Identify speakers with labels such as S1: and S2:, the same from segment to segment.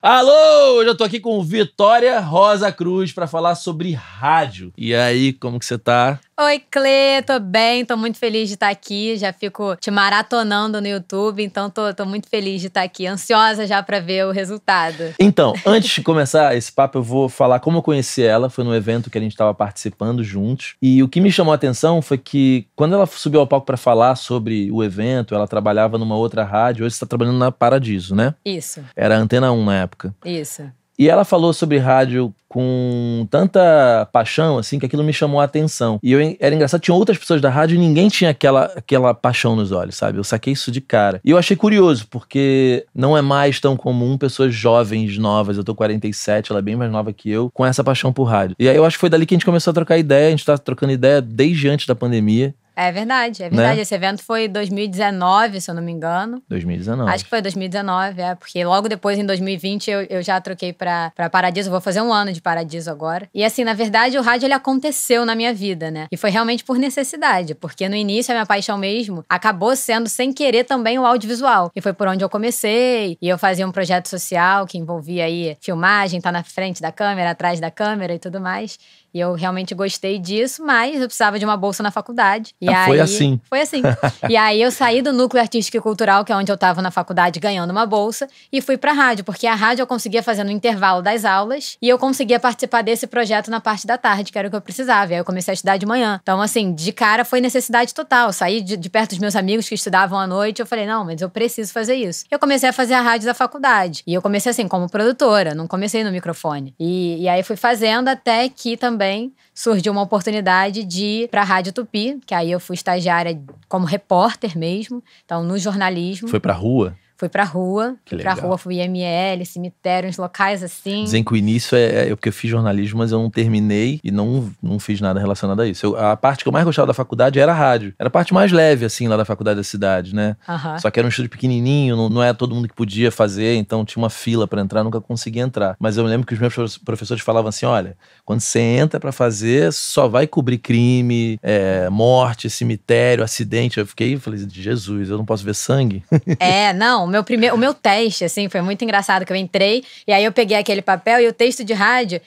S1: Alô, hoje eu tô aqui com Vitória Rosa Cruz para falar sobre rádio. E aí, como que você tá?
S2: Oi, Clê, tô bem, tô muito feliz de estar aqui. Já fico te maratonando no YouTube, então tô, tô muito feliz de estar aqui, ansiosa já para ver o resultado.
S1: Então, antes de começar esse papo, eu vou falar como eu conheci ela. Foi num evento que a gente tava participando juntos. E o que me chamou a atenção foi que quando ela subiu ao palco para falar sobre o evento, ela trabalhava numa outra rádio. Hoje você tá trabalhando na Paradiso, né?
S2: Isso.
S1: Era a Antena 1 na época.
S2: Isso.
S1: E ela falou sobre rádio com tanta paixão, assim, que aquilo me chamou a atenção. E eu, era engraçado, tinha outras pessoas da rádio e ninguém tinha aquela, aquela paixão nos olhos, sabe? Eu saquei isso de cara. E eu achei curioso, porque não é mais tão comum pessoas jovens, novas, eu tô 47, ela é bem mais nova que eu, com essa paixão por rádio. E aí eu acho que foi dali que a gente começou a trocar ideia, a gente tá trocando ideia desde antes da pandemia.
S2: É verdade, é verdade. Né? Esse evento foi 2019, se eu não me engano.
S1: 2019.
S2: Acho que foi 2019, é, porque logo depois, em 2020, eu, eu já troquei pra, pra Paradiso. Vou fazer um ano de Paradiso agora. E assim, na verdade, o rádio ele aconteceu na minha vida, né? E foi realmente por necessidade, porque no início a minha paixão mesmo acabou sendo sem querer também o audiovisual. E foi por onde eu comecei. E eu fazia um projeto social que envolvia aí filmagem, tá na frente da câmera, atrás da câmera e tudo mais. E eu realmente gostei disso, mas eu precisava de uma bolsa na faculdade. E
S1: ah,
S2: aí,
S1: foi assim.
S2: Foi assim. e aí eu saí do núcleo artístico e cultural, que é onde eu estava na faculdade ganhando uma bolsa, e fui pra rádio, porque a rádio eu conseguia fazer no intervalo das aulas e eu conseguia participar desse projeto na parte da tarde, que era o que eu precisava. E aí eu comecei a estudar de manhã. Então, assim, de cara foi necessidade total. Saí de, de perto dos meus amigos que estudavam à noite, eu falei, não, mas eu preciso fazer isso. E eu comecei a fazer a rádio da faculdade. E eu comecei assim, como produtora, não comecei no microfone. E, e aí fui fazendo até que também surgiu uma oportunidade de ir para a Rádio Tupi, que aí eu fui estagiária como repórter mesmo, então no jornalismo.
S1: Foi para rua?
S2: Fui pra rua, que fui legal. pra rua, fui IML, cemitério, uns locais assim.
S1: Dizem que o início é, é porque eu fiz jornalismo, mas eu não terminei e não, não fiz nada relacionado a isso. Eu, a parte que eu mais gostava da faculdade era a rádio. Era a parte mais leve, assim, lá da faculdade da cidade, né?
S2: Uhum.
S1: Só que era um estúdio pequenininho, não, não era todo mundo que podia fazer, então tinha uma fila para entrar, nunca conseguia entrar. Mas eu lembro que os meus professores falavam assim: olha, quando você entra para fazer, só vai cobrir crime, é, morte, cemitério, acidente. Eu fiquei, eu falei, Jesus, eu não posso ver sangue.
S2: É, não, meu primeiro, o meu teste, assim, foi muito engraçado que eu entrei e aí eu peguei aquele papel e o texto de rádio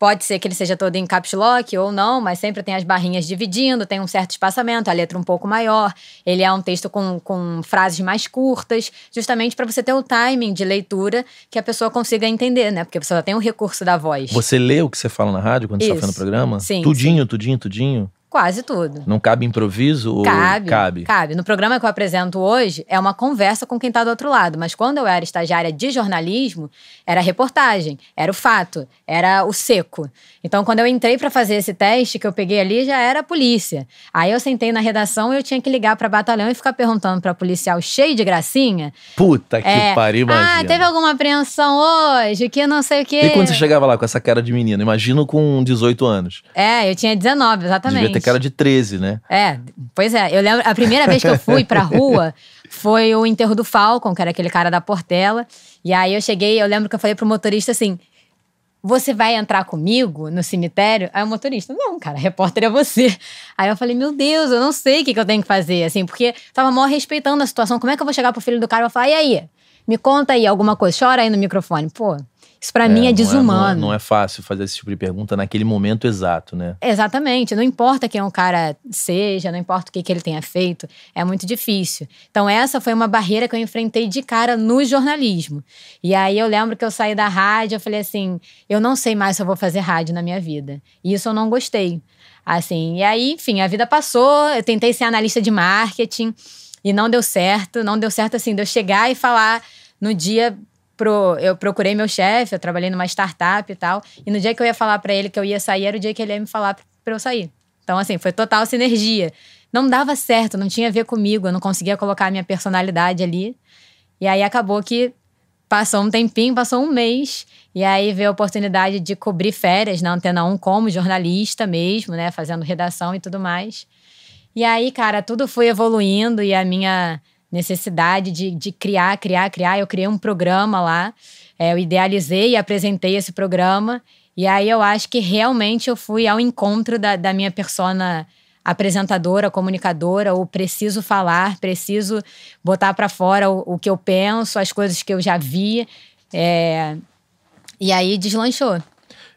S2: Pode ser que ele seja todo em caps lock ou não, mas sempre tem as barrinhas dividindo, tem um certo espaçamento, a letra um pouco maior. Ele é um texto com, com frases mais curtas, justamente para você ter o timing de leitura que a pessoa consiga entender, né? Porque você só tem o recurso da voz.
S1: Você lê o que você fala na rádio quando Isso. você está fazendo o programa?
S2: Sim.
S1: Tudinho,
S2: sim.
S1: tudinho, tudinho?
S2: Quase tudo.
S1: Não cabe improviso
S2: cabe,
S1: cabe?
S2: Cabe. No programa que eu apresento hoje, é uma conversa com quem está do outro lado. Mas quando eu era estagiária de jornalismo, era reportagem, era o fato, era o seco. Então, quando eu entrei para fazer esse teste que eu peguei ali, já era a polícia. Aí eu sentei na redação e eu tinha que ligar para batalhão e ficar perguntando para policial cheio de gracinha.
S1: Puta que
S2: é,
S1: pariu, imagina.
S2: Ah, teve alguma apreensão hoje, que não sei o quê.
S1: E quando você chegava lá com essa cara de menina? Imagino com 18 anos.
S2: É, eu tinha 19, exatamente.
S1: Devia ter cara de 13, né?
S2: É, pois é. Eu lembro, a primeira vez que eu fui pra rua foi o enterro do Falcon, que era aquele cara da Portela. E aí eu cheguei, eu lembro que eu falei pro motorista assim: você vai entrar comigo no cemitério? Aí o motorista, não, cara, repórter é você. Aí eu falei, meu Deus, eu não sei o que, que eu tenho que fazer, assim, porque tava mó respeitando a situação. Como é que eu vou chegar pro filho do cara e falar, e aí? Me conta aí alguma coisa, chora aí no microfone. Pô, isso para é, mim é desumano.
S1: Não é, não é, fácil fazer esse tipo de pergunta naquele momento exato, né?
S2: Exatamente. Não importa quem o cara seja, não importa o que, que ele tenha feito, é muito difícil. Então, essa foi uma barreira que eu enfrentei de cara no jornalismo. E aí eu lembro que eu saí da rádio, eu falei assim: eu não sei mais se eu vou fazer rádio na minha vida. E isso eu não gostei. Assim, e aí, enfim, a vida passou, eu tentei ser analista de marketing e não deu certo. Não deu certo assim, de eu chegar e falar no dia pro, eu procurei meu chefe, eu trabalhei numa startup e tal. E no dia que eu ia falar para ele que eu ia sair, era o dia que ele ia me falar para eu sair. Então, assim, foi total sinergia. Não dava certo, não tinha a ver comigo, eu não conseguia colocar a minha personalidade ali. E aí acabou que passou um tempinho, passou um mês, e aí veio a oportunidade de cobrir férias na Antena 1 como jornalista mesmo, né? Fazendo redação e tudo mais. E aí, cara, tudo foi evoluindo e a minha necessidade de, de criar, criar, criar. Eu criei um programa lá, é, eu idealizei e apresentei esse programa. E aí eu acho que realmente eu fui ao encontro da, da minha persona apresentadora, comunicadora, ou preciso falar, preciso botar para fora o, o, que eu penso, as coisas que eu já vi. É, E aí deslanchou.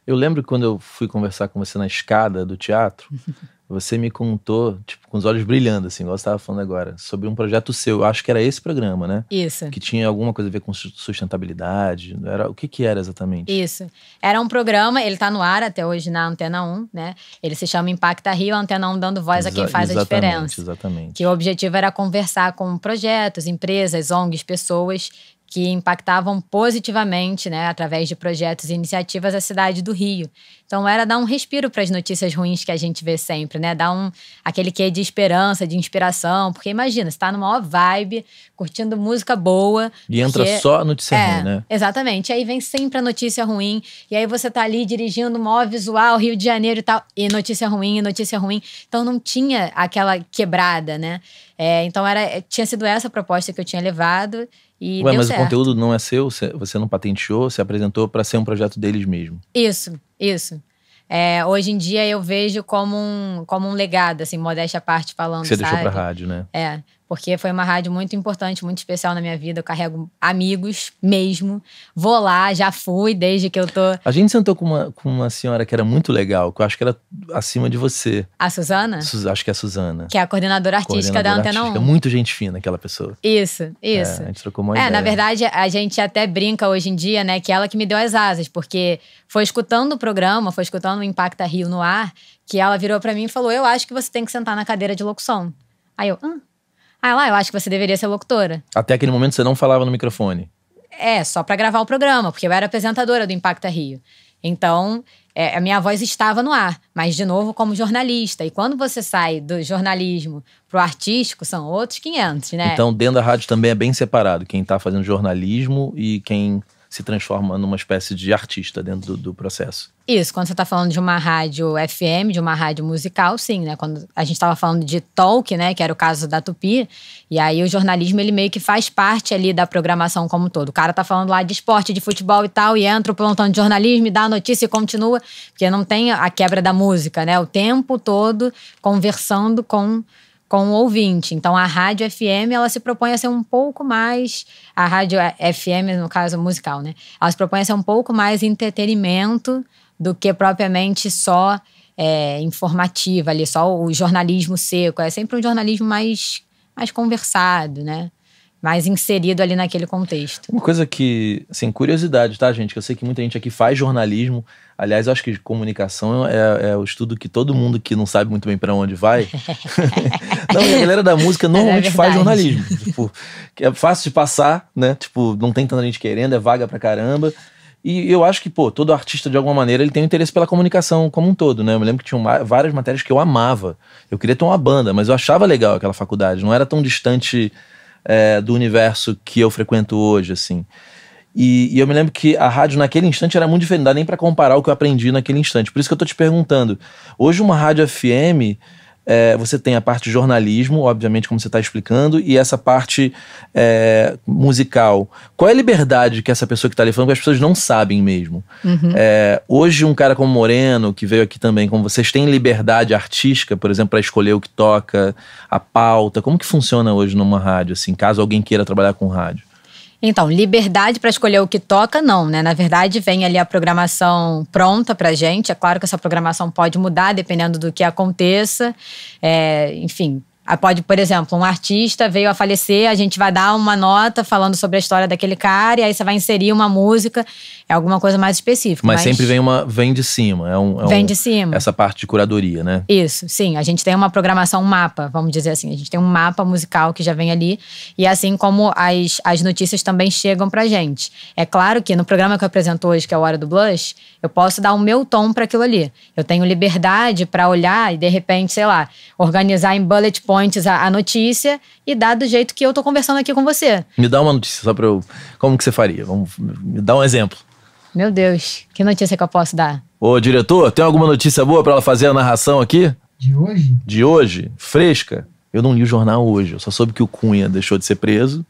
S1: Eu lembro quando eu fui conversar com você na escada do teatro, você me contou, tipo, com os olhos brilhando, assim, igual você estava falando agora, sobre um projeto seu. Eu acho que era esse programa, né?
S2: Isso.
S1: Que tinha alguma coisa a ver com sustentabilidade. Era, o que que era exatamente?
S2: Isso. Era um programa, ele está no ar até hoje na Antena 1, né? Ele se chama Impacta Rio, Antena 1 dando voz
S1: Exa
S2: a quem faz a
S1: exatamente,
S2: diferença.
S1: Exatamente.
S2: Que o objetivo era conversar com projetos, empresas, ONGs, pessoas que impactavam positivamente, né, através de projetos e iniciativas, a cidade do Rio. Então era dar um respiro para as notícias ruins que a gente vê sempre, né? Dar um aquele quê de esperança, de inspiração, porque imagina, você tá numa maior vibe, curtindo música boa,
S1: E entra
S2: porque-
S1: só a notícia
S2: é,
S1: ruim, né?
S2: Exatamente. Aí vem sempre a notícia ruim. E aí você tá ali dirigindo maior visual, Rio de Janeiro e tal. E notícia ruim, e notícia ruim. Então não tinha aquela quebrada, né? É, então era, tinha sido essa a proposta que eu tinha levado. E
S1: Ué, mas
S2: certo.
S1: o conteúdo não é seu? Você não patenteou? Você apresentou para ser um projeto deles mesmo?
S2: Isso, isso. É, hoje em dia eu vejo como um, como um legado, assim, modéstia à parte falando,
S1: você deixou
S2: sabe?
S1: pra rádio, né?
S2: É, porque foi uma rádio muito importante, muito especial na minha vida. Eu carrego amigos mesmo. Vou lá, já fui desde que eu tô.
S1: A gente sentou com uma, com uma senhora que era muito legal, que eu acho que era acima de você.
S2: A Suzana,
S1: Su- acho que é a Suzana.
S2: que é a coordenadora artística da
S1: coordenadora
S2: Antena 1.
S1: artística. Muito gente fina aquela pessoa.
S2: Isso, isso.
S1: É, a gente trocou uma
S2: É,
S1: ideia.
S2: na verdade, a gente até brinca hoje em dia, né, que ela que me deu as asas, porque foi escutando o programa, foi escutando o Impacta Rio no ar, que ela virou pra mim e falou: Eu acho que você tem que sentar na cadeira de locução. Aí eu? Aí lá, eu acho que você deveria ser locutora.
S1: Até aquele momento você não falava no microfone.
S2: É, só pra gravar o programa, porque eu era apresentadora do Impacta Rio. Então, é, a minha voz estava no ar, mas de novo como jornalista. E quando você sai do jornalismo pro artístico, são outros 500, né?
S1: Então, dentro da rádio também é bem separado. Quem tá fazendo jornalismo e quem se transforma numa espécie de artista dentro do, do processo.
S2: Isso, quando você está falando de uma rádio FM, de uma rádio musical, sim, né? Quando a gente estava falando de talk, né? Que era o caso da Tupi, e aí o jornalismo ele meio que faz parte ali da programação como um todo. O cara tá falando lá de esporte, de futebol e tal, e entra o plantão de jornalismo e dá a notícia e continua, porque não tem a quebra da música, né? O tempo todo conversando com com o ouvinte. Então a rádio FM ela se propõe a ser um pouco mais a rádio FM no caso musical, né? Ela se propõe a ser um pouco mais entretenimento do que propriamente só é, informativa ali, só o jornalismo seco. É sempre um jornalismo mais mais conversado, né? Mais inserido ali naquele contexto.
S1: Uma coisa que, assim, curiosidade, tá, gente? Que eu sei que muita gente aqui faz jornalismo. Aliás, eu acho que comunicação é, é o estudo que todo mundo que não sabe muito bem pra onde vai. não, a galera da música normalmente faz
S2: verdade.
S1: jornalismo. Tipo, é fácil de passar, né? Tipo, não tem tanta gente querendo, é vaga pra caramba. E eu acho que, pô, todo artista, de alguma maneira, ele tem um interesse pela comunicação como um todo, né? Eu me lembro que tinham ma- várias matérias que eu amava. Eu queria ter uma banda, mas eu achava legal aquela faculdade. Não era tão distante é, do universo que eu frequento hoje, assim. E, e eu me lembro que a rádio naquele instante era muito diferente, não dá nem pra comparar o que eu aprendi naquele instante. Por isso que eu tô te perguntando. Hoje, uma rádio FM, é, você tem a parte de jornalismo, obviamente, como você está explicando, e essa parte é, musical. Qual é a liberdade que essa pessoa que está ali falando, que as pessoas não sabem mesmo? É, hoje, um cara como Moreno, que veio aqui também, como vocês, têm liberdade artística, por exemplo, para escolher o que toca, a pauta? Como que funciona hoje numa rádio, assim, caso alguém queira trabalhar com rádio?
S2: Então, liberdade para escolher o que toca, não, né? Na verdade, vem ali a programação pronta pra gente. É claro que essa programação pode mudar dependendo do que aconteça. É, enfim, pode, por exemplo, um artista veio a falecer, a gente vai dar uma nota falando sobre a história daquele cara, e aí você vai inserir uma música, é alguma coisa mais específica.
S1: Mas, sempre vem uma vem de cima, é um, é
S2: Vem
S1: um-
S2: de cima.
S1: essa parte de curadoria, né?
S2: Isso, sim. A gente tem uma programação, um mapa, vamos dizer assim. A gente tem um mapa musical que já vem ali. E assim como as, as notícias também chegam pra gente. É claro que no programa que eu apresento hoje, que é o Hora do Blush, eu posso dar o meu tom para aquilo ali. Eu tenho liberdade para olhar e, de repente, sei lá, organizar em bullet points a, a notícia e dar do jeito que eu tô conversando aqui com você.
S1: Me dá uma notícia só pra eu. Como que você faria? Vamos, me dá um exemplo.
S2: Meu Deus, que notícia que eu posso dar?
S1: Ô, diretor, tem alguma notícia boa pra ela fazer a narração aqui?
S3: De hoje?
S1: De hoje? Fresca? Eu não li o jornal hoje. Eu só soube que o Cunha deixou de ser preso,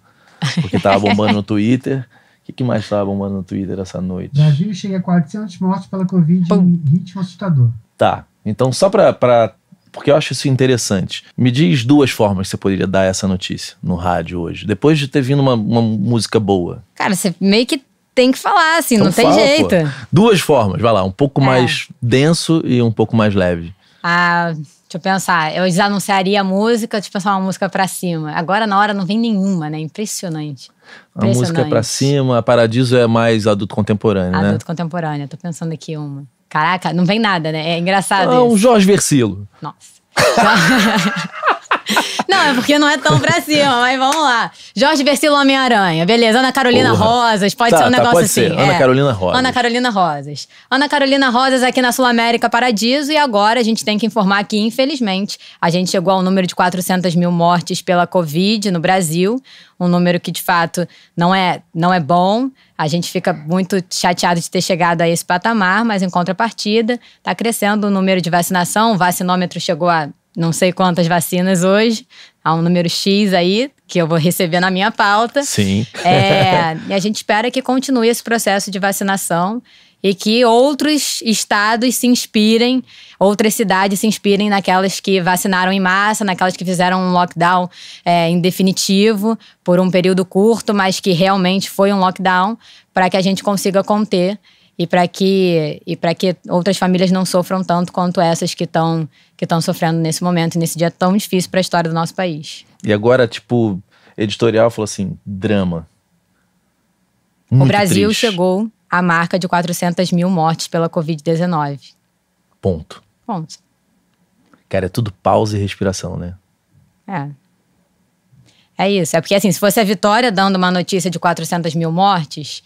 S1: porque tava bombando no Twitter. O que, que mais tava bombando no Twitter essa noite?
S3: Brasil chega a 400 mortes pela Covid em ritmo assustador.
S1: Tá. Então, só pra. Porque eu acho isso interessante. Me diz duas formas que você poderia dar essa notícia no rádio hoje, depois de ter vindo uma, uma música boa.
S2: Cara, você meio que tem que falar, assim,
S1: Então
S2: não tem
S1: fala, pô.
S2: jeito.
S1: Duas formas, vai lá, um pouco
S2: É.
S1: mais denso e um pouco mais leve.
S2: Ah, deixa eu pensar. Eu já anunciaria a música, deixa eu pensar uma música pra cima. Agora, na hora, não vem nenhuma, né? Impressionante.
S1: A música é pra cima, Paradiso é mais adulto contemporâneo, né?
S2: Adulto contemporâneo, tô pensando aqui uma. Caraca, não vem nada, né? É engraçado
S1: Ah, um. Jorge Versilo.
S2: Nossa. Não, é porque não é tão pra cima, mas vamos lá. Jorge Versilo Homem-Aranha, beleza. Ana Carolina
S1: Porra.
S2: Rosas, pode
S1: Tá,
S2: ser um
S1: tá,
S2: negócio
S1: pode
S2: assim.
S1: ser. Ana
S2: é.
S1: Carolina Rosas.
S2: Ana Carolina Rosas. Ana Carolina Rosas aqui na Sul América Paradiso e agora a gente tem que informar que, infelizmente, a gente chegou ao número de 400 mil mortes pela Covid no Brasil, um número que, de fato, não é, não é bom. A gente fica muito chateado de ter chegado a esse patamar, mas em contrapartida, está crescendo o número de vacinação. O vacinômetro chegou a não sei quantas vacinas hoje, há um número X aí, que eu vou receber na minha pauta.
S1: Sim.
S2: É, e a gente espera que continue esse processo de vacinação e que outros estados se inspirem, outras cidades se inspirem naquelas que vacinaram em massa, naquelas que fizeram um lockdown é, em definitivo por um período curto, mas que realmente foi um lockdown, para que a gente consiga conter e para que e para que outras famílias não sofram tanto quanto essas que estão que estão sofrendo nesse momento, nesse dia tão difícil para a história do nosso país.
S1: E agora, tipo, editorial falou assim: drama.
S2: o
S1: Muito
S2: Brasil
S1: triste.
S2: chegou à marca de 400 mil mortes pela Covid-19.
S1: Ponto.
S2: Ponto.
S1: Cara, é tudo pausa e respiração, né?
S2: É. É isso. É porque, assim, se fosse a Vitória dando uma notícia de 400 mil mortes,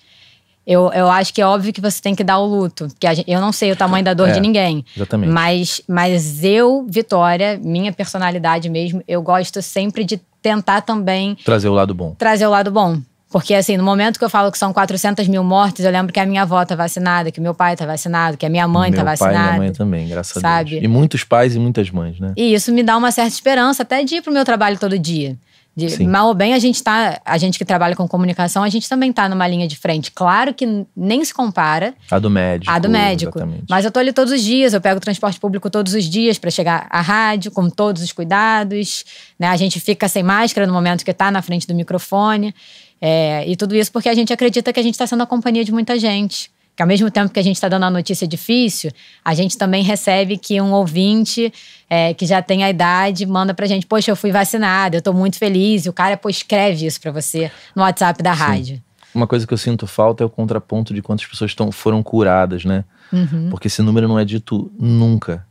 S2: eu, eu acho que é óbvio que você tem que dar o luto. Porque a gente- eu não sei o tamanho da dor
S1: É,
S2: de ninguém.
S1: Exatamente.
S2: Mas, mas eu, Vitória, minha personalidade mesmo, eu gosto sempre de tentar também
S1: Trazer o lado bom.
S2: trazer o lado bom. Porque, assim, no momento que eu falo que são 400 mil mortes, eu lembro que a minha avó tá vacinada, que meu pai tá vacinado, que a minha mãe
S1: Meu
S2: tá
S1: pai e
S2: vacinada.
S1: minha mãe também, graças a
S2: sabe?
S1: Deus. E muitos pais e muitas mães, né?
S2: E isso me dá uma certa esperança até de ir pro meu trabalho todo dia. De,
S1: Sim.
S2: mal ou bem, a gente tá. A gente que trabalha com comunicação, a gente também tá numa linha de frente. Claro que nem se compara
S1: A do médico.
S2: à do médico.
S1: Exatamente.
S2: Mas eu tô ali todos os dias, eu pego o transporte público todos os dias para chegar à rádio, com todos os cuidados. Né? A gente fica sem máscara no momento que tá na frente do microfone. É, e tudo isso porque a gente acredita que a gente está sendo a companhia de muita gente. Que ao mesmo tempo que a gente está dando a notícia difícil, a gente também recebe que um ouvinte é, que já tem a idade manda pra gente: Poxa, eu fui vacinado, eu tô muito feliz. E o cara, pô, escreve isso pra você no WhatsApp da rádio.
S1: Uma coisa que eu sinto falta é o contraponto de quantas pessoas tão, foram curadas, né?
S2: Uhum.
S1: Porque esse número não é dito nunca.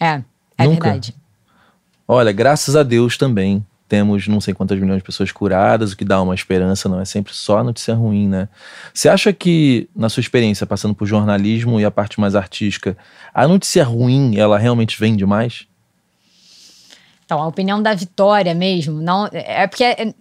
S2: É, é
S1: Nunca.
S2: verdade.
S1: Olha, graças a Deus também temos não sei quantas milhões de pessoas curadas, o que dá uma esperança, não é sempre só notícia ruim, né? Você acha que, na sua experiência, passando por jornalismo e a parte mais artística, a notícia ruim, ela realmente vende mais?
S2: Então, a opinião da Vitória mesmo, não. É porque. é,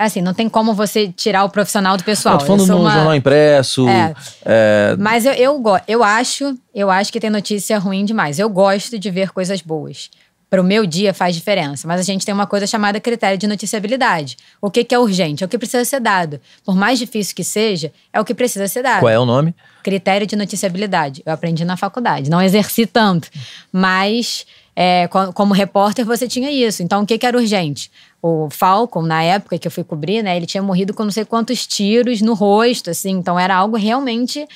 S2: Assim, não tem como você tirar o profissional do pessoal.
S1: eu tô falando
S2: Eu
S1: no
S2: uma-
S1: jornal impresso,
S2: É.
S1: é,
S2: Mas eu, eu, eu acho, eu acho que tem notícia ruim demais. Eu gosto de ver coisas boas. Para o meu dia faz diferença. Mas a gente tem uma coisa chamada critério de noticiabilidade. O que, que é urgente? É o que precisa ser dado. Por mais difícil que seja, é o que precisa ser dado.
S1: qual é o nome?
S2: Critério de noticiabilidade. Eu aprendi na faculdade. Não exerci tanto. Mas, é, co- como repórter, você tinha isso. Então, o que, que era urgente? O Falcon, na época que eu fui cobrir, né? Ele tinha morrido com não sei quantos tiros no rosto, assim. Então, era algo realmente...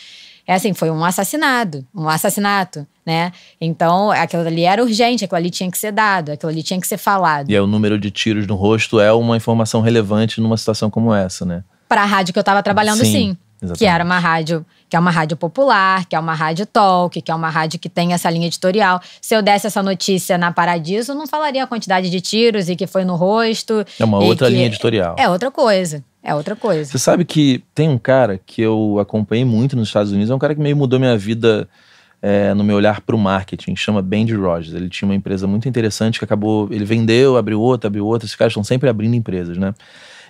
S2: É assim, foi um assassinado, um assassinato, né? Então, aquilo ali era urgente, aquilo ali tinha que ser dado, aquilo ali tinha que ser falado.
S1: E aí, o número de tiros no rosto é uma informação relevante numa situação como essa, né?
S2: Para a rádio que eu estava trabalhando,
S1: Sim,
S2: sim.
S1: exatamente.
S2: Que era uma rádio, que é uma rádio popular, que é uma rádio talk, que é uma rádio que tem essa linha editorial. Se eu desse essa notícia na Paradiso, eu não falaria a quantidade de tiros e que foi no rosto.
S1: É uma outra linha editorial.
S2: É outra coisa. É outra coisa.
S1: Você sabe que tem um cara que eu acompanhei muito nos Estados Unidos, é um cara que meio mudou minha vida é, no meu olhar para o marketing, chama Bendy Rogers. Ele tinha uma empresa muito interessante que acabou, ele vendeu, abriu outra, abriu outra. Esses caras estão sempre abrindo empresas, né?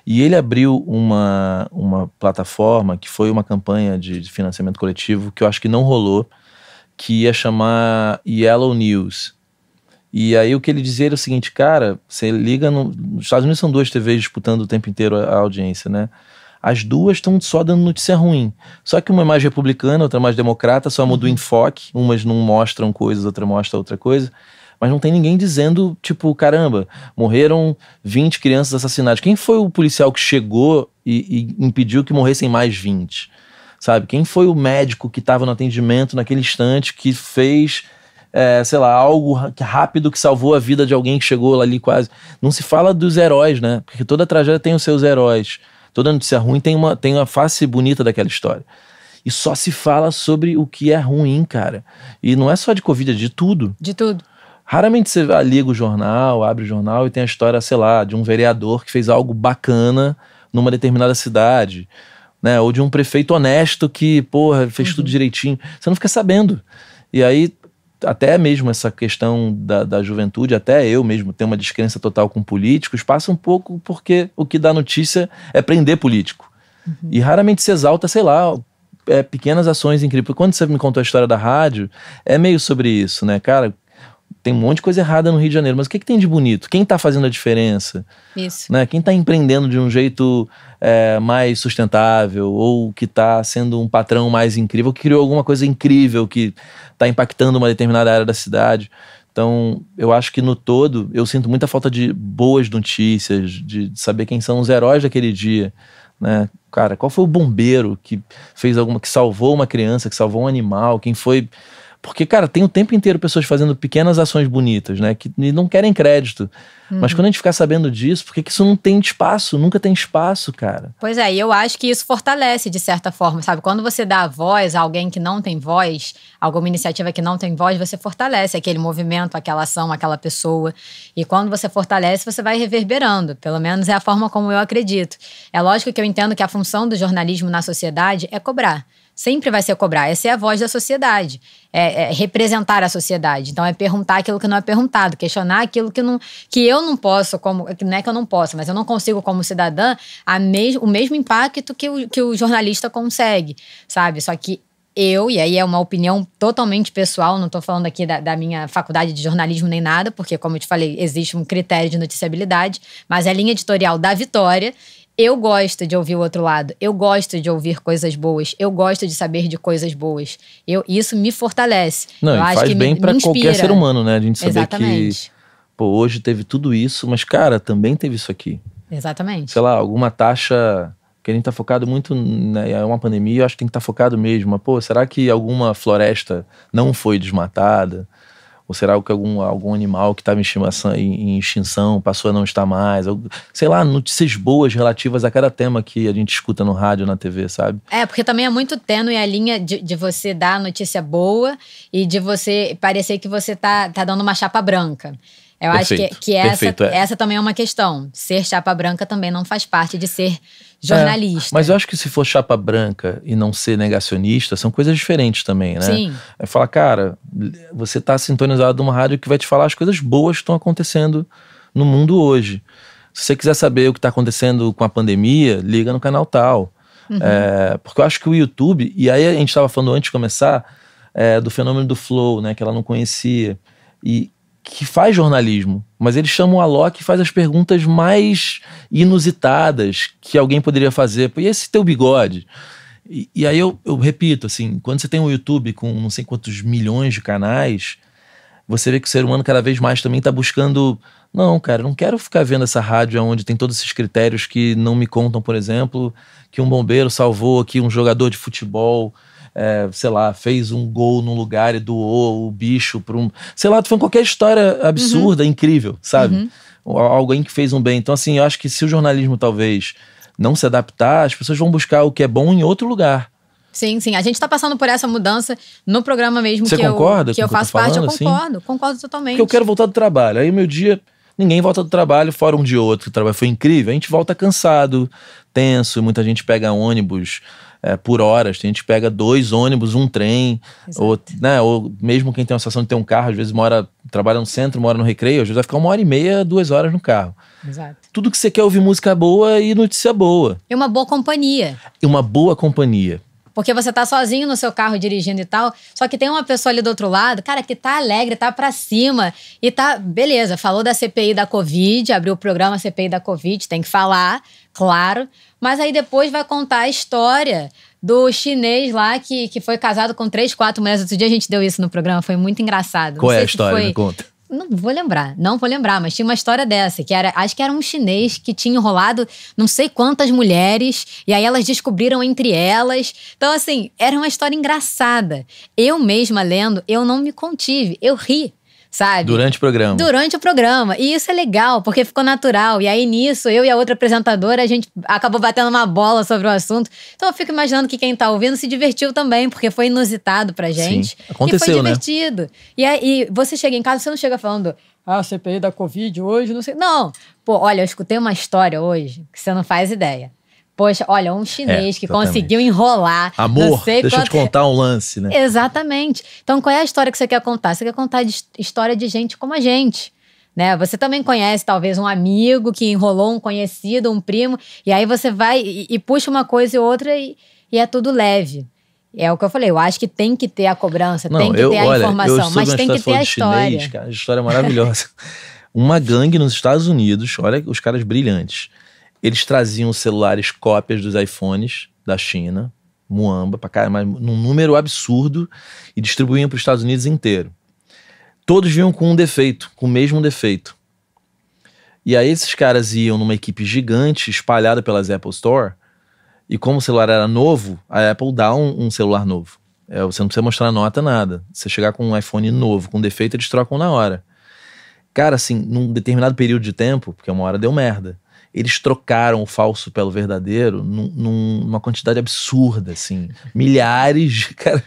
S1: E ele abriu uma, uma plataforma que foi uma campanha de, de financiamento coletivo que eu acho que não rolou, que ia chamar Yellow News. E aí o que ele dizia era o seguinte, cara, você liga no, nos Estados Unidos são duas TVs disputando o tempo inteiro a, a audiência, né? As duas estão só dando notícia ruim. Só que uma é mais republicana, outra é mais democrata, só muda o enfoque. Umas não mostram coisas, outra mostra outra coisa. Mas não tem ninguém dizendo, tipo, caramba, morreram 20 crianças assassinadas. Quem foi o policial que chegou e, e impediu que morressem mais 20? sabe? Quem foi o médico que estava no atendimento naquele instante que fez, é, sei lá, algo rápido que salvou a vida de alguém que chegou ali quase. Não se fala dos heróis, né? Porque toda tragédia tem os seus heróis. Toda notícia ruim tem uma, tem uma face bonita daquela história. E só se fala sobre o que é ruim, cara. E não é só de Covid, é de tudo.
S2: De tudo.
S1: Raramente você liga o jornal, abre o jornal e tem a história, sei lá, de um vereador que fez algo bacana numa determinada cidade, né? Ou de um prefeito honesto que, porra, fez uhum. tudo direitinho. Você não fica sabendo. E aí, até mesmo essa questão da, da juventude, até eu mesmo tenho uma descrença total com políticos, passa um pouco porque o que dá notícia é prender político. Uhum. E raramente se exalta, sei lá, é, pequenas ações incríveis. Quando você me contou a história da rádio, é meio sobre isso, né, cara? Tem um monte de coisa errada no Rio de Janeiro, mas o que, que tem de bonito? Quem está fazendo a diferença?
S2: Isso.
S1: Né? Quem está empreendendo de um jeito é, mais sustentável, ou que está sendo um patrão mais incrível, que criou alguma coisa incrível que está impactando uma determinada área da cidade. Então, eu acho que no todo, eu sinto muita falta de boas notícias, de, de saber quem são os heróis daquele dia. Né? Cara, qual foi o bombeiro que fez alguma, que salvou uma criança, que salvou um animal, quem foi porque, cara, tem o tempo inteiro pessoas fazendo pequenas ações bonitas, né? Que não querem crédito. Uhum. Mas quando a gente ficar sabendo disso, por que isso não tem espaço? Nunca tem espaço, cara.
S2: Pois é, e eu acho que isso fortalece de certa forma, sabe? Quando você dá voz a alguém que não tem voz, alguma iniciativa que não tem voz, você fortalece aquele movimento, aquela ação, aquela pessoa. E quando você fortalece, você vai reverberando. Pelo menos é a forma como eu acredito. É lógico que eu entendo que a função do jornalismo na sociedade é cobrar sempre vai ser cobrar. Essa é a voz da sociedade. É, é, representar a sociedade. Então é perguntar aquilo que não é perguntado, questionar aquilo que, não, que eu não posso, como não é que eu não posso, mas eu não consigo como cidadã a o mesmo impacto que o, que o jornalista consegue, sabe? Só que eu, e aí é uma opinião totalmente pessoal, não estou falando aqui da, da, minha faculdade de jornalismo nem nada, porque, como eu te falei, existe um critério de noticiabilidade, mas é a linha editorial da Vitória eu gosto de ouvir o outro lado. Eu gosto de ouvir coisas boas. Eu gosto de saber de coisas boas. Eu, isso me fortalece.
S1: Não,
S2: eu
S1: acho faz que bem para qualquer ser humano, né? A gente saber Exatamente. que pô, hoje teve tudo isso, mas cara, também teve isso aqui.
S2: Exatamente.
S1: Sei lá, alguma taxa que a gente tá focado muito, né, é uma pandemia, eu acho que tem que estar tá focado mesmo. Mas, pô, será que alguma floresta não foi desmatada? Ou será que algum, algum animal que estava em, extinção passou a não estar mais? Ou, sei lá, notícias boas relativas a cada tema que a gente escuta no rádio, na TV, sabe?
S2: É, porque também é muito tênue a linha de, de você dar notícia boa e de você parecer que você tá, tá dando uma chapa branca. Eu perfeito, acho que, que essa, perfeito, é. essa também é uma questão. Ser chapa branca também não faz parte de ser jornalista.
S1: É, mas eu acho que se for chapa branca e não ser negacionista, são coisas diferentes também, né?
S2: Sim.
S1: É falar, cara, você tá sintonizado numa rádio que vai te falar as coisas boas que estão acontecendo no mundo hoje. Se você quiser saber o que está acontecendo com a pandemia, liga no canal tal. Uhum. É, porque eu acho que o YouTube, e aí a gente estava falando antes de começar, é, do fenômeno do flow, né? Que ela não conhecia. E que faz jornalismo, mas eles chamam a Loki e faz as perguntas mais inusitadas que alguém poderia fazer. E esse teu bigode? E, e aí eu, eu, repito, assim, quando você tem um YouTube com não sei quantos milhões de canais, você vê que o ser humano cada vez mais também está buscando. Não, cara, não quero ficar vendo essa rádio onde tem todos esses critérios que não me contam, por exemplo, que um bombeiro salvou aqui um jogador de futebol é, sei lá, fez um gol num lugar e doou o bicho para um. Sei lá, tu foi qualquer história absurda, uhum. incrível, sabe? Uhum. Alguém que fez um bem. Então, assim, eu acho que se o jornalismo talvez não se adaptar, as pessoas vão buscar o que é bom em outro lugar.
S2: Sim, sim. A gente está passando por essa mudança no programa mesmo
S1: Você
S2: que
S1: concorda
S2: eu, que eu faço parte. Eu assim? concordo, assim? concordo totalmente.
S1: Porque eu quero voltar do trabalho. Aí meu dia, ninguém volta do trabalho, fora um de outro. O trabalho foi incrível. A gente volta cansado, tenso. Muita gente pega ônibus é, por horas. Tem gente que pega dois ônibus, um trem, ou, né, ou mesmo quem tem a sensação de ter um carro, às vezes mora, trabalha no centro, mora no recreio, às vezes vai ficar uma hora e meia, duas horas no carro.
S2: Exato.
S1: Tudo que você quer ouvir música boa e notícia boa.
S2: E uma boa companhia.
S1: E uma boa companhia.
S2: Porque você tá sozinho no seu carro dirigindo e tal, só que tem uma pessoa ali do outro lado, cara, que tá alegre, tá pra cima e tá. Beleza, falou da CPI da Covid, abriu o programa CPI da Covid, tem que falar, claro. Mas aí depois vai contar a história do chinês lá que, que foi casado com três, quatro mulheres. Outro dia a gente deu isso no programa, foi muito engraçado.
S1: Qual é a história? Foi... Me conta.
S2: Não vou lembrar, não vou lembrar, mas tinha uma história dessa, que era, acho que era um chinês que tinha enrolado não sei quantas mulheres, e aí elas descobriram entre elas. Então, assim, era uma história engraçada. Eu mesma lendo, eu não me contive, eu ri sabe?
S1: Durante o programa.
S2: Durante o programa. E isso é legal, porque ficou natural. E aí, nisso, eu e a outra apresentadora, a gente acabou batendo uma bola sobre o assunto. Então eu fico imaginando que quem tá ouvindo se divertiu também, porque foi inusitado pra gente.
S1: Sim. Aconteceu,
S2: e foi
S1: né?
S2: divertido. E aí, você chega em casa, você não chega falando. Ah, CPI da Covid hoje, não sei. Não. Pô, olha, eu escutei uma história hoje que você não faz ideia. Poxa, olha, um chinês
S1: É,
S2: que conseguiu enrolar.
S1: Amor, deixa eu te contar um lance, né?
S2: Exatamente. Então, qual é a história que você quer contar? Você quer contar de his- história de gente como a gente. Né? Você também conhece, talvez, um amigo que enrolou um conhecido, um primo, e aí você vai e, e puxa uma coisa e outra e, e é tudo leve. É o que eu falei, eu acho que tem que ter a cobrança,
S1: Não,
S2: tem que
S1: eu,
S2: ter a
S1: olha,
S2: informação, mas tem que ter a história.
S1: Chinês, cara, a história é maravilhosa. Uma gangue nos Estados Unidos, olha os caras brilhantes. Eles traziam celulares cópias dos iPhones da China, Muamba, pra cá, mas num número absurdo, e distribuíam para os Estados Unidos inteiro. Todos vinham com um defeito, com o mesmo defeito. E aí esses caras iam numa equipe gigante espalhada pelas Apple Store, e como o celular era novo, a Apple dá um, um celular novo. É, você não precisa mostrar nota, nada. Você chegar com um iPhone novo, com defeito, eles trocam na hora. Cara, assim, num determinado período de tempo, porque uma hora deu merda, eles trocaram o falso pelo verdadeiro num- num- numa quantidade absurda, assim. Milhares, cara.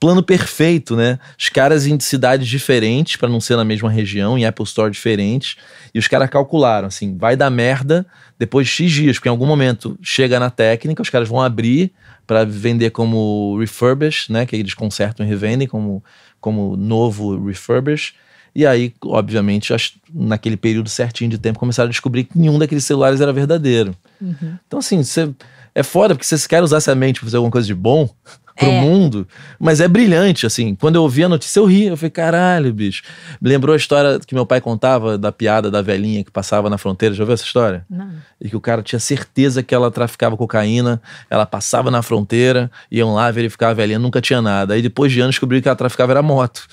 S1: Plano perfeito, né? Os caras em cidades diferentes, para não ser na mesma região, em Apple Store diferentes. E os caras calcularam, assim, vai dar merda depois de X dias, porque em algum momento chega na técnica, os caras vão abrir para vender como refurbish, né? Que eles consertam e revendem como, como novo refurbish. E aí, obviamente, as- naquele período certinho de tempo, começaram a descobrir que nenhum daqueles celulares era verdadeiro.
S2: Uhum.
S1: Então, assim, você, é foda, porque vocês querem usar essa mente pra fazer alguma coisa de bom pro
S2: É.
S1: mundo, mas é brilhante, assim. Quando eu ouvi a notícia, eu ri. Eu falei, caralho, bicho. Me lembrou a história que meu pai contava da piada da velhinha que passava na fronteira. Já ouviu essa história?
S2: Não.
S1: E que o cara tinha certeza que ela traficava cocaína, ela passava na fronteira, iam lá verificar a velhinha, nunca tinha nada. Aí depois de anos descobriu que ela traficava era moto.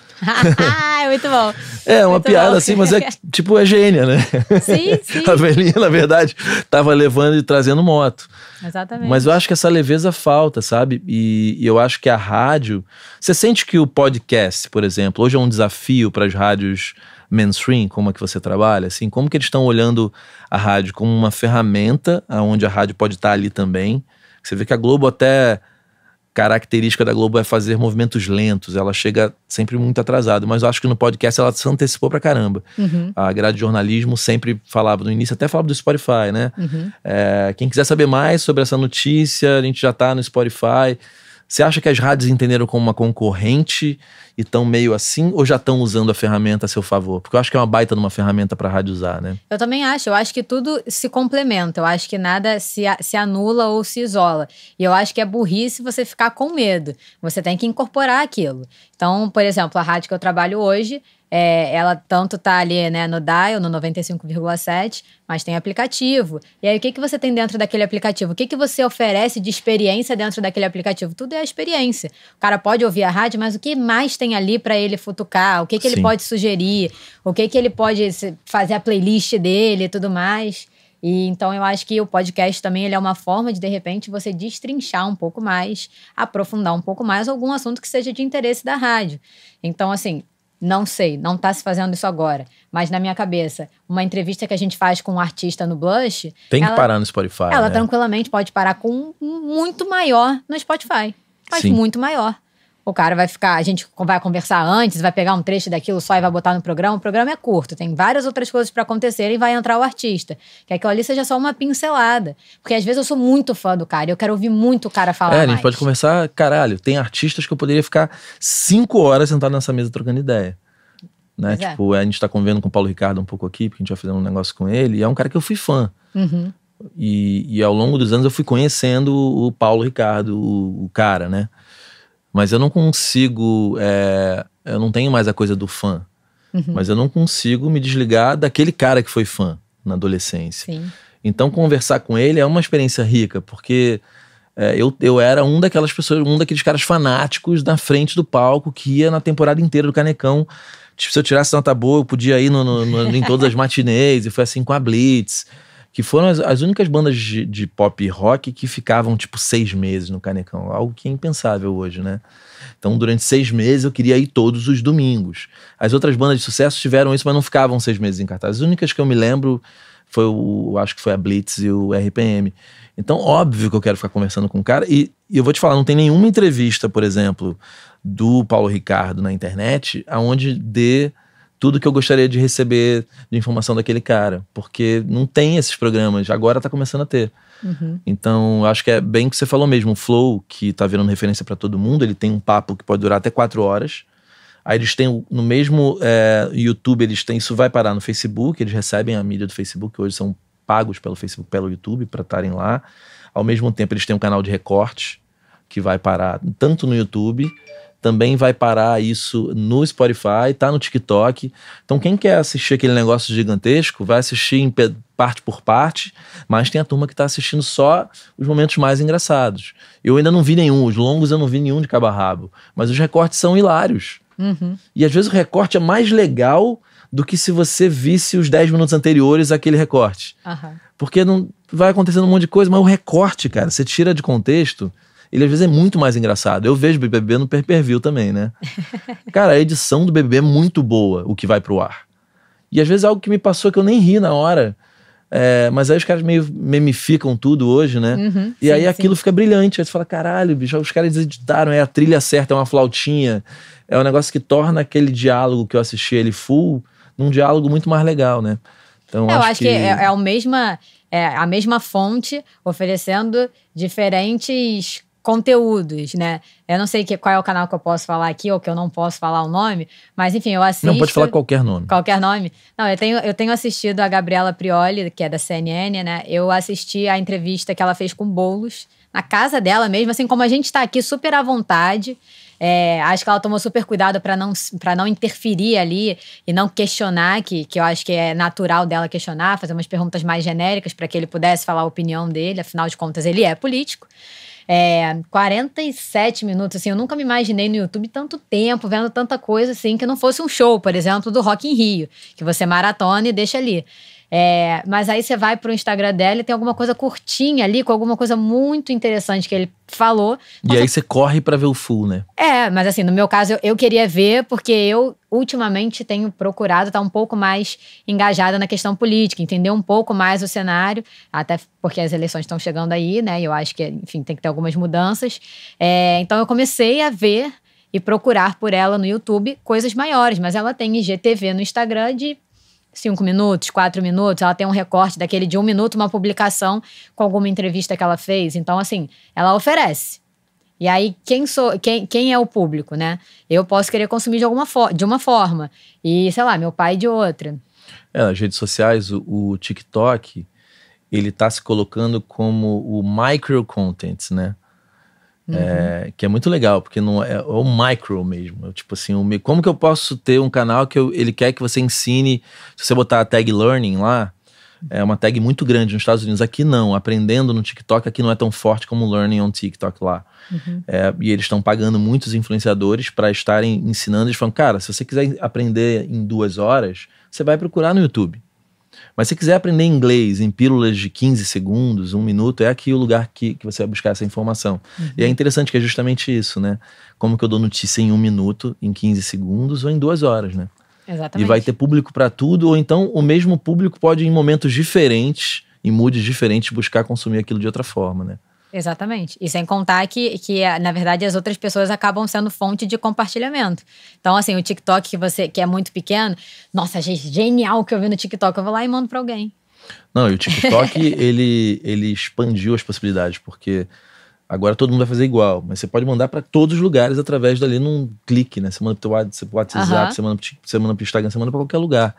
S2: É muito bom.
S1: É, uma
S2: Muito
S1: piada
S2: bom.
S1: assim, mas é tipo, é gênia, né?
S2: Sim, sim.
S1: A velhinha, na verdade, tava levando e trazendo moto.
S2: Exatamente.
S1: Mas eu acho que essa leveza falta, sabe? E, e eu acho que a rádio. Você sente que o podcast, por exemplo, hoje é um desafio para as rádios mainstream, como a que você trabalha, assim, como que eles estão olhando a rádio como uma ferramenta, onde a rádio pode estar ali também. Você vê que a Globo até característica da Globo é fazer movimentos lentos, ela chega sempre muito atrasada, mas eu acho que no podcast ela se antecipou pra caramba.
S2: Uhum,
S1: A grade de jornalismo sempre falava no início, até falava do Spotify, né?
S2: uhum.
S1: É, quem quiser saber mais sobre essa notícia, a gente já tá no Spotify. Você acha que as rádios entenderam como uma concorrente e estão meio assim, ou já estão usando a ferramenta a seu favor? Porque eu acho que é uma baita numa ferramenta para rádio usar, né?
S2: Eu também acho. Eu acho que tudo se complementa. Eu acho que nada se, a- se anula ou se isola. E eu acho que é burrice você ficar com medo. Você tem que incorporar aquilo. Então, por exemplo, a rádio que eu trabalho hoje, é, ela tanto tá ali né, no dial, no 95,7, mas tem aplicativo. E aí, o que, que você tem dentro daquele aplicativo? O que, que você oferece de experiência dentro daquele aplicativo? Tudo é a experiência. O cara pode ouvir a rádio, mas o que mais tem ali para ele futucar? O que, que ele
S1: Sim.
S2: pode sugerir? O que, que ele pode fazer a playlist dele e tudo mais? E então eu acho que o podcast também ele é uma forma de, de repente, você destrinchar um pouco mais, aprofundar um pouco mais algum assunto que seja de interesse da rádio. Então, assim, não sei, não tá se fazendo isso agora. Mas na minha cabeça, uma entrevista que a gente faz com um artista no Blush,
S1: Tem que
S2: ela-
S1: parar no Spotify.
S2: ela
S1: né?
S2: tranquilamente pode parar com um muito maior no Spotify. Mas
S1: Sim.
S2: muito maior. O cara vai ficar, a gente vai conversar antes, vai pegar um trecho daquilo só e vai botar no programa. O programa é curto, tem várias outras coisas pra acontecer e vai entrar o artista. Que aquilo ali seja só uma pincelada. Porque às vezes eu sou muito fã do cara e eu quero ouvir muito o cara falar
S1: É, a gente pode conversar, caralho, tem artistas que eu poderia ficar cinco horas sentado nessa mesa trocando ideia. Né?
S2: É.
S1: Tipo, a gente tá convivendo com o Paulo Ricardo um pouco aqui, porque a gente vai fazer um negócio com ele, e é um cara que eu fui fã.
S2: Uhum.
S1: E, e ao longo dos anos eu fui conhecendo o Paulo Ricardo, o, o cara, né? Mas eu não consigo. é, eu não tenho mais a coisa do fã.
S2: Uhum.
S1: Mas eu não consigo me desligar daquele cara que foi fã na adolescência.
S2: Sim.
S1: Então, conversar com ele é uma experiência rica, porque é, eu, eu era um daquelas pessoas, um daqueles caras fanáticos na frente do palco que ia na temporada inteira do Canecão Tipo, se eu tirasse nota boa, eu podia ir no, no, no, em todas as matinês, e foi assim com a Blitz. Que foram as, as únicas bandas de, de pop rock que ficavam, tipo, seis meses no Canecão. Algo que é impensável hoje, né? Então, durante seis meses, eu queria ir todos os domingos. As outras bandas de sucesso tiveram isso, mas não ficavam seis meses em cartaz. As únicas que eu me lembro foi o, acho que foi a Blitz e o RPM. Então, óbvio que eu quero ficar conversando com o cara. E, e eu vou te falar, não tem nenhuma entrevista, por exemplo, do Paulo Ricardo na internet, aonde dê tudo que eu gostaria de receber de informação daquele cara. Porque não tem esses programas, agora tá começando a ter.
S2: Uhum.
S1: Então, acho que é bem o que você falou mesmo. O Flow, que tá virando referência para todo mundo, ele tem um papo que pode durar até quatro horas. Aí eles têm no mesmo é, YouTube, eles têm. Isso vai parar no Facebook, eles recebem a mídia do Facebook, hoje são pagos pelo Facebook, pelo YouTube, para estarem lá. Ao mesmo tempo, eles têm um canal de recortes que vai parar tanto no YouTube, também vai parar isso no Spotify, tá no TikTok. Então, quem quer assistir aquele negócio gigantesco, vai assistir em parte por parte, mas tem a turma que está assistindo só os momentos mais engraçados. Eu ainda não vi nenhum, os longos eu não vi nenhum de cabo a rabo, mas os recortes são hilários.
S2: Uhum.
S1: E às vezes o recorte é mais legal do que se você visse os 10 minutos anteriores àquele recorte.
S2: Uhum.
S1: Porque não vai acontecendo um monte de coisa, mas o recorte, cara, você tira de contexto, ele às vezes é muito mais engraçado. Eu vejo BBB no pay-per-view também, né? cara, a edição do BBB é muito boa, o que vai pro ar. E às vezes é algo que me passou que eu nem ri na hora. É, mas aí os caras meio memificam tudo hoje, né?
S2: Uhum,
S1: e
S2: sim,
S1: aí aquilo
S2: sim.
S1: fica brilhante. Aí você fala, caralho, bicho, os caras editaram, é a trilha certa, é uma flautinha. É um negócio que torna aquele diálogo que eu assisti ele full num diálogo muito mais legal, né? Então,
S2: É, eu
S1: acho,
S2: acho que, é, é a mesma, é a mesma fonte oferecendo diferentes conteúdos, né? Eu não sei que, qual é o canal que eu posso falar aqui ou que eu não posso falar o nome, mas enfim, eu assisto.
S1: Não, pode falar qualquer nome.
S2: Qualquer nome? Não, eu tenho, eu tenho assistido a Gabriela Prioli, que é da CNN, né? Eu assisti a entrevista que ela fez com Boulos, na casa dela mesmo, assim como a gente tá aqui super à vontade. É, acho que ela tomou super cuidado para não, pra não interferir ali e não questionar, que, que eu acho que é natural dela questionar, fazer umas perguntas mais genéricas para que ele pudesse falar a opinião dele, afinal de contas, ele é político. É, 47 minutos, assim, eu nunca me imaginei no YouTube tanto tempo, vendo tanta coisa, assim, que não fosse um show, por exemplo, do Rock in Rio, que você maratona e deixa ali. É, mas aí você vai pro Instagram dela e tem alguma coisa curtinha ali, com alguma coisa muito interessante que ele falou.
S1: E aí você corre pra ver o full, né?
S2: É, mas assim, no meu caso, eu, eu queria ver, porque eu ultimamente tenho procurado estar um pouco mais engajada na questão política, entender um pouco mais o cenário, até porque as eleições estão chegando aí, né? E eu acho que, enfim, tem que ter algumas mudanças. É, então eu comecei a ver e procurar por ela no YouTube coisas maiores, mas ela tem IGTV no Instagram de cinco minutos, quatro minutos, ela tem um recorte daquele de um minuto, uma publicação com alguma entrevista que ela fez. Então, assim, ela oferece. E aí, quem, sou, quem, quem é o público, né? Eu posso querer consumir de, alguma de uma forma. E, sei lá, meu pai de outra.
S1: É, nas redes sociais, o, o TikTok, ele tá se colocando como o micro content, né? É, que é muito legal, porque não é, é o micro mesmo. É, tipo assim, o, como que eu posso ter um canal que eu- ele quer que você ensine, se você botar a tag learning lá, é uma tag muito grande nos Estados Unidos. Aqui não, aprendendo no TikTok, aqui não é tão forte como o learning on TikTok lá. É, e eles estão pagando muitos influenciadores para estarem ensinando. Eles falam, cara, se você quiser aprender em duas horas, você vai procurar no YouTube. Mas se quiser aprender inglês em pílulas de 15 segundos, um minuto, é aqui o lugar que, que você vai buscar essa informação. E é interessante que é justamente isso, né? Como que eu dou notícia em um minuto, em 15 segundos ou em duas horas, né?
S2: Exatamente.
S1: E vai ter público para tudo, ou então o mesmo público pode, em momentos diferentes, em moods diferentes, buscar consumir aquilo de outra forma, né?
S2: Exatamente. E sem contar que, que, na verdade, as outras pessoas acabam sendo fonte de compartilhamento. Então, assim, o TikTok que você que é muito pequeno, nossa, gente, genial o que eu vi no TikTok, eu vou lá e mando pra alguém.
S1: Não, e o TikTok, ele, ele expandiu as possibilidades, porque agora todo mundo vai fazer igual, mas você pode mandar para todos os lugares através dali num clique, né? Você manda pro WhatsApp,
S2: Aham.
S1: você, manda pro, você manda pro Instagram, você manda para qualquer lugar.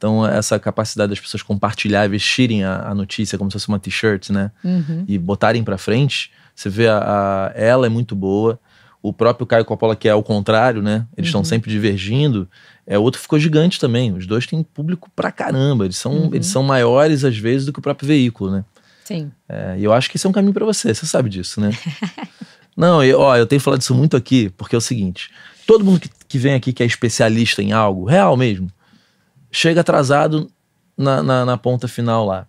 S1: Então, essa capacidade das pessoas compartilhar e vestirem a, a notícia como se fosse uma t-shirt, né?
S2: Uhum.
S1: E botarem para frente, você vê a, a- ela é muito boa. O próprio Caio Coppola, que é ao contrário, né? Eles estão
S2: Uhum.
S1: sempre divergindo. É outro ficou gigante também. Os dois têm público pra caramba. Eles são,
S2: Uhum.
S1: eles são maiores, às vezes, do que o próprio veículo, né?
S2: Sim.
S1: É, e eu acho que esse é um caminho pra você, você sabe disso, né? Não, eu, ó, eu tenho falado isso muito aqui, porque é o seguinte: todo mundo que, que vem aqui que é especialista em algo, real mesmo, chega atrasado na, na, na ponta final lá,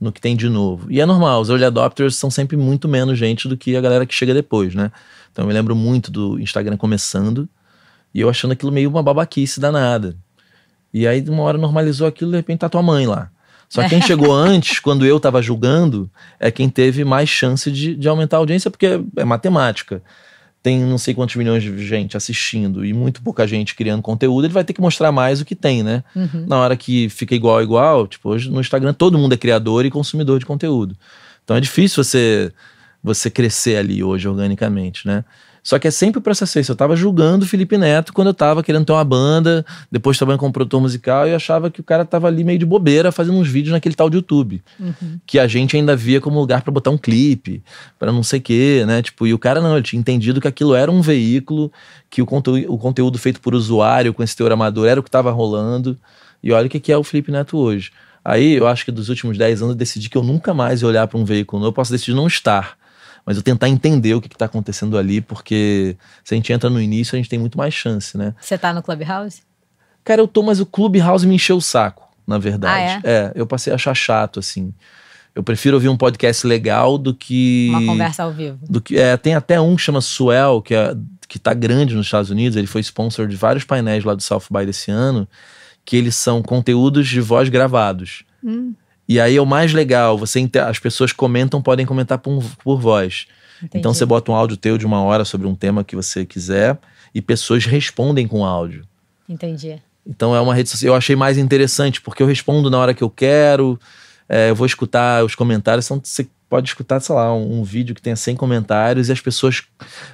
S1: no que tem de novo. E é normal, os early adopters são sempre muito menos gente do que a galera que chega depois, né? Então eu me lembro muito do Instagram começando e eu achando aquilo meio uma babaquice danada. E aí, uma hora normalizou aquilo, de repente tá tua mãe lá. Só quem chegou antes, quando eu tava julgando, é quem teve mais chance de, de aumentar a audiência, porque é matemática. Tem não sei quantos milhões de gente assistindo e muito pouca gente criando conteúdo, ele vai ter que mostrar mais o que tem, né?
S2: Uhum.
S1: Na hora que fica igual igual, tipo, hoje no Instagram todo mundo é criador e consumidor de conteúdo. Então é difícil você você crescer ali hoje organicamente, né? Só que é sempre o processo esse. Eu tava julgando o Felipe Neto quando eu tava querendo ter uma banda, depois trabalhando como produtor musical, e eu achava que o cara tava ali meio de bobeira fazendo uns vídeos naquele tal de YouTube.
S2: Uhum.
S1: Que a gente ainda via como lugar para botar um clipe, para não sei o quê, né? Tipo, e o cara não, ele tinha entendido que aquilo era um veículo, que o, conteúdo, o conteúdo feito por usuário com esse teor amador era o que tava rolando. E olha o que é o Felipe Neto hoje. Aí eu acho que dos últimos 10 anos eu decidi que eu nunca mais ia olhar para um veículo novo, eu posso decidir não estar mas eu tentar entender o que está acontecendo ali, porque se a gente entra no início, a gente tem muito mais chance, né?
S2: Você tá no Clubhouse?
S1: Cara, eu tô, mas o Clubhouse me encheu o saco, na verdade.
S2: Ah, é?
S1: é, eu passei a achar chato, assim. Eu prefiro ouvir um podcast legal do que.
S2: Uma conversa ao vivo.
S1: Do que, é, tem até um que chama Swell, que, é, que tá grande nos Estados Unidos. Ele foi sponsor de vários painéis lá do South by desse ano, que eles são conteúdos de voz gravados.
S2: Hum.
S1: E aí é o mais legal, você as pessoas comentam, podem comentar por, por voz.
S2: Entendi.
S1: Então você bota um áudio teu de uma hora sobre um tema que você quiser e pessoas respondem com áudio.
S2: Entendi.
S1: Então é uma rede social. Eu achei mais interessante, porque eu respondo na hora que eu quero, é, eu vou escutar os comentários. Então você pode escutar, sei lá, um, um, vídeo que tenha 100 comentários e as pessoas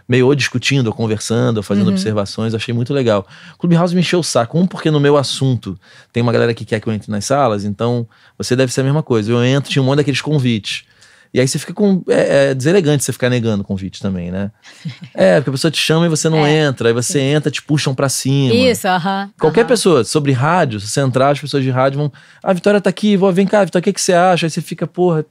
S1: meio ou discutindo, ou conversando, ou fazendo
S2: Uhum.
S1: observações. Achei muito legal. Clubhouse me encheu o saco. Um, porque no meu assunto tem uma galera que quer que eu entre nas salas, então você deve ser a mesma coisa. Eu entro, tinha um monte daqueles convites. E aí você fica com. É, é deselegante você ficar negando convite também, né? É, porque a pessoa te chama e você não
S2: É,
S1: entra, aí você entra, te puxam pra cima.
S2: Isso, aham.
S1: Qualquer
S2: aham.
S1: pessoa, sobre rádio, se você entrar, as pessoas de rádio vão. Ah, a Vitória tá aqui, vou, vem cá, Vitória, o que, que você acha? Aí você fica, porra.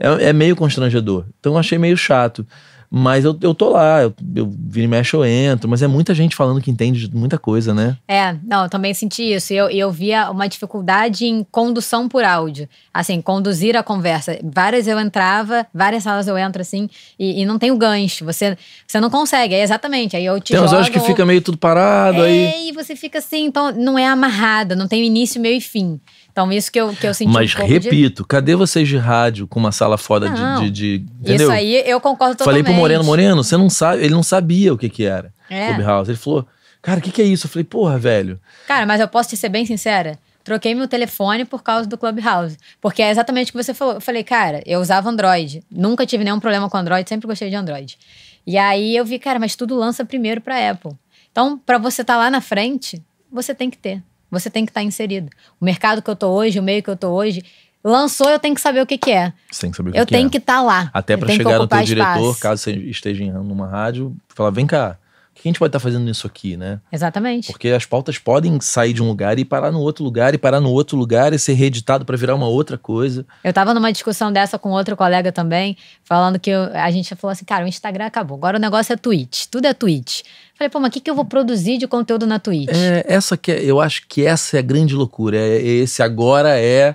S1: É, é meio constrangedor. Então eu achei meio chato. Mas eu, eu tô lá, eu, eu vira e mexe, eu entro, mas é muita gente falando que entende de muita coisa, né?
S2: É, não, eu também senti isso. E Eu, eu via uma dificuldade em condução por áudio. Assim, conduzir a conversa. Várias eu entrava, várias salas eu entro assim, e, e não tem o gancho. Você, você não consegue, é exatamente. Aí eu te
S1: Tem uns horas que fica meio tudo parado aí.
S2: É, e você fica assim, então não é amarrada, não tem início, meio e fim. Então, isso que eu, que eu senti
S1: Mas
S2: um pouco de-
S1: repito, cadê vocês de rádio com uma sala foda de,
S2: Não.
S1: de, de- Entendeu?
S2: Isso aí eu concordo
S1: Falei
S2: totalmente.
S1: pro Moreno, Moreno, você não sabe, ele não sabia o que que era
S2: É.
S1: Clubhouse. Ele falou, cara, o que que é isso? Eu falei, porra, velho.
S2: Cara, mas eu posso te ser bem sincera? Troquei meu telefone por causa do Clubhouse. Porque é exatamente o que você falou. Eu falei, cara, eu usava Android. Nunca tive nenhum problema com Android, sempre gostei de Android. E aí eu vi, cara, mas tudo lança primeiro pra Apple. Então, pra você estar lá na frente, você tem que ter. Você tem que estar inserido. O mercado que eu tô hoje, o meio que eu tô hoje, lançou, eu tenho que saber o que, que é.
S1: Você tem que saber o que
S2: Eu
S1: que é.
S2: tenho que estar lá.
S1: Até
S2: Eu que
S1: chegar no teu
S2: ocupar
S1: diretor,
S2: espaço.
S1: caso você esteja em- numa rádio, falar, vem cá, que a gente pode estar fazendo nisso aqui, né?
S2: Exatamente.
S1: Porque as pautas podem sair de um lugar e parar no outro lugar, e parar no outro lugar e ser reeditado pra virar uma outra coisa.
S2: Eu tava numa discussão dessa com outro colega também, falando que eu- a gente falou assim, cara, o Instagram acabou. Agora o negócio é Twitch. Tudo é Twitch. Falei, pô, mas o que, que eu vou produzir de conteúdo na Twitch?
S1: É, essa que é- eu acho que essa é a grande loucura. É, é esse agora é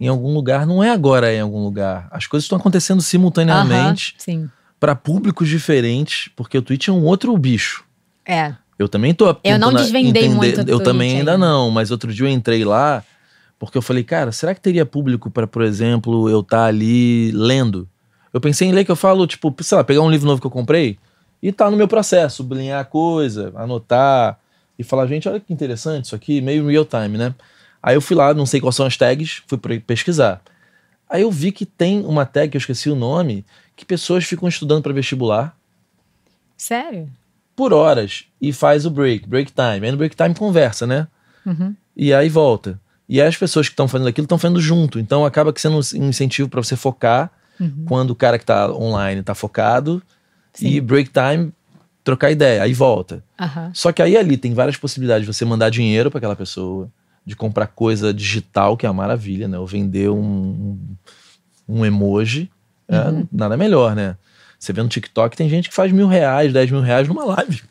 S1: em algum lugar, não é agora é em algum lugar. As coisas estão acontecendo simultaneamente
S2: Aham, sim.
S1: pra públicos diferentes, porque o Twitch é um outro bicho.
S2: É.
S1: Eu também tô
S2: Eu não desvendei
S1: entender-
S2: muito
S1: Eu também ainda
S2: ainda.
S1: não, mas outro dia eu entrei lá porque eu falei, cara, será que teria público pra, por exemplo, eu estar ali lendo? Eu pensei em ler que eu falo, tipo, sei lá, pegar um livro novo que eu comprei e tá no meu processo, sublinhar a coisa, anotar e falar, gente, olha que interessante isso aqui, meio real time, né? Aí eu fui lá, não sei quais são as tags, fui pesquisar. Aí eu vi que tem uma tag, que eu esqueci o nome, que pessoas ficam estudando pra vestibular
S2: Sério?
S1: Por horas e faz o break, break time. Aí no break time conversa, né?
S2: Uhum.
S1: E aí volta. E aí as pessoas que estão fazendo aquilo estão fazendo junto. Então acaba que sendo um incentivo para você focar
S2: Uhum.
S1: quando o cara que tá online tá focado
S2: Sim.
S1: e break time trocar ideia, aí volta.
S2: Aham.
S1: Só que aí ali tem várias possibilidades de você mandar dinheiro para aquela pessoa, de comprar coisa digital, que é uma maravilha, né? Ou vender um, um emoji, é,
S2: Uhum.
S1: nada melhor, né? Você vê no TikTok, tem gente que faz mil reais, dez mil reais numa live.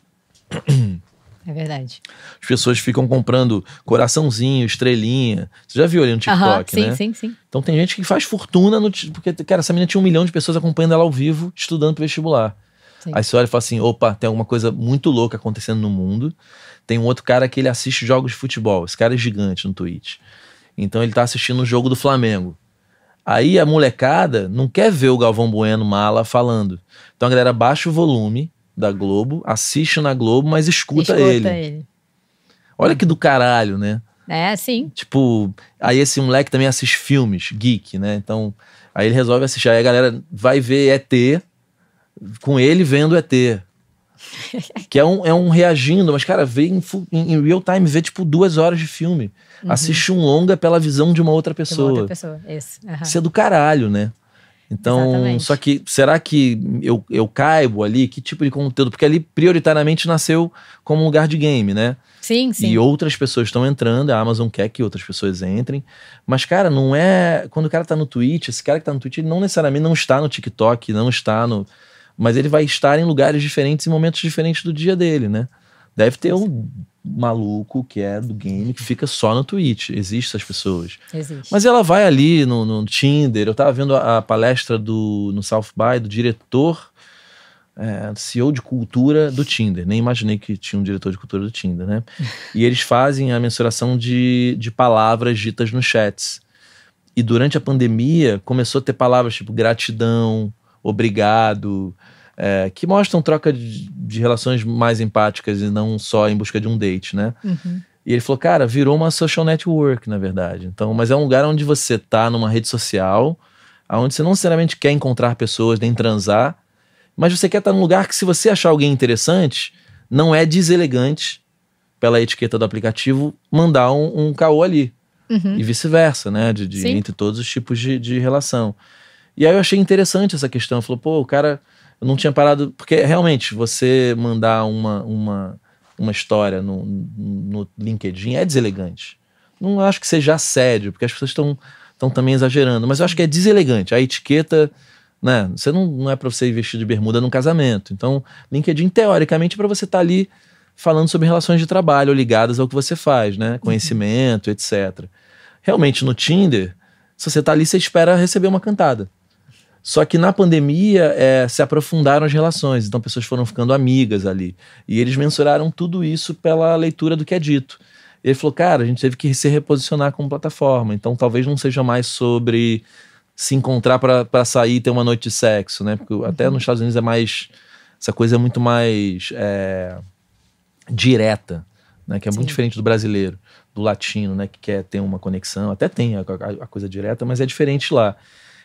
S2: É verdade.
S1: As pessoas ficam comprando coraçãozinho, estrelinha. Você já viu ali no TikTok,
S2: Aham, sim,
S1: né?
S2: sim, sim.
S1: Então tem gente que faz fortuna no. Porque, cara, essa menina tinha um milhão de pessoas acompanhando ela ao vivo, estudando pro vestibular.
S2: Sim.
S1: Aí você olha e fala assim: opa, tem alguma coisa muito louca acontecendo no mundo. Tem um outro cara que ele assiste jogos de futebol. Esse cara é gigante no Twitch. Então ele tá assistindo o jogo do Flamengo. Aí a molecada não quer ver o Galvão Bueno mala falando. Então a galera baixa o volume da Globo, assiste na Globo, mas escuta, ele. Olha que do caralho, né?
S2: É, sim.
S1: Tipo, aí esse moleque também assiste filmes, geek, né? Então, aí ele resolve assistir. Aí a galera vai ver ET com ele vendo ET. que é um, é um reagindo, mas, cara, vê em, em, real time, vê tipo duas horas de filme. Assiste um longa pela visão de uma outra
S2: De uma
S1: pessoa.
S2: outra pessoa. Isso. aham.
S1: Isso é do caralho, né? Então,
S2: Exatamente.
S1: só que será que eu, eu caibo ali? Que tipo de conteúdo? Porque ali prioritariamente nasceu como um lugar de game, né?
S2: Sim, sim.
S1: E outras pessoas estão entrando, a Amazon quer que outras pessoas entrem. Mas, cara, não é. Quando o cara tá no Twitch, esse cara que tá no Twitch, ele não necessariamente não está no TikTok, não está no. Mas ele vai estar em lugares diferentes, em momentos diferentes do dia dele, né? Deve ter um maluco que é do game que fica só no Twitch. Existem essas pessoas.
S2: Existe.
S1: Mas ela vai ali no, no Tinder. Eu tava vendo a, a palestra do, no South by do diretor, é, CEO de cultura do Tinder. Nem imaginei que tinha um diretor de cultura do Tinder, né? e eles fazem a mensuração de, de palavras ditas nos chats. E durante a pandemia começou a ter palavras tipo gratidão, obrigado, é, que mostram troca de, de relações mais empáticas e não só em busca de um date, né?
S2: Uhum.
S1: E ele falou, cara, virou uma social network, na verdade. Então, mas é um lugar onde você tá numa rede social, onde você não necessariamente quer encontrar pessoas nem transar, mas você quer estar num lugar que, se você achar alguém interessante, não é deselegante, pela etiqueta do aplicativo, mandar um, um caô ali.
S2: Uhum.
S1: E vice-versa, né? De, de- entre todos os tipos de, de relação. E aí eu achei interessante essa questão. Falou, pô, o cara. Eu não tinha parado. Porque realmente, você mandar uma, uma, uma história no, no LinkedIn é deselegante. Não acho que seja assédio, porque as pessoas estão também exagerando. Mas eu acho que é deselegante. A etiqueta. Né? Você não, não é para você ir vestido de bermuda num casamento. Então, LinkedIn, teoricamente, é para você estar ali falando sobre relações de trabalho ligadas ao que você faz, né? Conhecimento, etc. Realmente, no Tinder, se você tá ali, você espera receber uma cantada. Só que na pandemia é, se aprofundaram as relações, então pessoas foram ficando amigas ali. E eles mensuraram tudo isso pela leitura do que é dito. Ele falou, cara, a gente teve que se reposicionar como plataforma, então talvez não seja mais sobre se encontrar para sair e ter uma noite de sexo, né? Porque até nos Estados Unidos é mais. Essa coisa é muito mais é, direta, né? Que é muito
S2: Sim.
S1: diferente do brasileiro, do latino, né? Que quer ter uma conexão. Até tem a, a- a coisa direta, mas é diferente lá.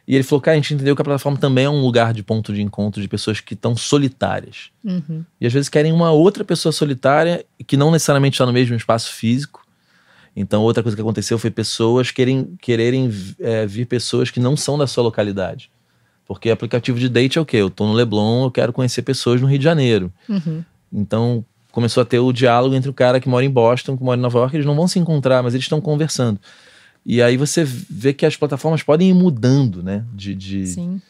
S1: E ele falou, cara, a gente entendeu que a plataforma também é um lugar de ponto de encontro de pessoas que estão solitárias.
S2: Uhum.
S1: E às vezes querem uma outra pessoa solitária que não necessariamente está no mesmo espaço físico. Então, outra coisa que aconteceu foi pessoas querem, quererem é, vir pessoas que não são da sua localidade. Porque aplicativo de date é o quê? Eu tô no Leblon, eu quero conhecer pessoas no Rio de Janeiro.
S2: Uhum.
S1: Então, começou a ter o diálogo entre o cara que mora em Boston, que mora em Nova York, eles não vão se encontrar, mas eles estão conversando. E aí você vê que as plataformas podem ir mudando, né? De, de...
S2: Sim.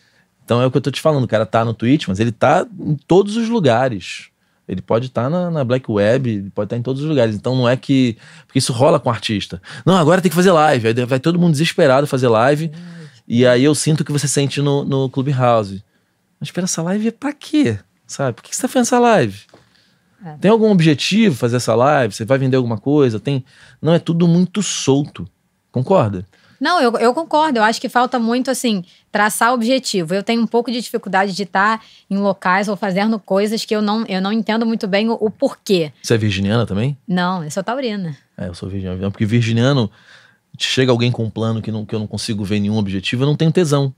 S1: Então é o que eu tô te falando, o cara tá no Twitch, mas ele tá em todos os lugares. Ele pode estar na, na Black Web, ele pode estar em todos os lugares. Então não é que. Porque isso rola com o artista. Não, agora tem que fazer live. Aí vai todo mundo desesperado fazer live. E aí eu sinto o que você sente no, no Clubhouse. Mas espera, essa live é pra quê? Sabe? Por que você tá fazendo essa live?
S2: É.
S1: Tem algum objetivo fazer essa live? Você vai vender alguma coisa? Tem. Não, é tudo muito solto. Concorda?
S2: Não, eu, eu concordo. Eu acho que falta muito, assim, traçar objetivo. Eu tenho um pouco de dificuldade de estar em locais ou fazendo coisas que eu não, eu não entendo muito bem o, o porquê.
S1: Você é virginiana também?
S2: Não, eu sou taurina.
S1: É, eu sou virginiano. Porque virginiano, chega alguém com um plano que, não, que eu não consigo ver nenhum objetivo, eu não tenho tesão.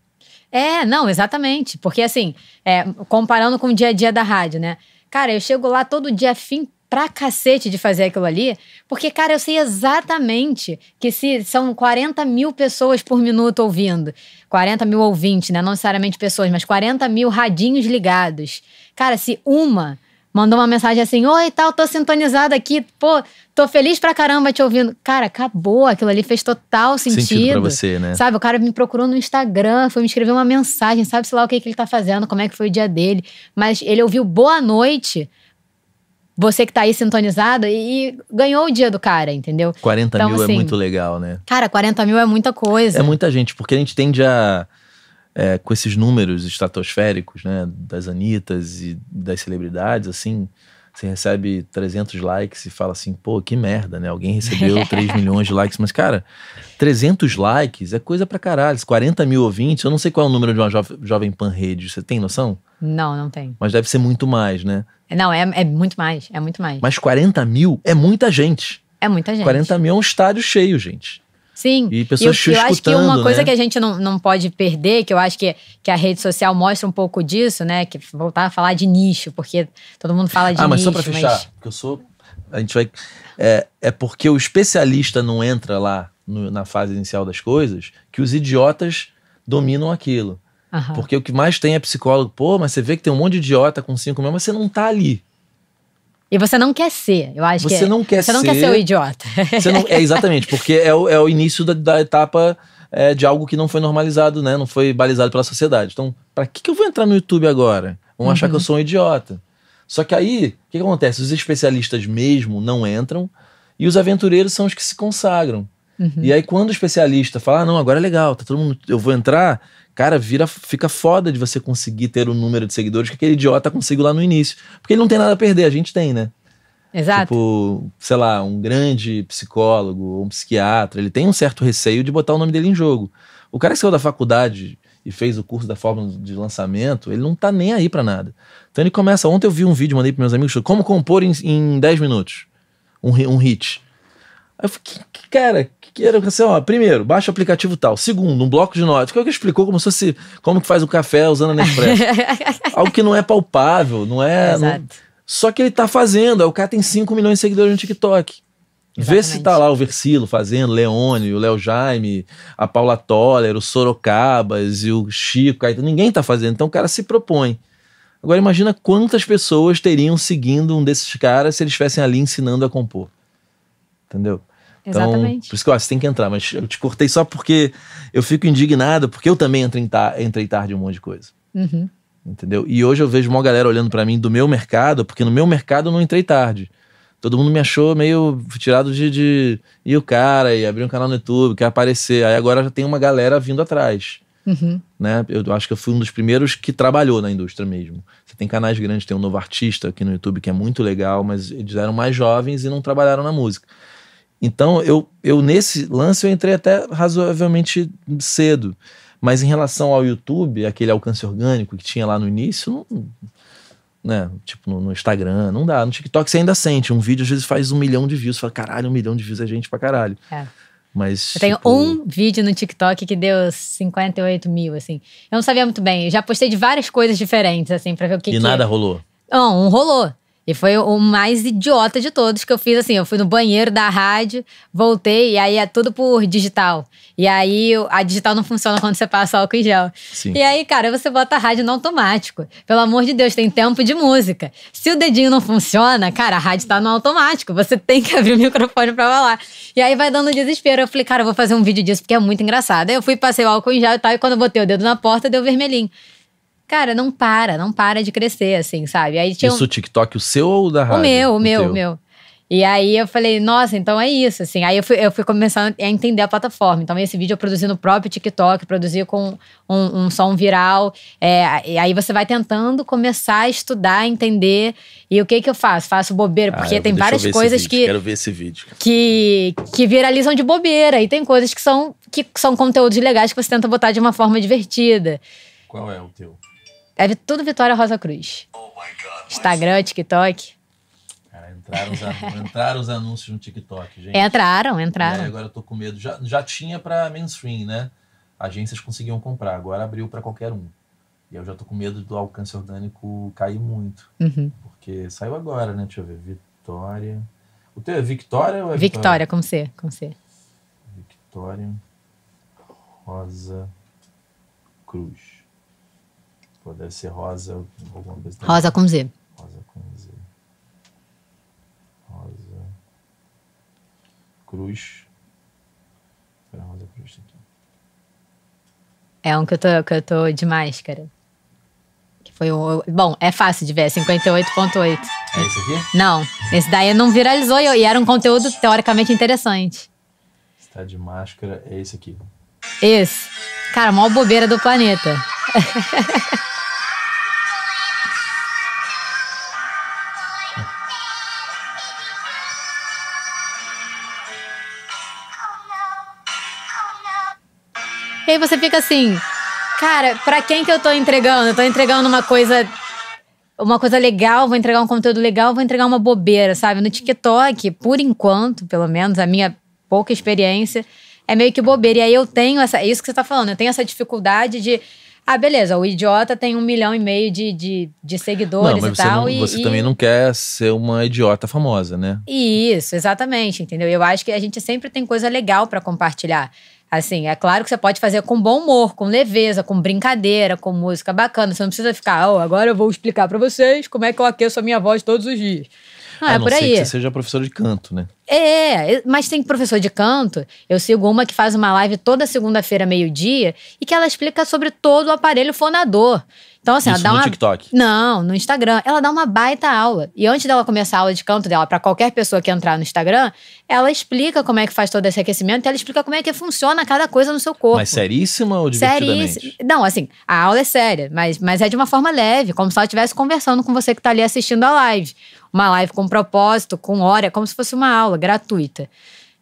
S2: É, não, exatamente. Porque, assim, é, comparando com o dia a dia da rádio, né? Cara, eu chego lá todo dia fim pra cacete de fazer aquilo ali, porque, cara, eu sei exatamente que se são 40 mil pessoas por minuto ouvindo, 40 mil ouvintes, né? Não necessariamente pessoas, mas 40 mil radinhos ligados. Cara, se uma mandou uma mensagem assim: Oi, tal, tô sintonizada aqui, pô, tô feliz pra caramba te ouvindo. Cara, acabou, aquilo ali fez total sentido.
S1: Sentido pra você, né?
S2: Sabe, o cara me procurou no Instagram, foi me escrever uma mensagem, sabe, sei lá o que, que ele tá fazendo, como é que foi o dia dele. Mas ele ouviu boa noite. Você que tá aí sintonizado e, ganhou o dia do cara, entendeu?
S1: 40
S2: Então,
S1: mil
S2: assim,
S1: é muito legal, né?
S2: Cara, 40 mil é muita coisa.
S1: É muita gente, porque a gente tende a. é, com esses números estratosféricos, né? Das Anitas e das celebridades, assim. Você recebe 300 likes e fala assim, pô, que merda, né? Alguém recebeu 3 milhões de likes. Mas, cara, 300 likes é coisa pra caralho. 40 mil ouvintes, eu não sei qual é o número de uma jo Jovem Pan Rede, você tem noção?
S2: Não, não tem.
S1: Mas deve ser muito mais, né?
S2: Não, é, é muito mais, é muito mais.
S1: Mas 40 mil é muita gente.
S2: É muita gente.
S1: 40 mil é um estádio cheio, gente.
S2: Sim.
S1: E pessoas
S2: eu, eu acho que uma coisa
S1: né?
S2: que a gente não, não pode perder, que eu acho que, que a rede social mostra um pouco disso, né? Que voltar a falar de nicho, porque todo mundo fala de
S1: ah, mas
S2: nicho.
S1: só pra fechar, porque eu sou. A gente vai. É, é porque o especialista não entra lá no- na fase inicial das coisas que os idiotas dominam aquilo.
S2: Aham.
S1: Porque o que mais tem é psicólogo. Pô, mas você vê que tem um monte de idiota com 5 mil, mas você não tá ali.
S2: E você não quer ser, eu acho que
S1: Você não quer
S2: Você não
S1: ser.
S2: quer ser o idiota.
S1: Você não, é exatamente, porque é o, é o início da, da etapa é, de algo que não foi normalizado, né? Não foi balizado pela sociedade. Então, pra que, que eu vou entrar no YouTube agora? Vão achar que eu sou um idiota. Só que aí, o que, que acontece? Os especialistas mesmo não entram e os aventureiros são os que se consagram.
S2: Uhum.
S1: E aí, quando o especialista fala, ah, não, agora é legal, tá todo mundo, eu vou entrar, cara, vira, fica foda de você conseguir ter o número de seguidores que aquele idiota conseguiu lá no início. Porque ele não tem nada a perder, a gente tem, né?
S2: Exato.
S1: Tipo, sei lá, um grande psicólogo ou um psiquiatra, ele tem um certo receio de botar o nome dele em jogo. O cara que saiu da faculdade e fez o curso da fórmula de lançamento, ele não tá nem aí pra nada. Então ele começa. Ontem eu vi um vídeo, mandei pros meus amigos, como compor em, em 10 minutos um, um hit. Aí eu falei, que, cara, que, que era assim, ó, primeiro, baixa o aplicativo tal. Segundo, um bloco de notas. Que é o que explicou como se fosse como que faz o café usando a Nespresso. Algo que não é palpável, não é. não-
S2: Exato.
S1: só que ele tá fazendo. Aí o cara tem 5 milhões de seguidores no TikTok. Vê se
S2: Exatamente.
S1: tá lá o Versilo fazendo, Leone, o Léo Jaime, a Paula Toller, o Sorocabas e o Chico. Ninguém tá fazendo. Então o cara se propõe. Agora imagina quantas pessoas teriam seguindo um desses caras se eles estivessem ali ensinando a compor. Entendeu? Então,
S2: Exatamente.
S1: por isso que eu acho que tem que entrar. Mas eu te cortei só porque eu fico indignado, porque eu também entrei, entrei tarde em um monte de coisa.
S2: Uhum.
S1: Entendeu? E hoje eu vejo uma galera olhando pra mim do meu mercado, porque no meu mercado eu não entrei tarde. Todo mundo me achou meio tirado de. de e o cara, e abrir um canal no YouTube, quer aparecer. Aí agora já tem uma galera vindo atrás.
S2: Uhum.
S1: Né? Eu acho que eu fui um dos primeiros que trabalhou na indústria mesmo. Você tem canais grandes, tem um novo artista aqui no YouTube que é muito legal, mas eles eram mais jovens e não trabalharam na música. Então, eu, eu nesse lance eu entrei até razoavelmente cedo. Mas em relação ao YouTube, aquele alcance orgânico que tinha lá no início, não, né? Tipo no, no Instagram, não dá. No TikTok você ainda sente. Um vídeo às vezes faz um milhão de views. Você fala, caralho, um milhão de views é gente pra caralho.
S2: É.
S1: Mas.
S2: Eu tenho
S1: tipo,
S2: um vídeo no TikTok que deu 58 mil, assim. Eu não sabia muito bem. Eu já postei de várias coisas diferentes, assim, pra ver o que
S1: E
S2: que
S1: nada rolou.
S2: Não, um rolou. E foi o mais idiota de todos que eu fiz assim. Eu fui no banheiro da rádio, voltei, e aí é tudo por digital. E aí a digital não funciona quando você passa álcool em gel.
S1: Sim.
S2: E aí, cara, você bota a rádio no automático. Pelo amor de Deus, tem tempo de música. Se o dedinho não funciona, cara, a rádio tá no automático. Você tem que abrir o microfone pra falar. E aí vai dando desespero. Eu falei, cara, eu vou fazer um vídeo disso porque é muito engraçado. Aí eu fui, passei o álcool em gel e tal, e quando eu botei o dedo na porta, deu vermelhinho. Cara, não para, não para de crescer, assim, sabe? Aí tinha um-
S1: Isso o TikTok, o seu ou o da rádio?
S2: o meu, o meu, o meu. E aí eu falei, nossa, então é isso, assim. Aí eu fui, eu fui começando a entender a plataforma. Então esse vídeo eu produzi no próprio TikTok, produzi com um, um som viral. É, e aí você vai tentando começar a estudar, entender. E o que que eu faço? Faço bobeira,
S1: Ah,
S2: porque
S1: eu-
S2: tem várias coisas que,
S1: Quero ver esse vídeo.
S2: que, que viralizam de bobeira. E tem coisas que são, que são conteúdos legais que você tenta botar de uma forma divertida.
S1: Qual é o teu?
S2: É tudo Vitória Rosa Cruz. Instagram, TikTok.
S1: Cara, entraram os, anu- entraram os anúncios no TikTok, gente.
S2: Entraram,
S1: E
S2: entraram.
S1: agora eu tô com medo. Já, já tinha pra mainstream, né? Agências conseguiam comprar, agora abriu pra qualquer um. E eu já tô com medo do alcance orgânico cair muito.
S2: Uhum.
S1: Porque saiu agora, né? Deixa eu ver. Vitória. O teu é Victória ou é
S2: Victória, com C, com C.
S1: Victória Rosa Cruz. Pô, deve ser Rosa alguma coisa.
S2: Rosa com Z.
S1: Rosa com Z. Rosa Cruz. Espera, Rosa Cruz tá aqui.
S2: É um que eu tô, que eu tô de máscara. Que foi o. Bom, é fácil de ver, é 58,8.
S1: É esse aqui?
S2: Não, esse daí não viralizou e e era um conteúdo teoricamente interessante.
S1: Está de máscara, é esse aqui.
S2: Esse. Cara, a maior bobeira do planeta. E aí você fica assim, cara, pra quem que eu tô entregando? Eu tô entregando uma coisa uma coisa legal, vou entregar um conteúdo legal, vou entregar uma bobeira, sabe? No TikTok, por enquanto, pelo menos, a minha pouca experiência, é meio que bobeira. E aí eu tenho essa. É isso que você tá falando, eu tenho essa dificuldade de. Ah, beleza, o idiota tem um milhão e meio de, de, de seguidores
S1: não,
S2: e
S1: você,
S2: tal.
S1: não-
S2: e,
S1: você
S2: e-
S1: também não quer ser uma idiota famosa, né?
S2: Isso, exatamente, entendeu? Eu acho que a gente sempre tem coisa legal pra compartilhar. Assim, é claro que você pode fazer com bom humor, com leveza, com brincadeira, com música bacana. Você não precisa ficar, oh, agora eu vou explicar pra vocês como é que eu aqueço a minha voz todos os dias. Não,
S1: a
S2: é
S1: não
S2: por aí.
S1: que você seja professor de canto, né?
S2: É, mas tem professor de canto. Eu sigo uma que faz uma live toda segunda-feira, meio-dia, e que ela explica sobre todo o aparelho fonador. Então, assim,
S1: Isso
S2: ela dá
S1: no
S2: uma.
S1: TikTok.
S2: Não, no Instagram. Ela dá uma baita aula. E antes dela começar a aula de canto dela, pra qualquer pessoa que entrar no Instagram, ela explica como é que faz todo esse aquecimento e ela explica como é que funciona cada coisa no seu corpo.
S1: Mas seríssima ou divertidamente?
S2: Seríssimo. Não, assim, a aula é séria, mas, mas é de uma forma leve, como se ela estivesse conversando com você que tá ali assistindo a live. Uma live com propósito, com hora, como se fosse uma aula gratuita.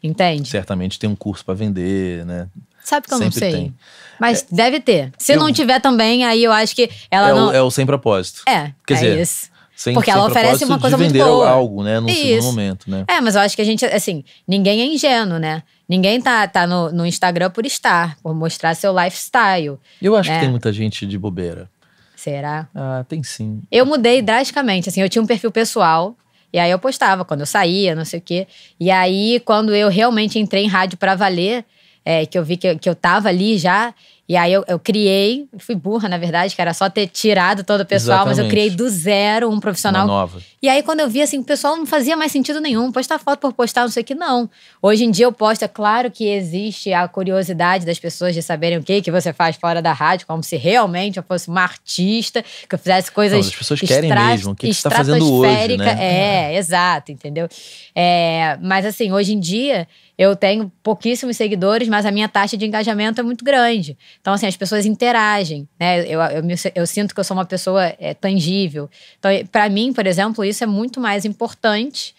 S2: Entende?
S1: Certamente tem um curso pra vender, né?
S2: Sabe que eu não
S1: Sempre
S2: sei.
S1: tem.
S2: Mas deve ter. Se
S1: eu-
S2: não tiver também, aí eu acho que ela
S1: É,
S2: não.
S1: o, é o sem propósito.
S2: É,
S1: Quer
S2: é
S1: dizer,
S2: isso.
S1: Sem,
S2: Porque
S1: sem
S2: ela oferece uma coisa
S1: de
S2: muito
S1: vender
S2: boa.
S1: algo, né? Num segundo momento, né?
S2: É, mas eu acho que a gente, assim, ninguém é ingênuo, né? Ninguém tá, tá no, no Instagram por estar, por mostrar seu lifestyle.
S1: Eu acho
S2: É.
S1: que tem muita gente de bobeira.
S2: Será?
S1: Ah, tem sim.
S2: Eu mudei drasticamente, assim, eu tinha um perfil pessoal. E aí eu postava quando eu saía, não sei o quê. E aí, quando eu realmente entrei em rádio pra valer, é, que eu vi que, eu- que eu tava ali já. E aí eu, eu criei, fui burra, na verdade, que era só ter tirado todo o pessoal, mas eu
S1: Exatamente.
S2: criei do zero um
S1: Uma
S2: profissional
S1: nova.
S2: E aí, quando eu vi, assim, o pessoal não fazia mais sentido nenhum. Postar foto por postar, não sei o que, não. Hoje em dia eu posto, é claro que existe a curiosidade das pessoas de saberem o que, que você faz fora da rádio, como se realmente eu fosse uma artista, que eu fizesse coisas.
S1: Não, as pessoas querem mesmo, o que que você tá fazendo hoje, né?
S2: É, exato, entendeu? É, mas assim, hoje em dia eu tenho pouquíssimos seguidores, mas a minha taxa de engajamento é muito grande. Então, assim, as pessoas interagem, né? Eu, eu, me- eu sinto que eu sou uma pessoa é, tangível. Então, para mim, por exemplo, isso é muito mais importante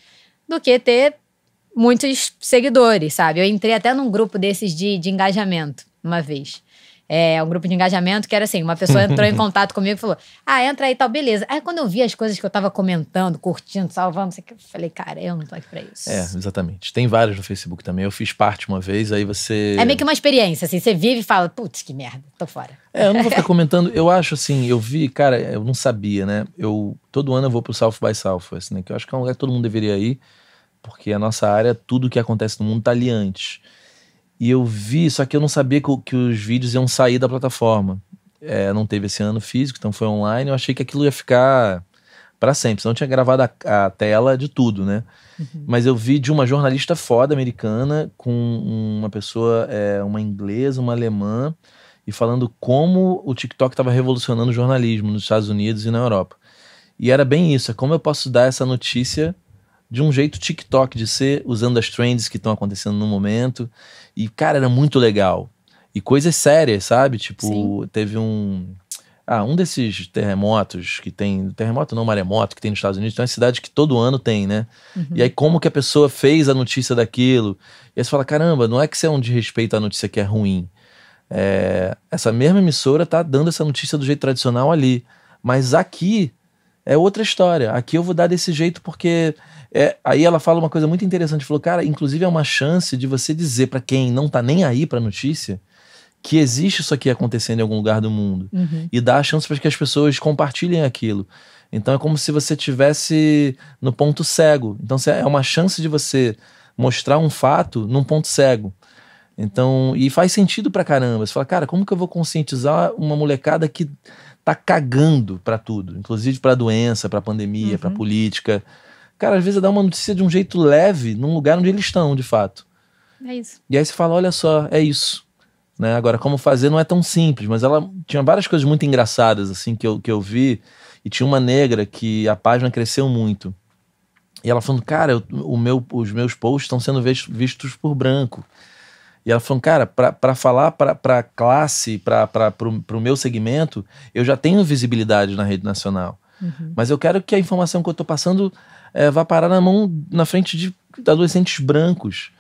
S2: do que ter muitos seguidores, sabe? Eu entrei até num grupo desses de, de engajamento uma vez. É, um grupo de engajamento que era assim, uma pessoa entrou em contato comigo e falou, ah, entra aí e tal, beleza. Aí quando eu vi as coisas que eu tava comentando, curtindo, salvando, eu falei, cara, eu não tô aqui pra isso.
S1: É, exatamente. Tem vários no Facebook também. Eu fiz parte uma vez, aí você.
S2: É meio que uma experiência, assim, você vive e fala, putz, que merda, tô fora.
S1: É, eu não vou ficar comentando. Eu acho assim, eu vi, cara, eu não sabia, né? Eu todo ano eu vou pro South by Southwest, né? Que eu acho que é um lugar que todo mundo deveria ir, porque a nossa área, tudo que acontece no mundo tá ali antes. E eu vi, só que eu não sabia que, que os vídeos iam sair da plataforma. É, não teve esse ano físico, então foi online. Eu achei que aquilo ia ficar para sempre. Senão eu tinha gravado a, a tela de tudo, né? Mas eu vi de uma jornalista foda americana com uma pessoa, é, uma inglesa, uma alemã, e falando como o TikTok estava revolucionando o jornalismo nos Estados Unidos e na Europa. E era bem isso, é como eu posso dar essa notícia de um jeito TikTok, de ser usando as trends que estão acontecendo no momento. E, cara, era muito legal. E coisas sérias, sabe? Tipo,
S2: Sim.
S1: teve um. Ah, um desses terremotos que tem. Terremoto não, maremoto que tem nos Estados Unidos, tem uma cidade que todo ano tem, né? E aí, como que a pessoa fez a notícia daquilo? E aí você fala: caramba, não é que isso é um desrespeito à notícia que é ruim. É, essa mesma emissora tá dando essa notícia do jeito tradicional ali. Mas aqui é outra história. Aqui eu vou dar desse jeito porque. É, aí ela fala uma coisa muito interessante. Falou, cara, inclusive é uma chance de você dizer pra quem não tá nem aí pra notícia que existe isso aqui acontecendo em algum lugar do mundo
S2: Uhum.
S1: e dar a chance para que as pessoas compartilhem aquilo. Então é como se você tivesse no ponto cego. Então é uma chance de você mostrar um fato num ponto cego. Então, e faz sentido pra caramba. Você fala, cara, como que eu vou conscientizar uma molecada que tá cagando pra tudo, inclusive pra doença, pra pandemia, pra
S2: Uhum.
S1: política. Cara, às vezes dar uma notícia de um jeito leve, num lugar onde eles estão, de fato.
S2: É isso.
S1: E aí você fala, olha só, é isso. Né? Agora, como fazer não é tão simples, mas ela tinha várias coisas muito engraçadas, assim, que eu, que eu vi. E tinha uma negra que a página cresceu muito. E ela falando, cara, eu, o meu, os meus posts estão sendo vistos por branco. E ela falou, cara, para falar para a classe, para o meu segmento, eu já tenho visibilidade na rede nacional. Uhum. Mas eu quero que a informação que eu estou passando é, vá parar na mão, na frente de adolescentes brancos.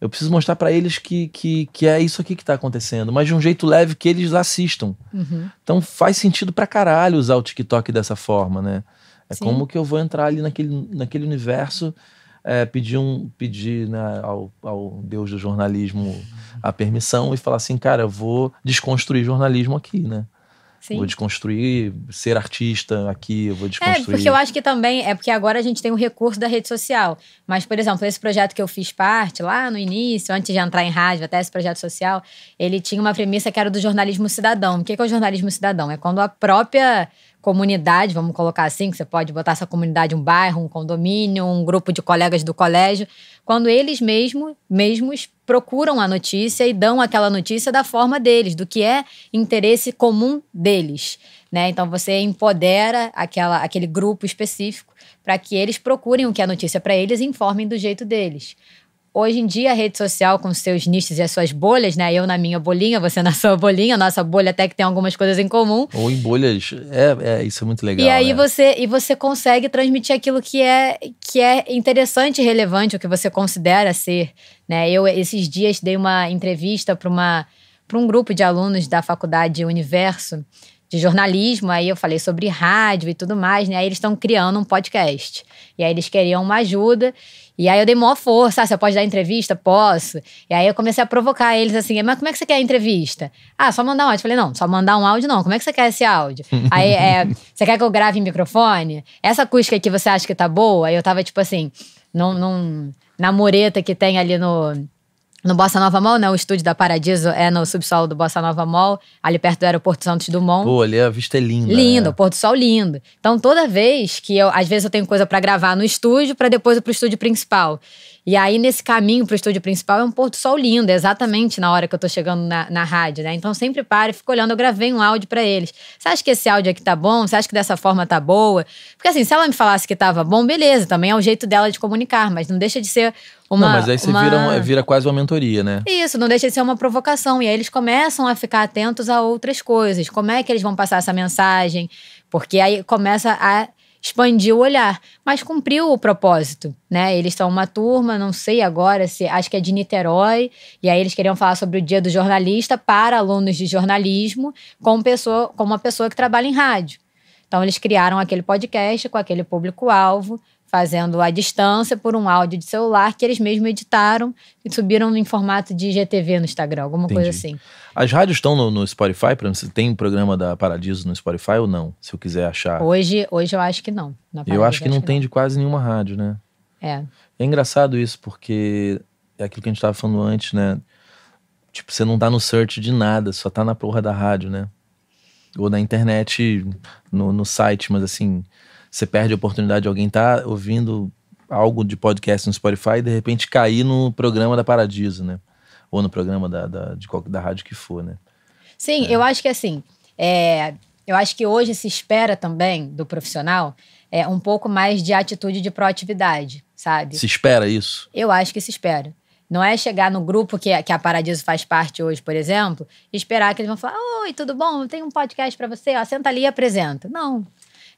S1: Eu preciso mostrar para eles que, que, que é isso aqui que está acontecendo, mas de um jeito leve que eles assistam. Uhum. Então faz sentido pra caralho usar o TikTok dessa forma, né? É Sim. como que eu vou entrar ali naquele, naquele universo, é, pedir, um, pedir né, ao, ao Deus do jornalismo a permissão e falar assim, cara, eu vou desconstruir jornalismo aqui, né? Sim. Vou desconstruir ser artista aqui, eu vou é, desconstruir.
S2: É, porque eu acho que também é porque agora a gente tem um recurso da rede social. Mas, por exemplo, esse projeto que eu fiz parte lá no início, antes de entrar em rádio, até esse projeto social, ele tinha uma premissa que era do jornalismo cidadão. O que é o jornalismo cidadão? É quando a própria comunidade, vamos colocar assim, que você pode botar essa comunidade um bairro, um condomínio, um grupo de colegas do colégio, quando eles mesmo, mesmos procuram a notícia e dão aquela notícia da forma deles, do que é interesse comum deles. Né? Então você empodera aquela, aquele grupo específico para que eles procurem o que é notícia para eles e informem do jeito deles. Hoje em dia, a rede social, com seus nichos e as suas bolhas, né? Eu na minha bolinha, você na sua bolinha, nossa bolha até que tem algumas coisas em comum.
S1: Ou em bolhas. É, é isso é muito legal.
S2: E aí
S1: né?
S2: você e você consegue transmitir aquilo que é que é interessante e relevante, o que você considera ser. Né? Eu, esses dias, dei uma entrevista para uma para um grupo de alunos da faculdade Universo de jornalismo, aí eu falei sobre rádio e tudo mais, né? Aí eles estão criando um podcast. E aí eles queriam uma ajuda. E aí eu dei maior força, ah, você pode dar entrevista? Posso. E aí eu comecei a provocar eles assim, mas como é que você quer a entrevista? Ah, só mandar um áudio. Eu falei, não, só mandar um áudio não. Como é que você quer esse áudio? aí, é, você quer que eu grave em microfone? Essa acústica aqui você acha que tá boa? Aí eu tava, tipo assim, num, num, na mureta que tem ali no no Bossa Nova Mall, né? O estúdio da Paradiso é no subsolo do Bossa Nova Mall, ali perto do aeroporto Santos Dumont.
S1: Pô, ali a vista é linda.
S2: Linda,
S1: né?
S2: o Porto Sol lindo. Então, toda vez que eu, às vezes eu tenho coisa para gravar no estúdio, para depois ir pro estúdio principal. E aí, nesse caminho pro estúdio principal, é um Porto Sol lindo, exatamente na hora que eu tô chegando na, na rádio, né? Então, sempre paro e fico olhando. Eu gravei um áudio para eles. Você acha que esse áudio aqui tá bom? Você acha que dessa forma tá boa? Porque assim, se ela me falasse que tava bom, beleza, também é o jeito dela de comunicar, mas não deixa de ser uma,
S1: não, mas aí você
S2: uma...
S1: vira, vira quase uma mentoria, né?
S2: Isso, não deixa de ser uma provocação. E aí eles começam a ficar atentos a outras coisas. Como é que eles vão passar essa mensagem? Porque aí começa a expandir o olhar, mas cumpriu o propósito, né? Eles são uma turma, não sei agora se acho que é de Niterói, e aí eles queriam falar sobre o Dia do Jornalista para alunos de jornalismo, com pessoa, com uma pessoa que trabalha em rádio. Então eles criaram aquele podcast com aquele público-alvo, fazendo à distância por um áudio de celular que eles mesmos editaram e subiram em formato de GTV no Instagram, alguma Entendi. coisa assim.
S1: As rádios estão no, no Spotify, por exemplo, tem um programa da Paradiso no Spotify ou não? Se eu quiser achar.
S2: Hoje, hoje eu acho que não.
S1: eu acho que não tem não. de quase nenhuma rádio, né?
S2: É.
S1: É engraçado isso, porque é aquilo que a gente estava falando antes, né? Tipo, você não tá no search de nada, só tá na porra da rádio, né? Ou na internet, no, no site, mas assim, você perde a oportunidade de alguém estar tá ouvindo algo de podcast no Spotify e de repente cair no programa da Paradiso, né? Ou no programa da, da, de, da rádio que for, né?
S2: Sim, é. eu acho que assim, é, eu acho que hoje se espera também do profissional é, um pouco mais de atitude de proatividade, sabe?
S1: Se espera isso?
S2: Eu acho que se espera. Não é chegar no grupo que, que a Paradiso faz parte hoje, por exemplo, e esperar que eles vão falar: Oi, tudo bom? Tem um podcast para você, ó, senta ali e apresenta. Não.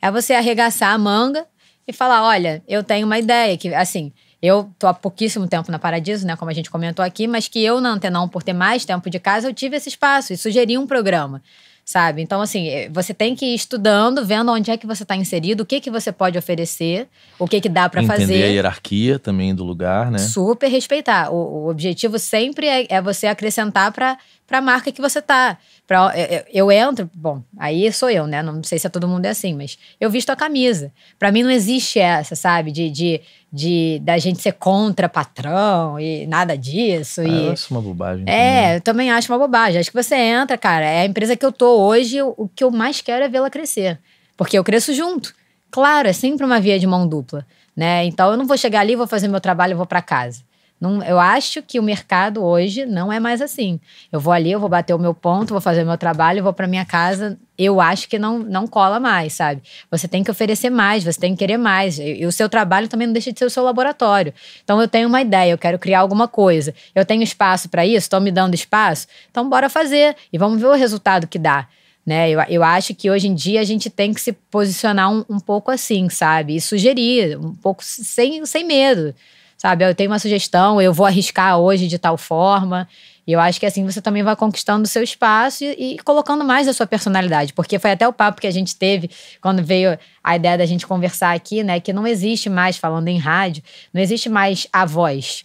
S2: É você arregaçar a manga e falar: olha, eu tenho uma ideia que, assim, eu tô há pouquíssimo tempo na Paradiso, né, como a gente comentou aqui, mas que eu na Antenão, por ter mais tempo de casa, eu tive esse espaço e sugeri um programa sabe? Então, assim, eh, você tem que ir estudando, vendo onde é que você está inserido, o que que você pode oferecer, o que que dá para fazer.
S1: Entender a hierarquia também do lugar, né?
S2: Super respeitar. O, o objetivo sempre é, é você acrescentar para para a marca que você tá. Pra, eu, eu, entro, bom, aí sou eu, né? Não sei se é todo mundo é assim, mas eu visto a camisa. Para mim não existe essa, sabe? De, de, de da gente ser contra patrão e nada disso. Ah, e,
S1: eu acho uma bobagem.
S2: É, também. eu também acho uma bobagem. Acho que você entra, cara, é a empresa que eu tô hoje, o, o que eu mais quero é vê-la crescer. Porque eu cresço junto. Claro, é sempre uma via de mão dupla, né? Então eu não vou chegar ali, vou fazer meu trabalho e vou para casa. Não, eu acho que o mercado hoje não é mais assim. Eu vou ali, eu vou bater o meu ponto, vou fazer o meu trabalho, vou para minha casa. Eu acho que não, não cola mais, sabe? Você tem que oferecer mais, você tem que querer mais. E, e o seu trabalho também não deixa de ser o seu laboratório. Então eu tenho uma ideia, eu quero criar alguma coisa. Eu tenho espaço para isso, estão me dando espaço. Então bora fazer e vamos ver o resultado que dá. Né? Eu, eu acho que hoje em dia a gente tem que se posicionar um, um pouco assim, sabe? E sugerir, um pouco sem, sem medo, sabe? Eu tenho uma sugestão, eu vou arriscar hoje de tal forma. E eu acho que assim você também vai conquistando o seu espaço e, e, colocando mais da sua personalidade. Porque foi até o papo que a gente teve quando veio a ideia da gente conversar aqui, né? Que não existe mais, falando em rádio, não existe mais a voz.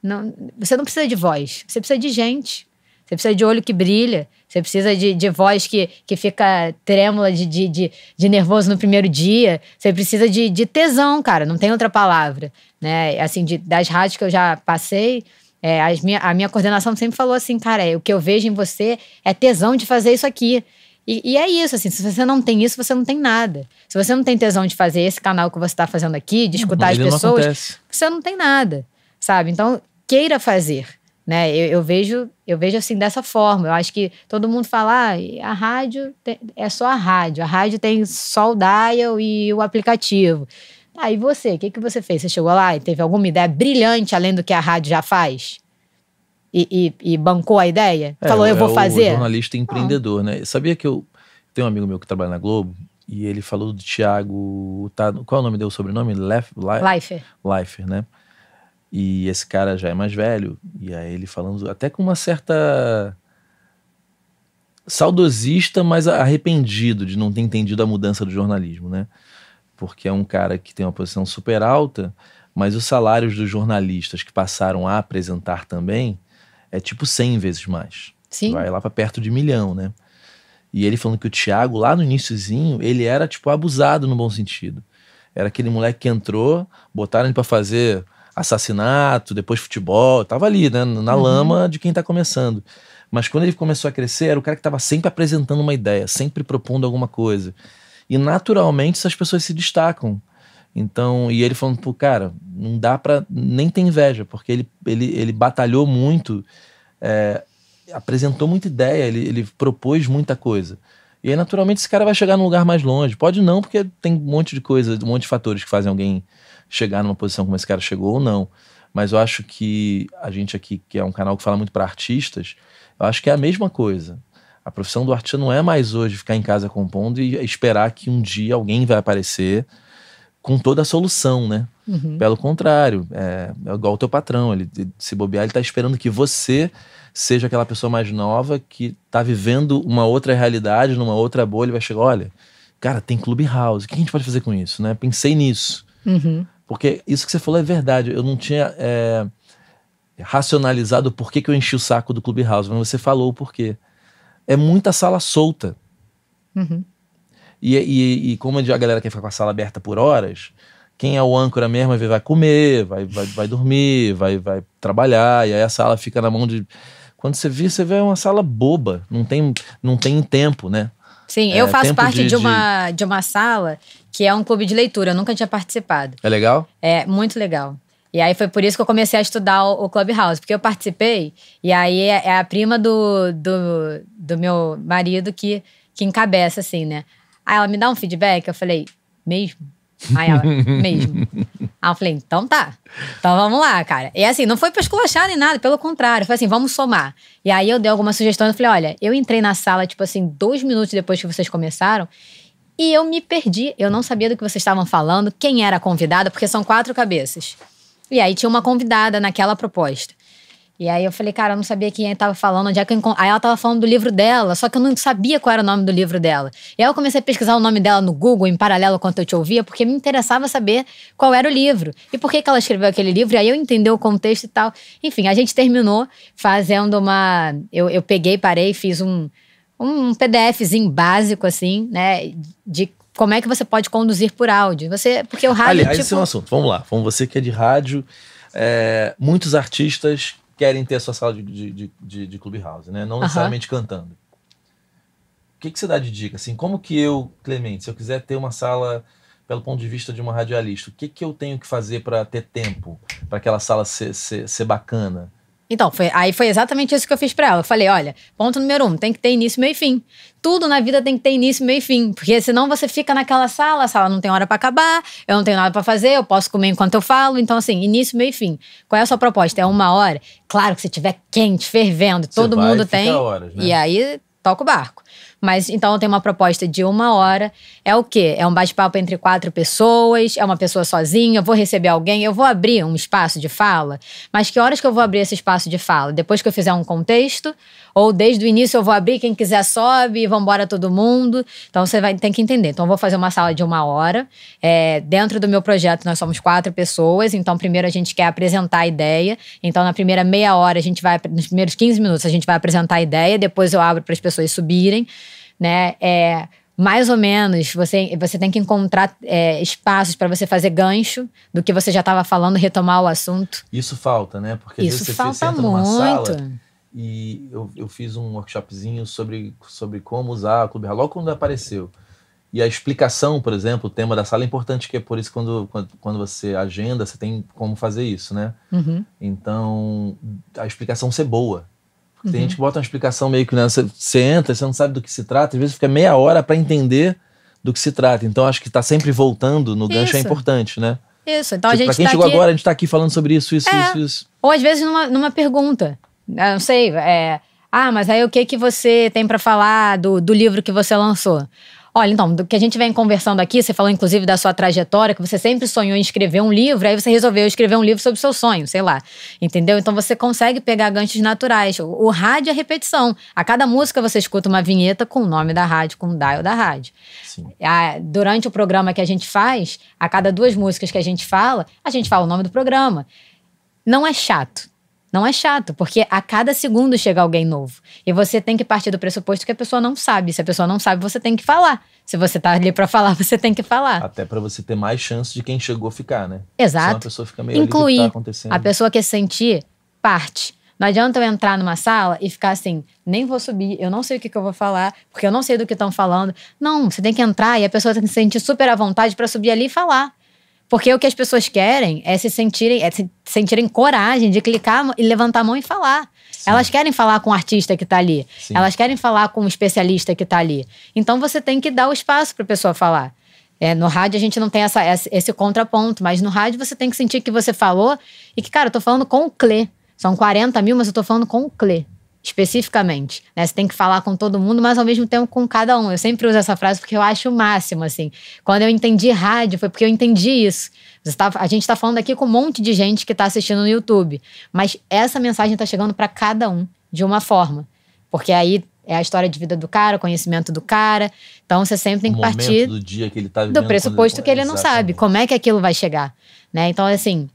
S2: Não, você não precisa de voz, você precisa de gente. Você precisa de olho que brilha. Você precisa de, de voz que, que fica trêmula de, de, de, de nervoso no primeiro dia. Você precisa de, de tesão, cara. Não tem outra palavra. Né? Assim, de, das rádios que eu já passei, é, as minha, a minha coordenação sempre falou assim, cara, é, o que eu vejo em você é tesão de fazer isso aqui. E, e, é isso, assim, se você não tem isso, você não tem nada. Se você não tem tesão de fazer esse canal que você está fazendo aqui, de escutar as pessoas, você não tem nada, sabe? Então, queira fazer né? Eu, eu, vejo, eu vejo assim dessa forma. Eu acho que todo mundo fala, ah, a rádio tem, é só a rádio. A rádio tem só o dial e o aplicativo. Aí ah, você, o que, que você fez? Você chegou lá e teve alguma ideia brilhante além do que a rádio já faz? E, e, e bancou a ideia? É, Falou, eu vou é fazer?
S1: O jornalista empreendedor, né? Sabia que eu tenho um amigo meu que trabalha na Globo e ele falou do Thiago. Tá, qual é o nome dele, o sobrenome? Leif,
S2: Leif,
S1: Leifert, né? E esse cara já é mais velho, e aí ele falando até com uma certa saudosista, mas arrependido de não ter entendido a mudança do jornalismo, né? Porque é um cara que tem uma posição super alta, mas os salários dos jornalistas que passaram a apresentar também é tipo 100 vezes mais.
S2: Sim.
S1: Vai lá para perto de milhão, né? E ele falando que o Thiago, lá no iníciozinho, ele era tipo abusado no bom sentido. Era aquele moleque que entrou, botaram ele para fazer assassinato, depois futebol, tava ali, né, na uhum. lama de quem tá começando. Mas quando ele começou a crescer, era o cara que estava sempre apresentando uma ideia, sempre propondo alguma coisa. E naturalmente essas pessoas se destacam. Então, e ele falando, pô, cara, não dá pra nem ter inveja, porque ele, ele, ele batalhou muito, é, apresentou muita ideia, ele, ele propôs muita coisa. E aí, naturalmente, esse cara vai chegar num lugar mais longe. Pode não, porque tem um monte de coisas, um monte de fatores que fazem alguém chegar numa posição como esse cara chegou ou não. Mas eu acho que a gente aqui, que é um canal que fala muito para artistas, eu acho que é a mesma coisa. A profissão do artista não é mais hoje ficar em casa compondo e esperar que um dia alguém vai aparecer com toda a solução, né? Uhum. Pelo contrário, é, é, igual o teu patrão, ele se bobear, ele tá esperando que você seja aquela pessoa mais nova que tá vivendo uma outra realidade, numa outra bolha, e vai chegar, olha, cara, tem Clubhouse, o que a gente pode fazer com isso, né? Pensei nisso.
S2: Uhum.
S1: Porque isso que você falou é verdade. Eu não tinha é, racionalizado o porquê que eu enchi o saco do Clubhouse, mas você falou o porquê. É muita sala solta.
S2: Uhum.
S1: E, e, e, como a galera quer ficar com a sala aberta por horas, quem é o âncora mesmo vai comer, vai, vai, vai dormir, vai, vai trabalhar, e aí a sala fica na mão de. Quando você vê, você vê uma sala boba, não tem, não tem tempo, né?
S2: Sim, é, eu faço parte de, de, uma, de uma sala que é um clube de leitura, eu nunca tinha participado.
S1: É legal?
S2: É, muito legal. E aí foi por isso que eu comecei a estudar o, o Clubhouse, porque eu participei, e aí é, é a prima do, do, do meu marido que, que encabeça, assim, né? Aí ela me dá um feedback, eu falei, mesmo? Aí ela, mesmo. Aí eu falei, então tá. Então vamos lá, cara. E assim, não foi pra esculachar nem nada, pelo contrário. Foi assim, vamos somar. E aí eu dei algumas sugestões, eu falei, olha, eu entrei na sala, tipo assim, dois minutos depois que vocês começaram, e eu me perdi. Eu não sabia do que vocês estavam falando, quem era a convidada, porque são quatro cabeças. E aí tinha uma convidada naquela proposta. E aí eu falei, cara, eu não sabia quem estava falando, onde é que eu Aí ela estava falando do livro dela, só que eu não sabia qual era o nome do livro dela. E aí eu comecei a pesquisar o nome dela no Google, em paralelo enquanto eu te ouvia, porque me interessava saber qual era o livro. E por que, que ela escreveu aquele livro, e aí eu entendi o contexto e tal. Enfim, a gente terminou fazendo uma. Eu, eu peguei, parei, fiz um, um PDFzinho básico, assim, né? De como é que você pode conduzir por áudio. Você, porque o rádio.
S1: Aliás, tipo... esse é um assunto. Vamos lá. Vamos você que é de rádio. É, muitos artistas querem ter a sua sala de, de, de, de Clubhouse, né? Não necessariamente cantando. O que, que você dá de dica? Assim, como que eu, Clemente, se eu quiser ter uma sala pelo ponto de vista de uma radialista, o que, que eu tenho que fazer para ter tempo? para aquela sala ser, ser, ser bacana?
S2: Então, foi, aí foi exatamente isso que eu fiz pra ela. Eu falei: olha, ponto número um, tem que ter início, meio e fim. Tudo na vida tem que ter início, meio e fim. Porque senão você fica naquela sala, a sala não tem hora para acabar, eu não tenho nada para fazer, eu posso comer enquanto eu falo. Então, assim, início, meio e fim. Qual é a sua proposta? É uma hora? Claro que se tiver quente, fervendo, todo mundo tem.
S1: horas, né?
S2: E aí toca o barco. Mas então tenho uma proposta de uma hora. É o quê? É um bate-papo entre quatro pessoas, é uma pessoa sozinha, eu vou receber alguém, eu vou abrir um espaço de fala. Mas que horas que eu vou abrir esse espaço de fala? Depois que eu fizer um contexto? Ou desde o início eu vou abrir, quem quiser sobe, e vambora todo mundo. Então você vai ter que entender. Então eu vou fazer uma sala de uma hora. É, dentro do meu projeto nós somos quatro pessoas. Então primeiro a gente quer apresentar a ideia. Então na primeira meia hora a gente vai, nos primeiros 15 minutos a gente vai apresentar a ideia. Depois eu abro para as pessoas subirem, né? É, mais ou menos, você, você tem que encontrar é, espaços para você fazer gancho do que você já estava falando, retomar o assunto.
S1: Isso falta, né? Porque às
S2: Isso
S1: vezes
S2: falta
S1: você entra numa
S2: muito.
S1: sala e eu, eu fiz um workshopzinho sobre, sobre como usar o Clube Hall, logo quando apareceu. E a explicação, por exemplo, o tema da sala é importante, que é por isso quando, quando, quando você agenda, você tem como fazer isso, né?
S2: Uhum.
S1: Então, a explicação ser boa. Porque Tem
S2: Uhum.
S1: gente que bota uma explicação meio que, né, você, você entra, você não sabe do que se trata, às vezes fica meia hora para entender do que se trata. Então, acho que tá sempre voltando no gancho é
S2: Isso.
S1: importante, né?
S2: Isso. Então
S1: Tipo,
S2: a gente
S1: pra quem
S2: tá
S1: chegou
S2: aqui...
S1: agora, a gente tá aqui falando sobre isso, isso,
S2: É.
S1: isso, isso.
S2: Ou às vezes numa, numa pergunta. Eu não sei, é, ah, mas aí o que que você tem pra falar do, do livro que você lançou? Olha, então, do que a gente vem conversando aqui, você falou inclusive da sua trajetória, que você sempre sonhou em escrever um livro, aí você resolveu escrever um livro sobre o seu sonho, sei lá. Entendeu? Então você consegue pegar ganchos naturais. O, o rádio é repetição. A cada música você escuta uma vinheta com o nome da rádio, com o dial da rádio. Ah, durante o programa que a gente faz, a cada duas músicas que a gente fala, a gente fala o nome do programa. Não é chato. Não é chato, porque a cada segundo chega alguém novo. E você tem que partir do pressuposto que a pessoa não sabe. Se a pessoa não sabe, você tem que falar. Se você tá ali pra falar, você tem que falar.
S1: Até para você ter mais chance de quem chegou ficar, né? Senão a
S2: Exato.
S1: pessoa fica meio ali, o que
S2: Incluir
S1: tá acontecendo.
S2: A pessoa que sentir, parte. Não adianta eu entrar numa sala e ficar assim, nem vou subir, eu não sei o que, que eu vou falar, porque eu não sei do que estão falando. Não, você tem que entrar e a pessoa tem que se sentir super à vontade pra subir ali e falar. Porque o que as pessoas querem é se sentirem, é se sentirem coragem de clicar e levantar a mão e falar.
S1: Sim.
S2: Elas querem falar com o artista que tá ali.
S1: Sim.
S2: Elas querem falar com o especialista que tá ali. Então você tem que dar o espaço para a pessoa falar. É, no rádio a gente não tem essa, esse, esse contraponto, mas no rádio você tem que sentir que você falou e que, cara, eu tô falando com o Clê. São 40 mil, mas eu tô falando com o Clê, especificamente. Né? Você tem que falar com todo mundo, mas ao mesmo tempo com cada um. Eu sempre uso essa frase porque eu acho o máximo, assim. Quando eu entendi rádio, foi porque eu entendi isso. Tá- a gente tá falando aqui com um monte de gente que tá assistindo no YouTube, mas essa mensagem tá chegando para cada um, de uma forma. Porque aí é a história de vida do cara, o conhecimento do cara. Então você sempre tem que partir
S1: do dia que ele tá vivendo.
S2: do pressuposto que ele não sabe
S1: Exatamente.
S2: como é que aquilo vai chegar, né? Então, assim,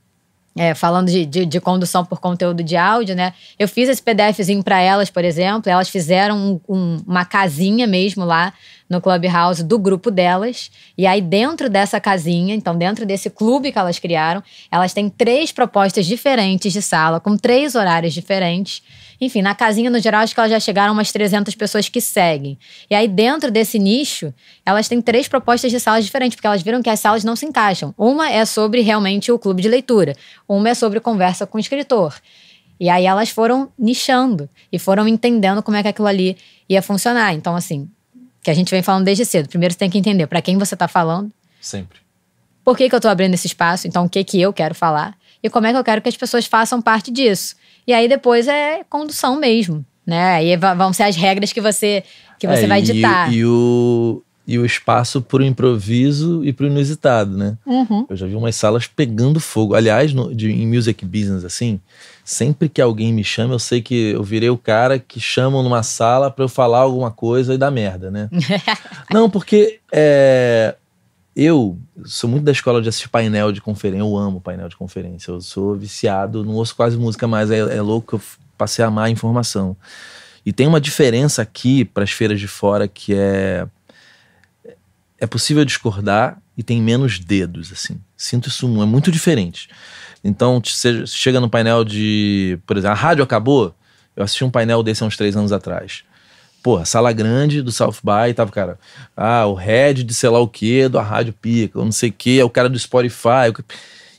S2: é, falando de, de, de condução por conteúdo de áudio, né? Eu fiz esse PDFzinho para elas, por exemplo, elas fizeram um- um- uma casinha mesmo lá no Clubhouse do grupo delas. E aí, dentro dessa casinha, então, dentro desse clube que elas criaram, elas têm três propostas diferentes de sala, com três horários diferentes. Enfim, na casinha, no geral, acho que elas já chegaram a umas 300 pessoas que seguem. E aí, dentro desse nicho, elas têm três propostas de salas diferentes, porque elas viram que as salas não se encaixam. Uma é sobre realmente o clube de leitura, uma é sobre conversa com o escritor. E aí elas foram nichando e foram entendendo como é que aquilo ali ia funcionar. Então, assim, que a gente vem falando desde cedo. Primeiro você tem que entender para quem você está falando,
S1: Sempre.
S2: por que, que eu estou abrindo esse espaço, então o que, que eu quero falar e como é que eu quero que as pessoas façam parte disso. E aí depois é condução mesmo, né? Aí vão ser as regras que você, que você
S1: É,
S2: vai
S1: e-
S2: ditar.
S1: E, o, e o espaço pro improviso e pro inusitado, né?
S2: Uhum.
S1: Eu já vi umas salas pegando fogo. Aliás, no- de, em music business, assim, sempre que alguém me chama, eu sei que eu virei o cara que chamam numa sala pra eu falar alguma coisa e dar merda, né? Não, porque é, eu sou muito da escola de assistir painel de conferência. Eu amo painel de conferência. Eu sou viciado, não ouço quase música mais. É, é louco eu passei a amar a informação. E tem uma diferença aqui para as feiras de fora que é é possível discordar e tem menos dedos assim. Sinto isso é muito diferente. Então, você chega no painel de, por exemplo, a rádio acabou. Eu assisti um painel desse há uns três anos atrás. Porra, sala grande do South By, tava, cara, ah, o head de sei lá o que, do a Rádio Pica, ou não sei o que, é o cara do Spotify. o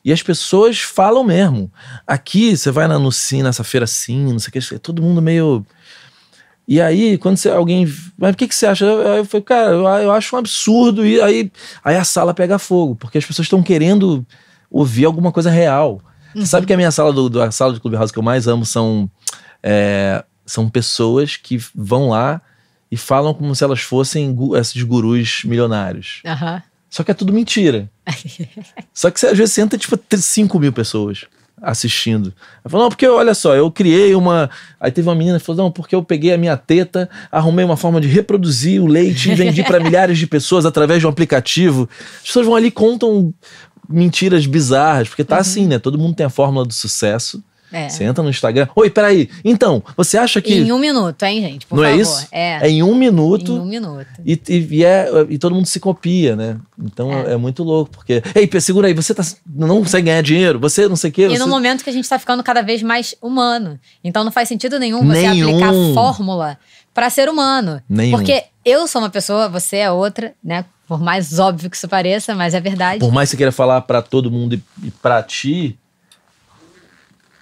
S1: E as pessoas falam mesmo. Aqui, você vai na, no Sim, nessa feira Sim, não sei o que, é todo mundo meio. E aí, quando você, alguém. Mas o que, que você acha? Aí eu falei, cara, eu, eu acho um absurdo. E aí, aí a sala pega fogo, porque as pessoas estão querendo ouvir alguma coisa real. Uhum. Sabe que a minha sala do, do a sala do Clubhouse que eu mais amo são. É, são pessoas que vão lá e falam como se elas fossem esses gurus milionários.
S2: Uhum.
S1: Só que é tudo mentira. Só que você, às vezes senta tipo 5 mil pessoas assistindo. Ela falou, não, porque olha só, eu criei uma. Aí teve uma menina que falou, não, porque eu peguei a minha teta, arrumei uma forma de reproduzir o leite e vendi para milhares de pessoas através de um aplicativo. As pessoas vão ali e contam mentiras bizarras, porque tá uhum. assim, né? Todo mundo tem a fórmula do sucesso. É. Você entra no Instagram. Oi, peraí. Então, você acha que.
S2: Em um minuto, hein, gente?
S1: Por Não é favor. é isso?
S2: É.
S1: é em um minuto.
S2: Em um minuto.
S1: E, e, e, é, e todo mundo se copia, né? Então é. é. muito louco, porque. Ei, segura aí, você tá, não consegue ganhar dinheiro, você não sei o quê.
S2: E
S1: você...
S2: no momento que a gente tá ficando cada vez mais humano. Então não faz sentido nenhum você nenhum. aplicar fórmula para ser humano.
S1: Nenhum.
S2: Porque eu sou uma pessoa, você é outra, né? Por mais óbvio que isso pareça, mas é verdade.
S1: Por mais que você queira falar para todo mundo e, e para ti,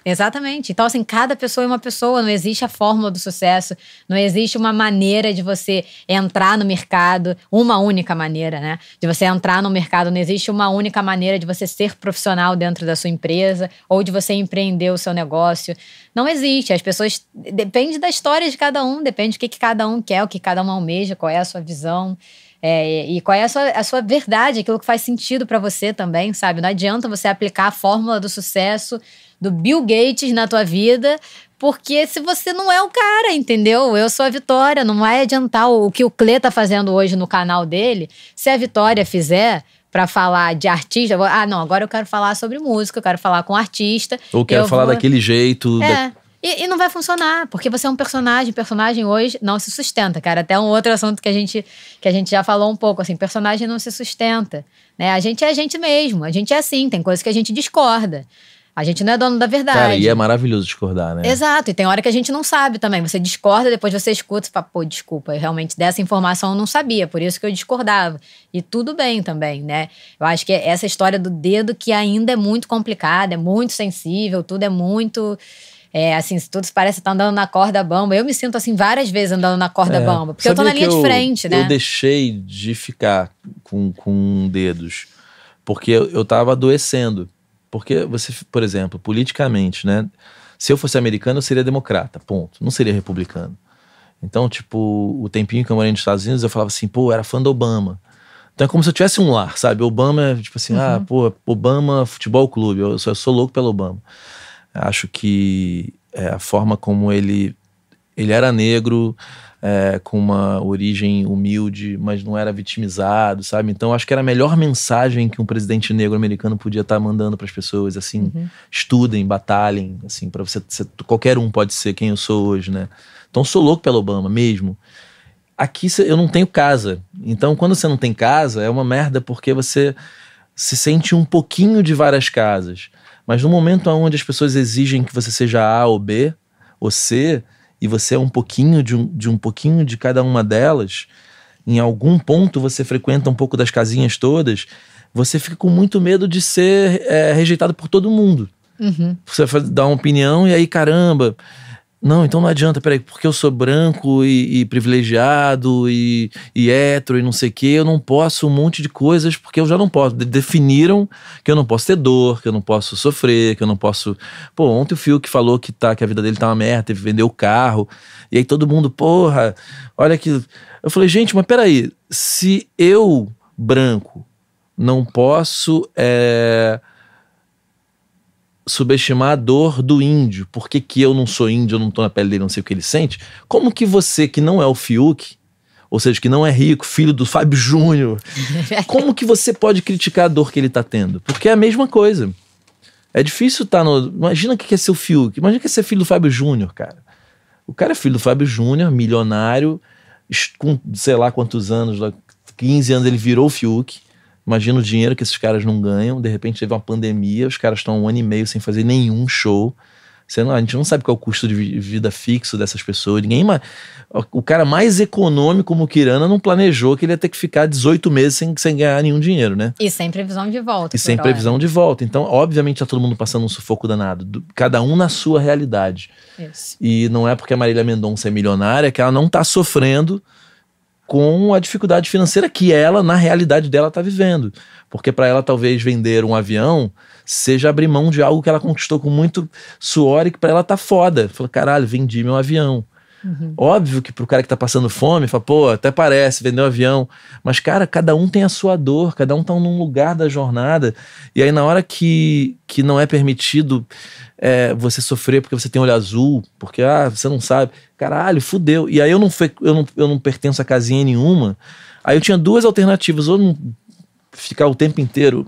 S2: Exatamente. Então, assim, cada pessoa é uma pessoa, não existe a fórmula do sucesso, não existe uma maneira de você entrar no mercado, uma única maneira, né? De você entrar no mercado, não existe uma única maneira de você ser profissional dentro da sua empresa ou de você empreender o seu negócio. Não existe. As pessoas. Depende da história de cada um, depende do que, que cada um quer, o que cada um almeja, qual é a sua visão. É, e qual é a sua, a sua verdade, aquilo que faz sentido para você também, sabe? Não adianta você aplicar a fórmula do sucesso do Bill Gates na tua vida, porque se você não é o cara, entendeu? Eu sou a Vitória, não vai adiantar o, que o Clê tá fazendo hoje no canal dele. Se a Vitória fizer para falar de artista, ah, não, agora eu quero falar sobre música, eu quero falar com artista.
S1: Ou quero falar vou... daquele jeito.
S2: É. Da... E, e, não vai funcionar, porque você é um personagem. Personagem hoje não se sustenta, cara. Até um outro assunto que a gente, que a gente já falou um pouco, assim, personagem não se sustenta. Né? A gente é a gente mesmo, a gente é assim, tem coisas que a gente discorda. A gente não é dono da verdade.
S1: Cara, e é maravilhoso discordar, né?
S2: Exato, e tem hora que a gente não sabe também. Você discorda, depois você escuta e fala, pô, desculpa, realmente dessa informação eu não sabia, por isso que eu discordava. E tudo bem também, né? Eu acho que essa história do dedo que ainda é muito complicada, é muito sensível, tudo é muito. É, assim, se tudo parece estar tá andando na corda bamba. Eu me sinto assim várias vezes andando na corda é. bamba, porque eu tô na linha
S1: eu,
S2: de frente, né?
S1: Eu deixei de ficar com, com dedos, porque eu, eu tava adoecendo. Porque você, por exemplo, politicamente, né? Se eu fosse americano, eu seria democrata, ponto. Não seria republicano. Então, tipo, o tempinho que eu morei nos Estados Unidos, eu falava assim, pô, era fã do Obama. Então é como se eu tivesse um lar, sabe? Obama é tipo assim, ah, uhum. ah, pô, Obama Futebol Clube, eu sou, eu sou louco pelo Obama. Acho que é, a forma como ele, ele era negro, é, com uma origem humilde, mas não era vitimizado, sabe? Então acho que era a melhor mensagem que um presidente negro americano podia estar tá mandando para as pessoas, assim, uhum. estudem, batalhem, assim, para você, você, qualquer um pode ser quem eu sou hoje, né? Então sou louco pelo Obama mesmo. Aqui eu não tenho casa, então quando você não tem casa é uma merda porque você se sente um pouquinho de várias casas. Mas no momento onde as pessoas exigem que você seja A ou B ou C, e você é um pouquinho de um, de um pouquinho de cada uma delas, em algum ponto você frequenta um pouco das casinhas todas, você fica com muito medo de ser é, rejeitado por todo mundo.
S2: Uhum.
S1: Você dar uma opinião e aí, caramba, não, então não adianta, peraí, porque eu sou branco e, e privilegiado e, e hétero e não sei o que, eu não posso um monte de coisas porque eu já não posso. Definiram que eu não posso ter dor, que eu não posso sofrer, que eu não posso. Pô, ontem o Fio que falou que, tá, que a vida dele tá uma merda, teve que vender o carro. E aí todo mundo, porra, olha que. Eu falei, gente, mas peraí, se eu, branco, não posso. É subestimar a dor do índio. Por que, que eu não sou índio, eu não tô na pele dele, não sei o que ele sente? Como que você, que não é o Fiuk, ou seja, que não é rico, filho do Fábio Júnior, como que você pode criticar a dor que ele tá tendo? Porque é a mesma coisa. É difícil estar tá no. Imagina o que é ser o Fiuk. Imagina que é ser filho do Fábio Júnior, cara. O cara é filho do Fábio Júnior, milionário, com sei lá quantos anos, 15 anos ele virou o Fiuk. Imagina o dinheiro que esses caras não ganham. De repente teve uma pandemia, os caras estão um ano e meio sem fazer nenhum show. Não, a gente não sabe qual é o custo de vida fixo dessas pessoas. Ninguém o cara mais econômico como o Kirana não planejou que ele ia ter que ficar 18 meses sem, sem ganhar nenhum dinheiro, né?
S2: E sem previsão de volta.
S1: E sem
S2: hora.
S1: previsão de volta. Então, obviamente, tá todo mundo passando um sufoco danado. Do, cada um na sua realidade.
S2: Isso.
S1: E não é porque a Marília Mendonça é milionária que ela não tá sofrendo com a dificuldade financeira que ela, na realidade dela, tá vivendo. Porque para ela, talvez, vender um avião seja abrir mão de algo que ela conquistou com muito suor e que para ela tá foda. Fala, caralho, vendi meu avião. Uhum. Óbvio que pro cara que tá passando fome, fala, pô, até parece, vendeu um avião. Mas, cara, cada um tem a sua dor, cada um tá num lugar da jornada. E aí, na hora que, que não é permitido é, você sofrer porque você tem olho azul, porque, ah, você não sabe, caralho, fudeu. E aí eu não, fui, eu não, eu não pertenço a casinha nenhuma. Aí eu tinha duas alternativas, ou não ficar o tempo inteiro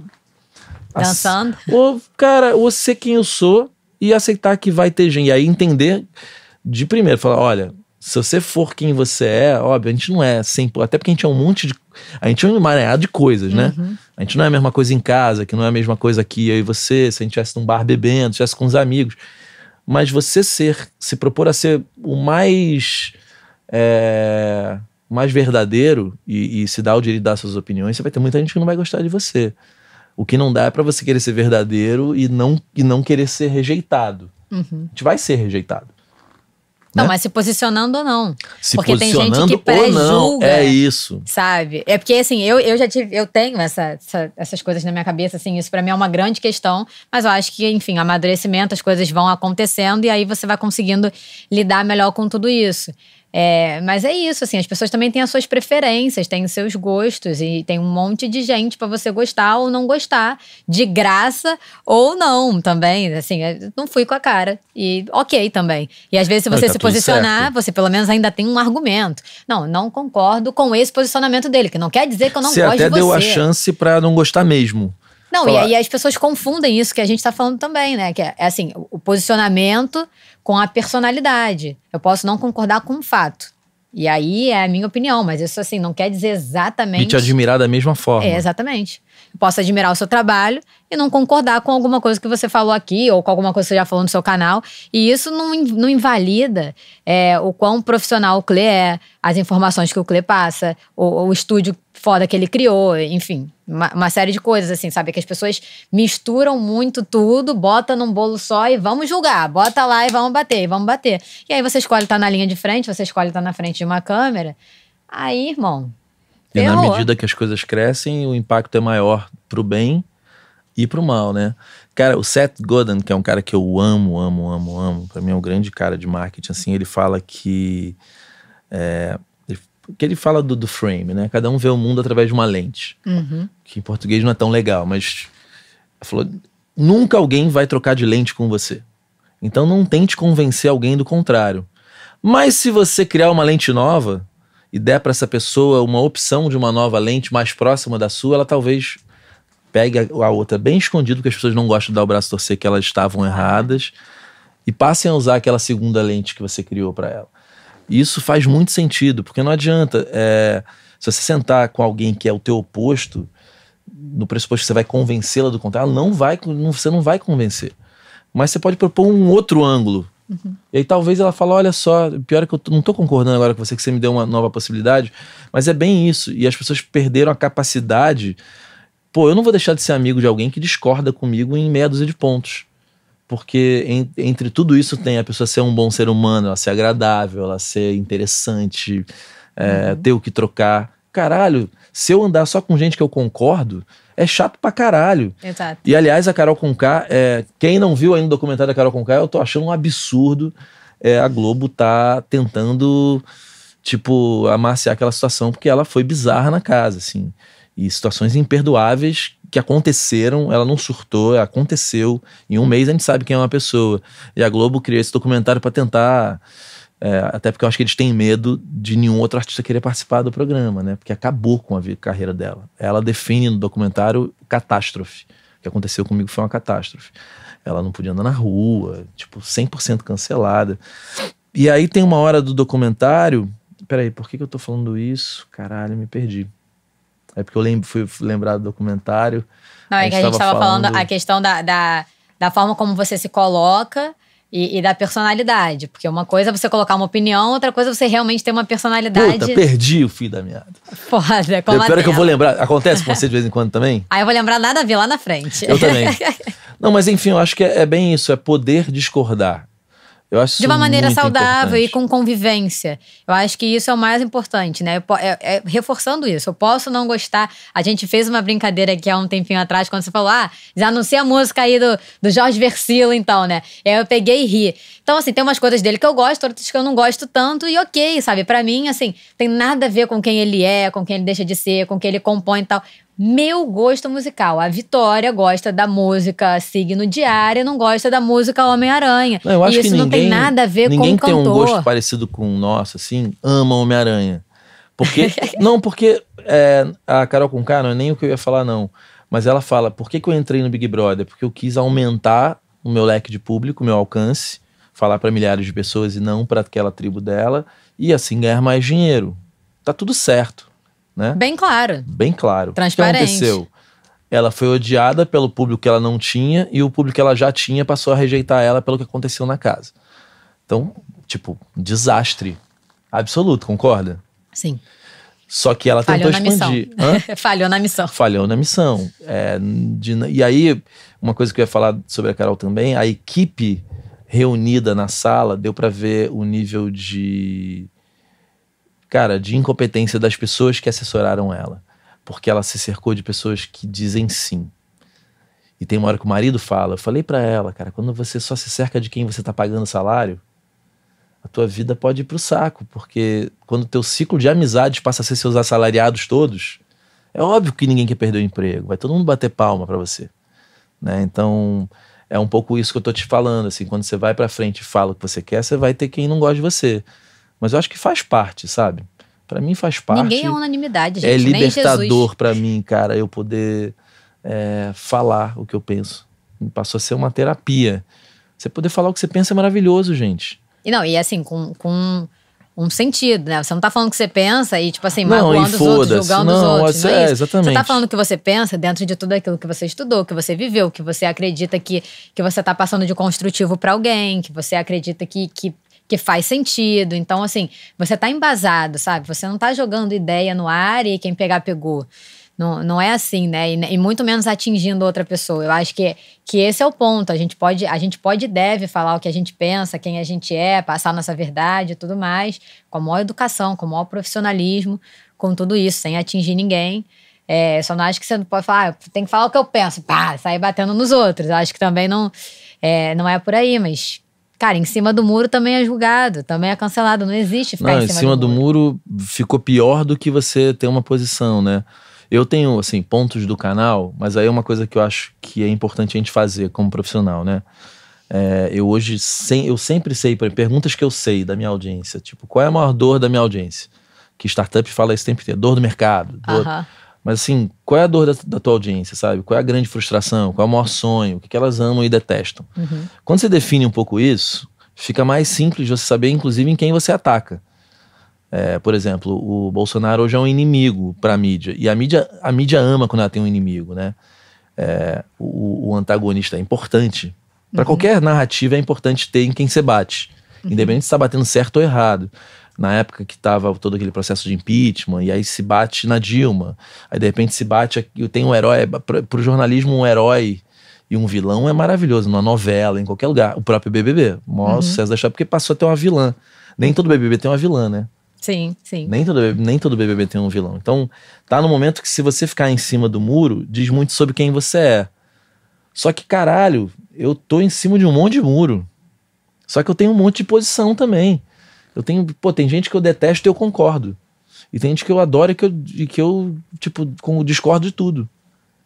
S2: dançando,
S1: ou, cara, ou ser quem eu sou e aceitar que vai ter gente. E aí entender de primeiro, falar, olha, se você for quem você é, óbvio, a gente não é sempre, até porque a gente é um monte de, a gente é um emaranhado de coisas, né?
S2: Uhum.
S1: A gente não é a mesma coisa em casa, que não é a mesma coisa aqui, eu e você, se a gente estivesse num bar bebendo, estivesse com os amigos. Mas você ser, se propor a ser o mais, é, mais verdadeiro e, e se dar o direito de dar suas opiniões, você vai ter muita gente que não vai gostar de você. O que não dá é para você querer ser verdadeiro e não, e não querer ser rejeitado.
S2: Uhum.
S1: A gente vai ser rejeitado.
S2: Não,
S1: né?
S2: mas se posicionando ou não.
S1: Se
S2: porque tem gente
S1: posicionando
S2: que pré-julga.
S1: é isso.
S2: Sabe? É porque, assim, eu, eu já tive, eu tenho essa, essa- essas coisas na minha cabeça, assim, isso pra mim é uma grande questão, mas eu acho que, enfim, amadurecimento, as coisas vão acontecendo e aí você vai conseguindo lidar melhor com tudo isso. É, mas é isso, assim, as pessoas também têm as suas preferências, têm os seus gostos e tem um monte de gente pra você gostar ou não gostar, de graça ou não também, assim, eu não fui com a cara e ok também. E às vezes se você
S1: tá
S2: se posicionar,
S1: certo.
S2: você pelo menos ainda tem um argumento. Não, não concordo com esse posicionamento dele, que não quer dizer que eu não
S1: você
S2: gosto
S1: até
S2: de você.
S1: deu a chance pra não gostar mesmo.
S2: Não, e aí as pessoas confundem isso que a gente tá falando também, né? Que é, é assim, o posicionamento com a personalidade. Eu posso não concordar com um fato. E aí é a minha opinião, mas isso assim não quer dizer exatamente.
S1: E te admirar da mesma forma.
S2: É, exatamente. Eu posso admirar o seu trabalho e não concordar com alguma coisa que você falou aqui ou com alguma coisa que você já falou no seu canal. E isso não, não invalida é, o quão profissional o Clê é, as informações que o Clê passa, o, o estúdio foda que ele criou, enfim, uma, uma série de coisas, assim, sabe? Que as pessoas misturam muito tudo, bota num bolo só e vamos julgar. Bota lá e vamos bater, e vamos bater. E aí você escolhe estar na linha de frente, você escolhe estar na frente de uma câmera. Aí, irmão.
S1: E na medida que as coisas crescem, o impacto é maior pro bem e pro mal, né? Cara, o Seth Godin, que é um cara que eu amo, amo, amo, amo, pra mim é um grande cara de marketing, assim, ele fala que. É, que ele fala do, do frame, né? Cada um vê o mundo através de uma lente.
S2: Uhum.
S1: Que em português não é tão legal, mas. Falou: nunca alguém vai trocar de lente com você. Então não tente convencer alguém do contrário. Mas se você criar uma lente nova e der para essa pessoa uma opção de uma nova lente mais próxima da sua, ela talvez pegue a, a outra bem escondido, porque as pessoas não gostam de dar o braço a torcer que elas estavam erradas e passem a usar aquela segunda lente que você criou para ela. E isso faz muito sentido, porque não adianta. é, se você sentar com alguém que é o teu oposto, no pressuposto que você vai convencê-la do contrário, ela não vai, não- você não vai convencer. Mas você pode propor um outro ângulo. E aí talvez ela fale, olha só, pior é que eu não tô concordando agora com você que você me deu uma nova possibilidade, mas é bem isso. E as pessoas perderam a capacidade. Pô, eu não vou deixar de ser amigo de alguém que discorda comigo em meia dúzia de pontos. Porque en- entre tudo isso tem a pessoa ser um bom ser humano, ela ser agradável, ela ser interessante, é, ter o que trocar. Caralho, se eu andar só com gente que eu concordo, é chato pra caralho.
S2: Exato.
S1: E aliás, a Carol Conká, é, quem não viu ainda o documentário da Carol Conká, eu tô achando um absurdo é, a Globo tá tentando, tipo, amaciar aquela situação, porque ela foi bizarra na casa, assim. E situações imperdoáveis que aconteceram, ela não surtou, aconteceu. Em um mês a gente sabe quem é uma pessoa. E a Globo criou esse documentário para tentar. é, até porque eu acho que eles têm medo de nenhum outro artista querer participar do programa, né? Porque acabou com a carreira dela. Ela define no documentário catástrofe. O que aconteceu comigo foi uma catástrofe. Ela não podia andar na rua, tipo, 100% cancelada. E aí tem uma hora do documentário. Peraí, por que, que eu tô falando isso? Caralho, me perdi. É porque eu lembro, fui lembrar do documentário.
S2: Não, é que a gente
S1: tava
S2: estava falando
S1: falando-
S2: a questão da, da, da forma como você se coloca e, e, da personalidade. Porque uma coisa é você colocar uma opinião, outra coisa é você realmente ter uma personalidade.
S1: Puta, perdi o fio da meada.
S2: Foda, como
S1: Pior é que eu vou lembrar. Acontece com você de vez em quando também?
S2: Aí eu vou lembrar nada a ver lá na frente.
S1: Eu também. Não, mas enfim, eu acho que é, é bem isso, é poder discordar. Eu acho
S2: de uma maneira saudável
S1: importante.
S2: e com convivência. Eu acho que isso é o mais importante, né? É, é, reforçando isso. Eu posso não gostar. A gente fez uma brincadeira aqui há um tempinho atrás, quando você falou, ah, já anuncia a música aí do, do Jorge Versilo, então, né? E aí eu peguei e ri. Então, assim, tem umas coisas dele que eu gosto, outras que eu não gosto tanto, e ok, sabe? Para mim, assim, tem nada a ver com quem ele é, com quem ele deixa de ser, com quem ele compõe e tal meu gosto musical. A Vitória gosta da música Signo Diário, não gosta da música Homem-Aranha.
S1: Eu acho
S2: e isso
S1: que ninguém,
S2: não tem nada a ver com o
S1: Ninguém tem um
S2: cantor.
S1: gosto parecido com o nosso, assim, ama Homem-Aranha. Porque, não, porque é, a Carol Conká, não é nem o que eu ia falar, não. Mas ela fala, por que, que eu entrei no Big Brother? Porque eu quis aumentar o meu leque de público, o meu alcance, falar para milhares de pessoas e não para aquela tribo dela, e assim ganhar mais dinheiro. Tá tudo certo né?
S2: Bem claro.
S1: Bem claro.
S2: Transparente.
S1: O que aconteceu? Ela foi odiada pelo público que ela não tinha e o público que ela já tinha passou a rejeitar ela pelo que aconteceu na casa. Então, tipo, desastre absoluto, concorda?
S2: Sim.
S1: Só que ela
S2: Falhou
S1: tentou
S2: na
S1: expandir.
S2: Falhou na missão.
S1: Falhou na missão. É, de, e aí, uma coisa que eu ia falar sobre a Carol também, a equipe reunida na sala deu para ver o nível de cara, de incompetência das pessoas que assessoraram ela. Porque ela se cercou de pessoas que dizem sim. E tem uma hora que o marido fala, eu falei para ela, cara, quando você só se cerca de quem você tá pagando salário, a tua vida pode ir pro saco, porque quando teu ciclo de amizades passa a ser seus assalariados todos, é óbvio que ninguém quer perder o emprego, vai todo mundo bater palma para você, né? Então, é um pouco isso que eu tô te falando, assim, quando você vai para frente e fala o que você quer, você vai ter quem não gosta de você. Mas eu acho que faz parte, sabe? Para mim faz parte.
S2: Ninguém é unanimidade, gente.
S1: É libertador para mim, cara, eu poder é, falar o que eu penso. Passou a ser uma terapia. Você poder falar o que você pensa é maravilhoso, gente.
S2: E não, e assim, com, com um sentido, né? Você não tá falando o que você pensa e, tipo assim, não, magoando os outros, julgando
S1: não,
S2: os outros. Não é,
S1: é exatamente.
S2: Você tá falando o que você pensa dentro de tudo aquilo que você estudou, que você viveu, que você acredita que, que você tá passando de construtivo para alguém, que você acredita que, que que faz sentido. Então, assim, você tá embasado, sabe? Você não tá jogando ideia no ar e quem pegar, pegou. Não, não é assim, né? E, e, muito menos atingindo outra pessoa. Eu acho que, que esse é o ponto. A gente, pode, a gente pode e deve falar o que a gente pensa, quem a gente é, passar nossa verdade e tudo mais, com a maior educação, com o maior profissionalismo, com tudo isso, sem atingir ninguém. É, só não acho que você não pode falar, ah, tem que falar o que eu penso, pá, sair batendo nos outros. Eu acho que também não é, não é por aí, mas Cara, em cima do muro também é julgado, também é cancelado, não existe ficar
S1: não,
S2: em cima,
S1: em cima do,
S2: do
S1: muro. muro. ficou pior do que você ter uma posição, né? Eu tenho, assim, pontos do canal, mas aí é uma coisa que eu acho que é importante a gente fazer como profissional, né? É, eu hoje, sem, eu sempre sei, perguntas que eu sei da minha audiência, tipo, qual é a maior dor da minha audiência? Que startup fala isso tempo inteiro, dor do mercado. Dor, uh -huh. Mas assim, qual é a dor da, da, tua audiência, sabe? Qual é a grande frustração? Qual é o maior sonho? O que, que elas amam e detestam? Uhum. Quando você define um pouco isso, fica mais simples você saber, inclusive, em quem você ataca. É, por exemplo, o Bolsonaro hoje é um inimigo para a mídia. E a mídia, a mídia ama quando ela tem um inimigo, né? É, o, o, antagonista é importante. Para uhum. qualquer narrativa é importante ter em quem você bate. Uhum. Independente se está batendo certo ou errado na época que estava todo aquele processo de impeachment, e aí se bate na Dilma, aí de repente se bate, tem um herói, para o jornalismo um herói e um vilão é maravilhoso, numa novela, em qualquer lugar. O próprio BBB, o maior uhum. sucesso da chave, porque passou a ter uma vilã. Nem todo BBB tem uma vilã, né?
S2: Sim, sim.
S1: Nem todo, nem todo BBB tem um vilão. Então, tá no momento que se você ficar em cima do muro, diz muito sobre quem você é. Só que, caralho, eu tô em cima de um monte de muro. Só que eu tenho um monte de posição também. Eu tenho, pô, tem gente que eu detesto e eu concordo. E tem gente que eu adoro e que eu, e que eu tipo, com, discordo de tudo.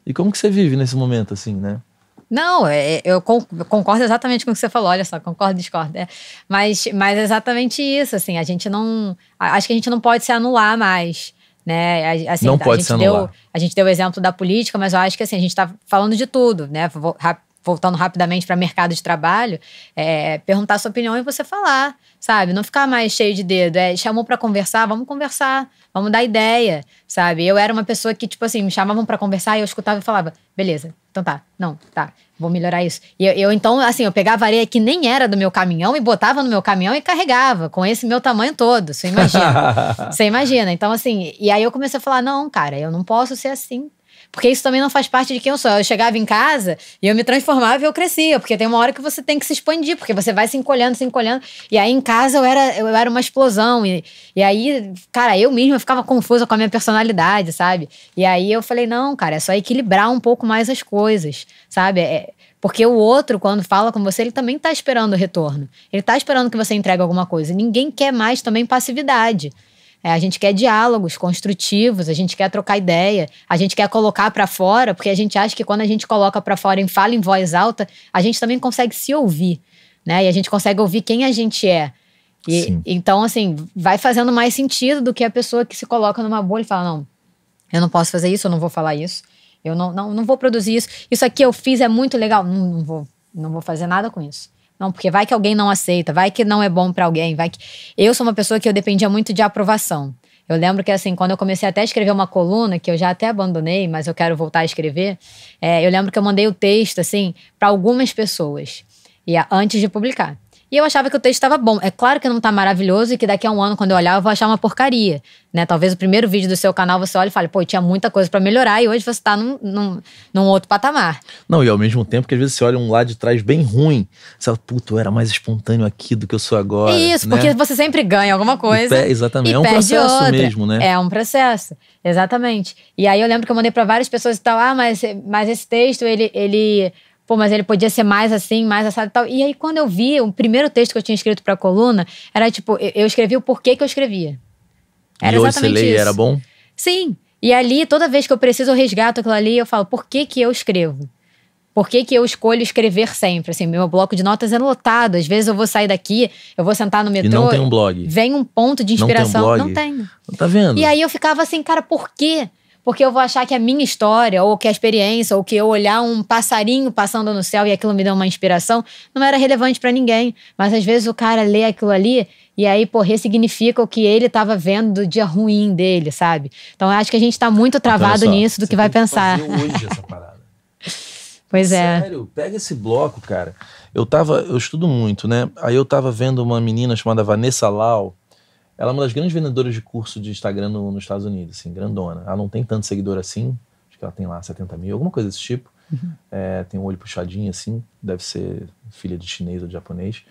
S1: E como que você vive nesse momento, assim, né?
S2: Não, é, é eu concordo exatamente com o que você falou, olha só, concordo discordo. É. Mas, mas é exatamente isso, assim, a gente não. Acho que a gente não pode se anular mais. Né? Assim,
S1: não pode
S2: a gente
S1: se anular.
S2: Deu, a gente deu o exemplo da política, mas eu acho que assim, a gente está falando de tudo, né? Vou, voltando rapidamente para mercado de trabalho, é perguntar sua opinião e você falar, sabe? Não ficar mais cheio de dedo. É, chamou para conversar, vamos conversar, vamos dar ideia, sabe? Eu era uma pessoa que, tipo assim, me chamavam para conversar e eu escutava e falava, beleza, então tá, não, tá, vou melhorar isso. E eu, eu, então, assim, eu pegava areia que nem era do meu caminhão e botava no meu caminhão e carregava com esse meu tamanho todo, você imagina. você imagina. Então, assim, e aí eu comecei a falar, não, cara, eu não posso ser assim. Porque isso também não faz parte de quem eu sou. Eu chegava em casa e eu me transformava e eu crescia. Porque tem uma hora que você tem que se expandir, porque você vai se encolhendo, se encolhendo. E aí em casa eu era, eu era uma explosão. E, e aí, cara, eu mesma ficava confusa com a minha personalidade, sabe? E aí eu falei, não, cara, é só equilibrar um pouco mais as coisas, sabe? É, porque o outro, quando fala com você, ele também tá esperando o retorno. Ele tá esperando que você entregue alguma coisa. Ninguém quer mais também passividade. É, a gente quer diálogos construtivos, a gente quer trocar ideia, a gente quer colocar para fora, porque a gente acha que quando a gente coloca para fora e fala em voz alta, a gente também consegue se ouvir, né? E a gente consegue ouvir quem a gente é. E, então, assim, vai fazendo mais sentido do que a pessoa que se coloca numa bolha e fala: não, eu não posso fazer isso, eu não vou falar isso, eu não, não, não vou produzir isso, isso aqui eu fiz é muito legal, não, não vou, não vou fazer nada com isso. Não, porque vai que alguém não aceita, vai que não é bom para alguém, vai que. Eu sou uma pessoa que eu dependia muito de aprovação. Eu lembro que, assim, quando eu comecei até a escrever uma coluna, que eu já até abandonei, mas eu quero voltar a escrever, é, eu lembro que eu mandei o texto, assim, para algumas pessoas, e antes de publicar. E eu achava que o texto estava bom. É claro que não está maravilhoso e que daqui a um ano, quando eu olhar, eu vou achar uma porcaria. Né? Talvez o primeiro vídeo do seu canal você olhe e fale, pô, tinha muita coisa para melhorar e hoje você está num, num, num, outro patamar.
S1: Não, e ao mesmo tempo que às vezes você olha um lado de trás bem ruim, você fala, puto, eu era mais espontâneo aqui do que eu sou agora.
S2: Isso,
S1: né?
S2: porque você sempre ganha alguma coisa.
S1: Pe exatamente, é um processo
S2: outra.
S1: mesmo, né?
S2: É um processo, exatamente. E aí eu lembro que eu mandei para várias pessoas e tal, ah, mas, mas esse texto, ele. ele pô, mas ele podia ser mais assim, mais assado e tal. E aí, quando eu vi, o primeiro texto que eu tinha escrito pra coluna era tipo, eu escrevi o porquê que eu escrevia.
S1: Era e hoje exatamente você lê, isso. era bom?
S2: Sim. E ali, toda vez que eu preciso, eu resgato aquilo ali eu falo, por que que eu escrevo? Por que, que eu escolho escrever sempre? Assim, meu bloco de notas é lotado. Às vezes eu vou sair daqui, eu vou sentar no metrô.
S1: E não tem um blog.
S2: Vem um ponto de inspiração.
S1: Não tem. Um
S2: blog. Não tenho.
S1: Tá vendo?
S2: E aí eu ficava assim, cara, por quê? Porque eu vou achar que a minha história, ou que a experiência, ou que eu olhar um passarinho passando no céu e aquilo me deu uma inspiração, não era relevante para ninguém. Mas às vezes o cara lê aquilo ali e aí, pô, ressignifica o que ele estava vendo do dia ruim dele, sabe? Então eu acho que a gente está muito travado então, só, nisso do que vai pensar.
S1: hoje essa parada.
S2: pois é.
S1: Sério, pega esse bloco, cara. Eu tava, eu estudo muito, né? Aí eu tava vendo uma menina chamada Vanessa Lau, ela é uma das grandes vendedoras de curso de Instagram no, nos Estados Unidos, assim, grandona. Ela não tem tanto seguidor assim, acho que ela tem lá 70 mil, alguma coisa desse tipo. Uhum. É, tem um olho puxadinho assim, deve ser filha de chinês ou de japonês.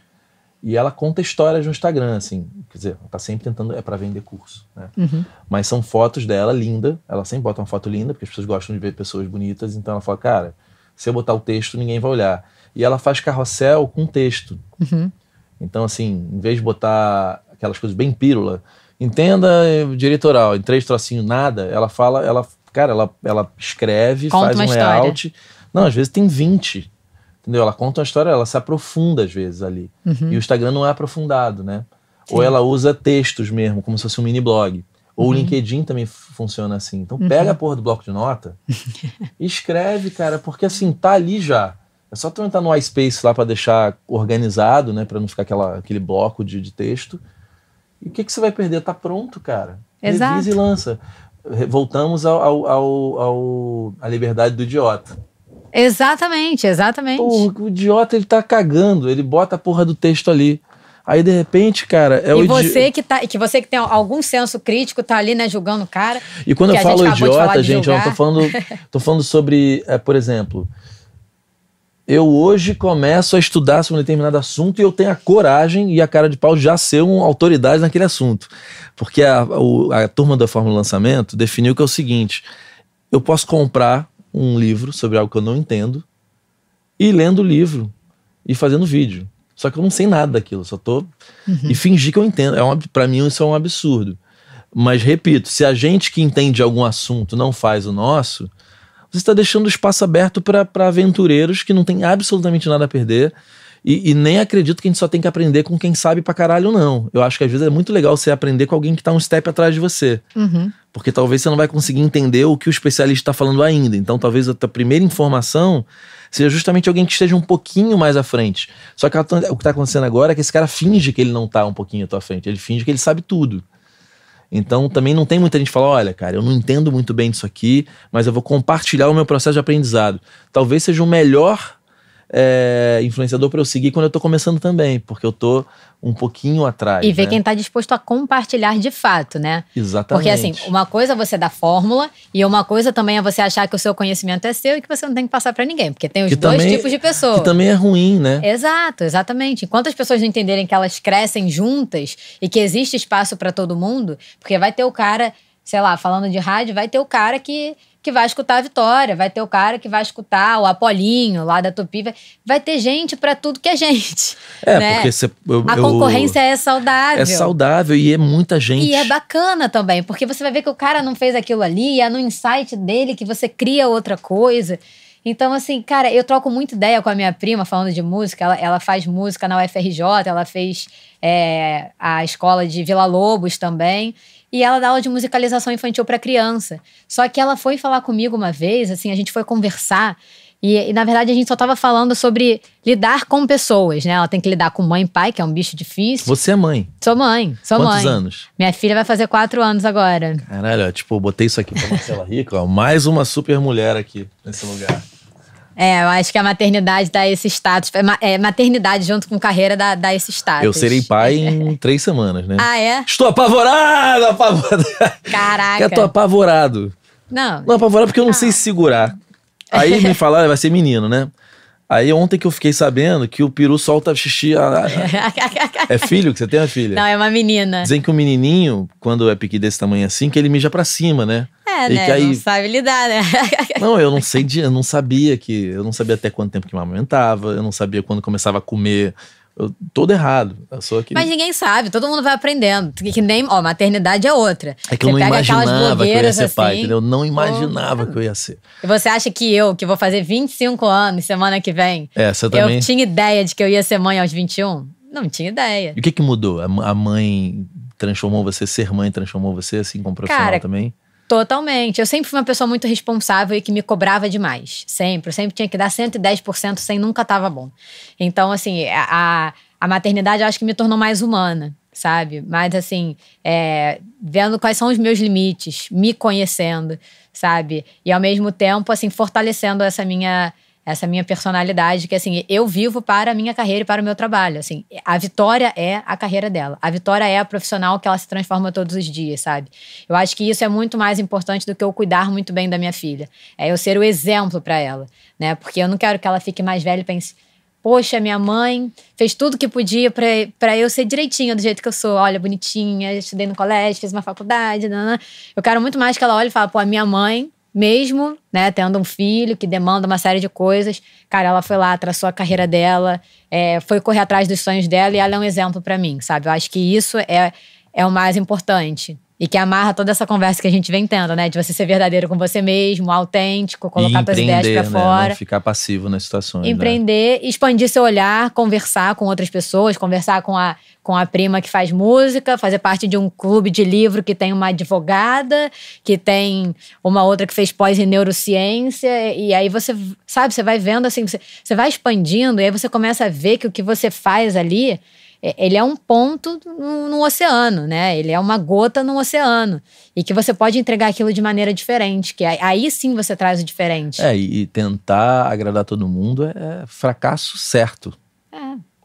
S1: E ela conta histórias no Instagram, assim, quer dizer, ela tá sempre tentando, é para vender curso, né?
S2: Uhum.
S1: Mas são fotos dela linda, ela sempre bota uma foto linda, porque as pessoas gostam de ver pessoas bonitas, então ela fala, cara, se eu botar o texto, ninguém vai olhar. E ela faz carrossel com texto.
S2: Uhum.
S1: Então, assim, em vez de botar aquelas coisas bem pílula. Entenda diretoral, em três trocinhos, nada. Ela fala, ela, cara, ela, ela escreve,
S2: conta
S1: faz um layout. Não, às vezes tem 20. Entendeu? Ela conta uma história, ela se aprofunda às vezes ali.
S2: Uhum.
S1: E o Instagram não é aprofundado, né? Sim. Ou ela usa textos mesmo, como se fosse um mini blog. Ou uhum. o LinkedIn também funciona assim. Então pega uhum. a porra do bloco de nota e escreve, cara, porque assim, tá ali já. É só tu entrar no iSpace lá para deixar organizado, né? para não ficar aquela, aquele bloco de, de texto. E o que, que você vai perder? Tá pronto, cara.
S2: Exato.
S1: Revisa e lança. Voltamos ao, ao, ao, ao, à liberdade do idiota.
S2: Exatamente, exatamente.
S1: Porra, o idiota ele tá cagando, ele bota a porra do texto ali. Aí, de repente, cara, é
S2: e
S1: o
S2: você que tá, que você que tem algum senso crítico tá ali, né, julgando o cara.
S1: E quando eu falo idiota, gente, eu não tô falando, tô falando sobre, é, por exemplo, eu hoje começo a estudar sobre um determinado assunto e eu tenho a coragem e a cara de pau de já ser uma autoridade naquele assunto. Porque a, a, a turma da Fórmula Lançamento definiu que é o seguinte: eu posso comprar um livro sobre algo que eu não entendo e lendo o livro e fazendo vídeo. Só que eu não sei nada daquilo, só tô. Uhum. E fingir que eu entendo. É um, para mim, isso é um absurdo. Mas, repito, se a gente que entende algum assunto não faz o nosso, você está deixando o espaço aberto para aventureiros que não têm absolutamente nada a perder E, e, nem acredito que a gente só tem que aprender com quem sabe pra caralho, não. Eu acho que às vezes é muito legal você aprender com alguém que tá um step atrás de você.
S2: Uhum.
S1: Porque talvez você não vai conseguir entender o que o especialista está falando ainda. Então talvez a tua primeira informação seja justamente alguém que esteja um pouquinho mais à frente. Só que o que está acontecendo agora é que esse cara finge que ele não está um pouquinho à tua frente. Ele finge que ele sabe tudo. Então também não tem muita gente que fala: olha, cara, eu não entendo muito bem disso aqui, mas eu vou compartilhar o meu processo de aprendizado. Talvez seja o melhor é, influenciador para eu seguir quando eu tô começando também, porque eu tô um pouquinho atrás.
S2: E ver
S1: né?
S2: quem tá disposto a compartilhar de fato, né?
S1: Exatamente.
S2: Porque assim, uma coisa é você dar fórmula e uma coisa também é você achar que o seu conhecimento é seu e que você não tem que passar para ninguém, porque tem os
S1: que
S2: dois
S1: também,
S2: tipos de pessoas.
S1: Que também é ruim, né?
S2: Exato, exatamente. Enquanto as pessoas não entenderem que elas crescem juntas e que existe espaço para todo mundo, porque vai ter o cara, sei lá, falando de rádio, vai ter o cara que que vai escutar a Vitória, vai ter o cara que vai escutar o Apolinho lá da Tupi, vai, vai ter gente para tudo que é gente.
S1: É,
S2: né?
S1: porque cê, eu,
S2: a
S1: eu,
S2: concorrência é saudável.
S1: É saudável e é muita gente.
S2: E é bacana também, porque você vai ver que o cara não fez aquilo ali, e é no insight dele que você cria outra coisa. Então, assim, cara, eu troco muita ideia com a minha prima falando de música. Ela, ela faz música na UFRJ, ela fez é, a escola de Vila Lobos também e ela dá aula de musicalização infantil para criança. Só que ela foi falar comigo uma vez, assim, a gente foi conversar. E, e, na verdade a gente só tava falando sobre lidar com pessoas, né? Ela tem que lidar com mãe e pai, que é um bicho difícil.
S1: Você é mãe?
S2: Sou mãe, sou
S1: Quantos
S2: mãe.
S1: Quantos anos?
S2: Minha filha vai fazer quatro anos agora.
S1: Caralho, tipo, eu botei isso aqui pra Marcela Rica, ó. Mais uma super mulher aqui nesse lugar.
S2: É, eu acho que a maternidade dá esse status. É, maternidade junto com carreira dá, dá esse status.
S1: Eu serei pai em três semanas, né?
S2: Ah, é?
S1: Estou apavorado, apavorado.
S2: Caraca.
S1: Eu tô apavorado.
S2: Não.
S1: Não, apavorado porque eu não ah. sei se segurar. Aí me falaram, vai ser menino, né? Aí ontem que eu fiquei sabendo que o peru solta xixi. A... é filho que você tem, uma filha?
S2: Não, é uma menina.
S1: Dizem que o menininho, quando é pique desse tamanho assim, que ele mija pra cima, né?
S2: É, e né? Aí... Não sabe lidar, né?
S1: não, eu não sei, de, eu não sabia que. Eu não sabia até quanto tempo que amamentava, eu não sabia quando começava a comer eu, todo errado. Eu sou aqui.
S2: Mas ninguém sabe, todo mundo vai aprendendo. Que nem, ó, maternidade é outra.
S1: É que você eu não imaginava que eu ia ser assim, pai, entendeu? Eu não imaginava que eu ia ser.
S2: E você acha que eu, que vou fazer 25 anos semana que vem,
S1: é, você também...
S2: eu tinha ideia de que eu ia ser mãe aos 21? Não tinha ideia.
S1: E o que que mudou? A mãe transformou você, ser mãe transformou você assim como profissional
S2: Cara,
S1: também?
S2: Totalmente. Eu sempre fui uma pessoa muito responsável e que me cobrava demais. Sempre. Eu sempre tinha que dar 110% sem nunca tava bom. Então, assim, a, a maternidade acho que me tornou mais humana, sabe? Mas, assim, é, vendo quais são os meus limites, me conhecendo, sabe? E ao mesmo tempo, assim, fortalecendo essa minha essa minha personalidade, que assim, eu vivo para a minha carreira e para o meu trabalho. Assim, a Vitória é a carreira dela. A Vitória é a profissional que ela se transforma todos os dias, sabe? Eu acho que isso é muito mais importante do que eu cuidar muito bem da minha filha. É eu ser o exemplo para ela, né? Porque eu não quero que ela fique mais velha e pense, poxa, minha mãe fez tudo que podia para eu ser direitinho do jeito que eu sou. Olha, bonitinha, estudei no colégio, fiz uma faculdade. Nanana. Eu quero muito mais que ela olhe e fale, pô, a minha mãe mesmo, né, tendo um filho que demanda uma série de coisas, cara, ela foi lá, traçou a carreira dela, é, foi correr atrás dos sonhos dela e ela é um exemplo para mim, sabe? Eu acho que isso é, é o mais importante. E que amarra toda essa conversa que a gente vem tendo, né? De você ser verdadeiro com você mesmo, autêntico, colocar suas ideias pra né? fora.
S1: Não ficar passivo nas situações.
S2: Né? Empreender, né? expandir seu olhar, conversar com outras pessoas, conversar com a, com a prima que faz música, fazer parte de um clube de livro que tem uma advogada, que tem uma outra que fez pós em neurociência. E aí você, sabe, você vai vendo assim, você, você vai expandindo, e aí você começa a ver que o que você faz ali ele é um ponto no, no, oceano, né? Ele é uma gota no oceano. E que você pode entregar aquilo de maneira diferente, que aí, sim você traz o diferente.
S1: É, e tentar agradar todo mundo é, é fracasso certo.
S2: É.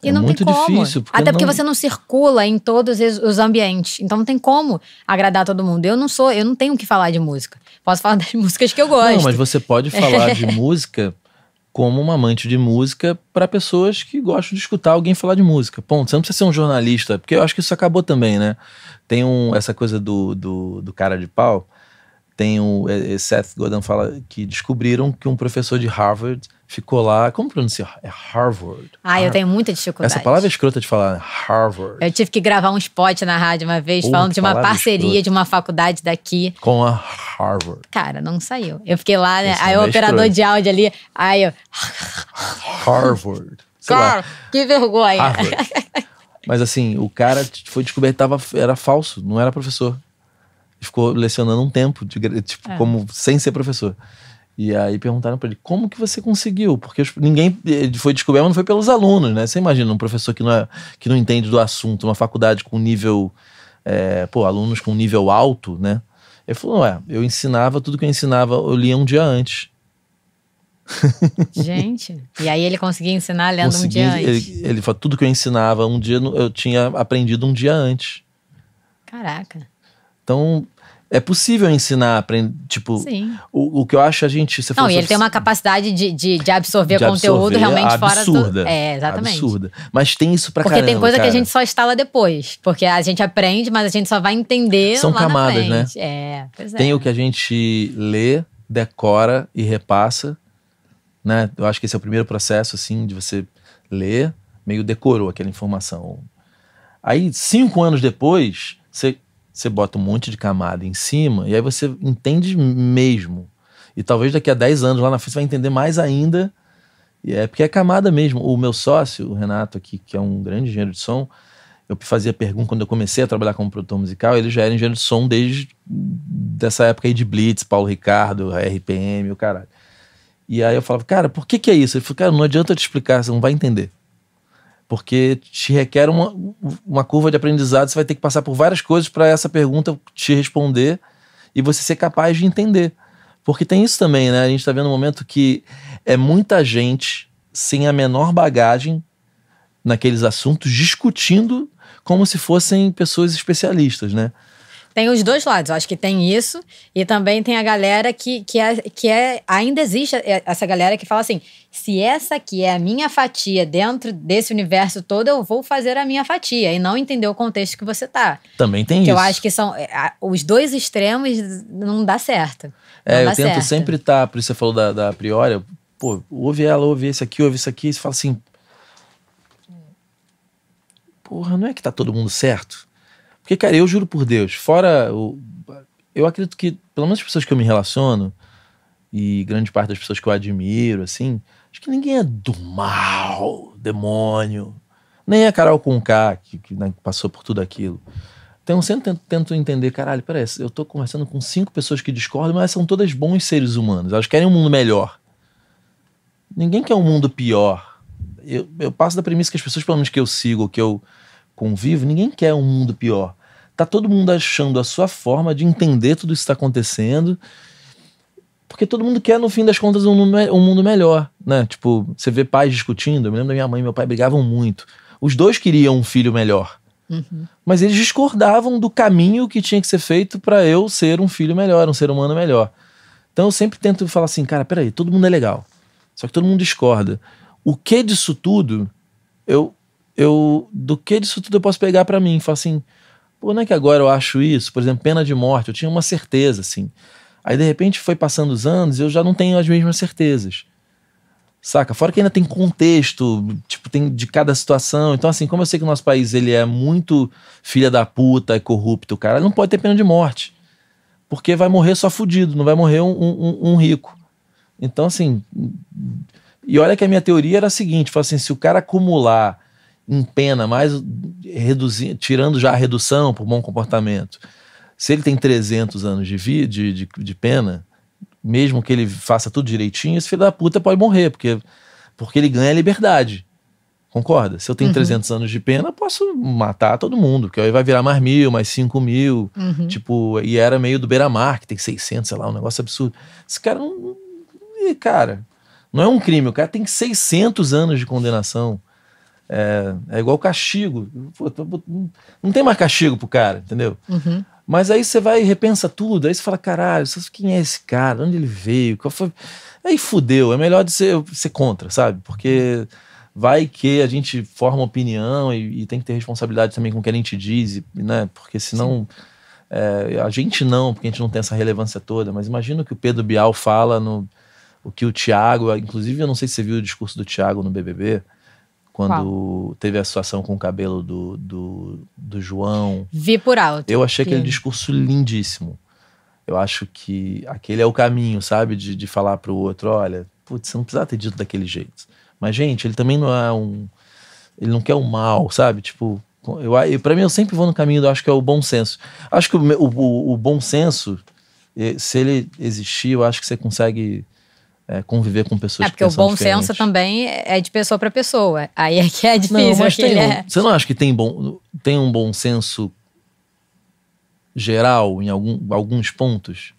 S2: E é não muito tem como. difícil. Porque Até porque não... você não circula em todos os ambientes. Então não tem como agradar todo mundo. Eu não sou, eu não tenho o que falar de música. Posso falar das músicas que eu gosto. Não,
S1: mas você pode falar de música como uma amante de música para pessoas que gostam de escutar alguém falar de música. Ponto. Você não precisa ser um jornalista, porque eu acho que isso acabou também, né? Tem um, essa coisa do, do, do cara de pau. Tem o é, é, Seth Godin fala que descobriram que um professor de Harvard ficou lá. Como pronuncia? É Harvard.
S2: Ah,
S1: Har
S2: eu tenho muita dificuldade.
S1: Essa palavra é escrota de falar, Harvard.
S2: Eu tive que gravar um spot na rádio uma vez, falando de uma parceria escrota. de uma faculdade daqui.
S1: Com a Harvard.
S2: Cara, não saiu. Eu fiquei lá, né? Aí o operador escroto. de áudio ali. Aí eu.
S1: Harvard.
S2: Cara, que vergonha.
S1: Harvard. Mas assim, o cara foi descoberto que tava, era falso, não era professor. Ficou lecionando um tempo, de tipo,
S2: É.
S1: como sem ser professor. E aí perguntaram pra ele, como que você conseguiu? Porque ninguém foi descoberto, mas não foi pelos alunos, né? Você imagina um professor que não, é, que não entende do assunto, uma faculdade com nível, é, pô, alunos com nível alto, né? Ele falou, ué, eu ensinava tudo que eu ensinava, eu lia um dia antes.
S2: Gente. E aí ele conseguia ensinar lendo um
S1: Consegui-
S2: dia antes.
S1: ele, ele falou, tudo que eu ensinava um dia, eu tinha aprendido um dia antes.
S2: Caraca.
S1: Então, é possível ensinar, aprender, tipo,
S2: Sim.
S1: o, o que eu acho a gente... Você
S2: Não, e ele tem uma capacidade de, de, de absorver
S1: de
S2: conteúdo
S1: absorver
S2: realmente fora
S1: absurda,
S2: do. É, exatamente.
S1: Absurda. Mas tem isso pra
S2: Porque
S1: caramba,
S2: tem coisa que a
S1: cara.
S2: gente só instala depois. Porque a gente aprende, mas a gente só vai entender.
S1: São camadas, né?
S2: É, pois é.
S1: Tem o que a gente lê, decora e repassa, né? Eu acho que esse é o primeiro processo, assim, de você ler, meio decorou aquela informação. Aí, cinco anos depois, você, você bota um monte de camada em cima e aí você entende mesmo. E talvez daqui a 10 anos lá na frente você vai entender mais ainda. E é porque é camada mesmo. O meu sócio, o Renato aqui, que é um grande engenheiro de som, eu fazia pergunta quando eu comecei a trabalhar como produtor musical, ele já era engenheiro de som desde dessa época aí de Blitz, Paulo Ricardo, RPM, o caralho. E aí eu falava, cara, por que que é isso? Ele falou, cara, não adianta eu te explicar, você não vai entender. Porque te requer uma, uma curva de aprendizado, você vai ter que passar por várias coisas para essa pergunta te responder e você ser capaz de entender. Porque tem isso também, né? A gente tá vendo um momento que é muita gente sem a menor bagagem naqueles assuntos discutindo como se fossem pessoas especialistas, né?
S2: Tem os dois lados. Eu acho que tem isso. E também tem a galera que, que, é, que é. Ainda existe essa galera que fala assim: se essa aqui é a minha fatia dentro desse universo todo, eu vou fazer a minha fatia. E não entender o contexto que você tá.
S1: Também tem
S2: Que
S1: isso.
S2: eu acho que são. é, Os dois extremos não dá certo. Não
S1: É,
S2: dá
S1: eu tento
S2: certo.
S1: sempre estar, por isso você falou da, da pô, ouve ela, ouve esse aqui, ouve isso aqui, e você fala assim. Porra, não é que tá todo mundo certo? Porque, cara, eu juro por Deus, fora o. Eu acredito que, pelo menos as pessoas que eu me relaciono, e grande parte das pessoas que eu admiro, assim, acho que ninguém é do mal, demônio. Nem a Carol Conká, que, que né, passou por tudo aquilo. Então eu sempre tento, tento entender, caralho, peraí, eu tô conversando com cinco pessoas que discordam, mas são todas bons seres humanos. Elas querem um mundo melhor. Ninguém quer um mundo pior. Eu, eu passo da premissa que as pessoas, pelo menos que eu sigo, que eu convivo, ninguém quer um mundo pior. Tá todo mundo achando a sua forma de entender tudo isso que está acontecendo. Porque todo mundo quer, no fim das contas, um, um mundo melhor, né? Tipo, você vê pais discutindo. Eu me lembro da minha mãe e meu pai brigavam muito. Os dois queriam um filho melhor.
S2: Uhum.
S1: Mas eles discordavam do caminho que tinha que ser feito para eu ser um filho melhor, um ser humano melhor. Então eu sempre tento falar assim, cara, peraí, todo mundo é legal. Só que todo mundo discorda. O que disso tudo, eu, eu do que disso tudo eu posso pegar para mim? Falar assim, pô, não é que agora eu acho isso? Por exemplo, pena de morte, eu tinha uma certeza, assim. Aí de repente foi passando os anos e eu já não tenho as mesmas certezas. Saca? Fora que ainda tem contexto, tipo, tem de cada situação. Então, assim, como eu sei que o nosso país ele é muito filha da puta, é corrupto, cara, não pode ter pena de morte. Porque vai morrer só fudido, não vai morrer um, um- um rico. Então, assim. E olha que a minha teoria era a seguinte: assim, se o cara acumular em pena, mais reduzindo, tirando já a redução por bom comportamento, se ele tem 300 anos de, vi, de, de, de pena, mesmo que ele faça tudo direitinho, esse filho da puta pode morrer, porque, porque ele ganha liberdade. Concorda? Se eu tenho
S2: Uhum.
S1: 300 anos de pena, eu posso matar todo mundo, porque aí vai virar mais mil, mais cinco mil.
S2: Uhum.
S1: Tipo, e era meio do beira-mar, que tem 600, sei lá, um negócio absurdo. Esse cara não. Cara, não é um crime, o cara tem 600 anos de condenação. É, é igual castigo. Pô, não tem mais castigo pro cara, entendeu?
S2: Uhum.
S1: Mas aí você vai e repensa tudo, aí você fala, caralho, quem é esse cara? Onde ele veio? Qual foi? Aí fudeu, é melhor de ser, ser contra, sabe? Porque vai que a gente forma opinião e, e tem que ter responsabilidade também com o que a gente diz, né? Porque senão. é, a gente não, porque a gente não tem essa relevância toda, mas imagina o que o Pedro Bial fala no. O que o Thiago, inclusive eu não sei se você viu o discurso do Thiago no BBB, quando teve a situação com o cabelo do, do, do João.
S2: Vi por alto.
S1: Eu achei aquele
S2: Que-
S1: discurso lindíssimo. Eu acho que aquele é o caminho, sabe? De, de falar pro outro, olha, putz, você não precisava ter dito daquele jeito. Mas, gente, ele também não é um. Ele não quer o mal, sabe? Tipo, eu, eu, pra mim, eu sempre vou no caminho do acho que é o bom senso. Acho que o, o, o bom senso, se ele existir, eu acho que você consegue é, conviver com pessoas
S2: é, porque o bom
S1: diferentes.
S2: senso também é de pessoa para pessoa. Aí é que é difícil.
S1: Não, mas tem,
S2: é...
S1: Você não acha que tem, bom, tem um bom senso geral em algum, alguns pontos?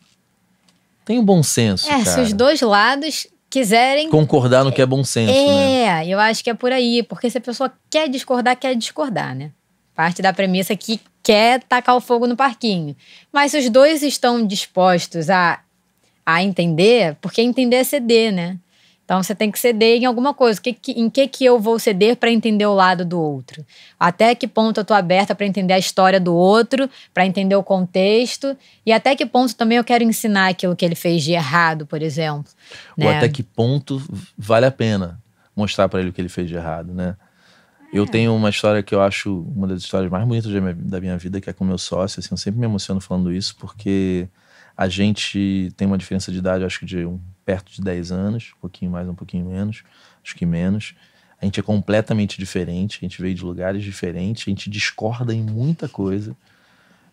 S1: Tem um bom senso.
S2: É,
S1: cara.
S2: se os dois lados quiserem.
S1: Concordar no que é bom senso.
S2: É,
S1: né?
S2: eu acho que é por aí. Porque se a pessoa quer discordar, quer discordar, né? Parte da premissa que quer tacar o fogo no parquinho. Mas se os dois estão dispostos a, a entender, porque entender é ceder, né? Então você tem que ceder em alguma coisa. Que, que, em que que eu vou ceder para entender o lado do outro? Até que ponto eu estou aberta para entender a história do outro, para entender o contexto e até que ponto também eu quero ensinar aquilo que ele fez de errado, por exemplo.
S1: Ou né? até que ponto vale a pena mostrar para ele o que ele fez de errado, né? É. Eu tenho uma história que eu acho uma das histórias mais bonitas da minha, da minha vida, que é com meu sócio. Assim, eu sempre me emociono falando isso, porque a gente tem uma diferença de idade, acho que de um, perto de 10 anos, um pouquinho mais, um pouquinho menos, acho que menos. A gente é completamente diferente, a gente veio de lugares diferentes, a gente discorda em muita coisa,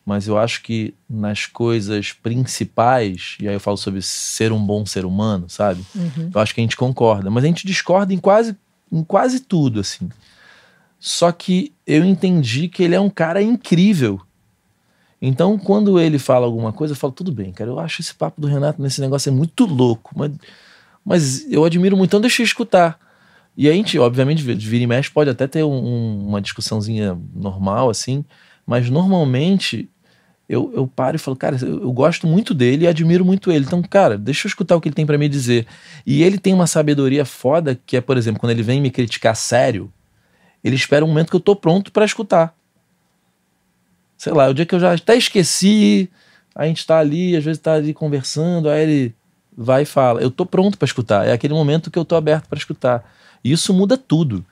S1: mas eu acho que nas coisas principais, e aí eu falo sobre ser um bom ser humano, sabe? Uhum. Eu acho que a gente concorda, mas a gente discorda em quase, em quase tudo, assim. Só que eu entendi que ele é um cara incrível então, quando ele fala alguma coisa, eu falo, tudo bem, cara, eu acho esse papo do Renato nesse negócio é muito louco, mas, mas eu admiro muito, então deixa eu escutar. E a gente, obviamente, vira e mexe, pode até ter um, uma discussãozinha normal, assim, mas normalmente eu, eu paro e falo, cara, eu, eu, gosto muito dele e admiro muito ele. Então, cara, deixa eu escutar o que ele tem para me dizer. E ele tem uma sabedoria foda, que é, por exemplo, quando ele vem me criticar sério, ele espera um momento que eu tô pronto para escutar sei lá, o dia que eu já até esqueci, a gente tá ali, às vezes tá ali conversando, aí ele vai e fala, eu tô pronto para escutar, é aquele momento que eu tô aberto para escutar. E isso muda tudo.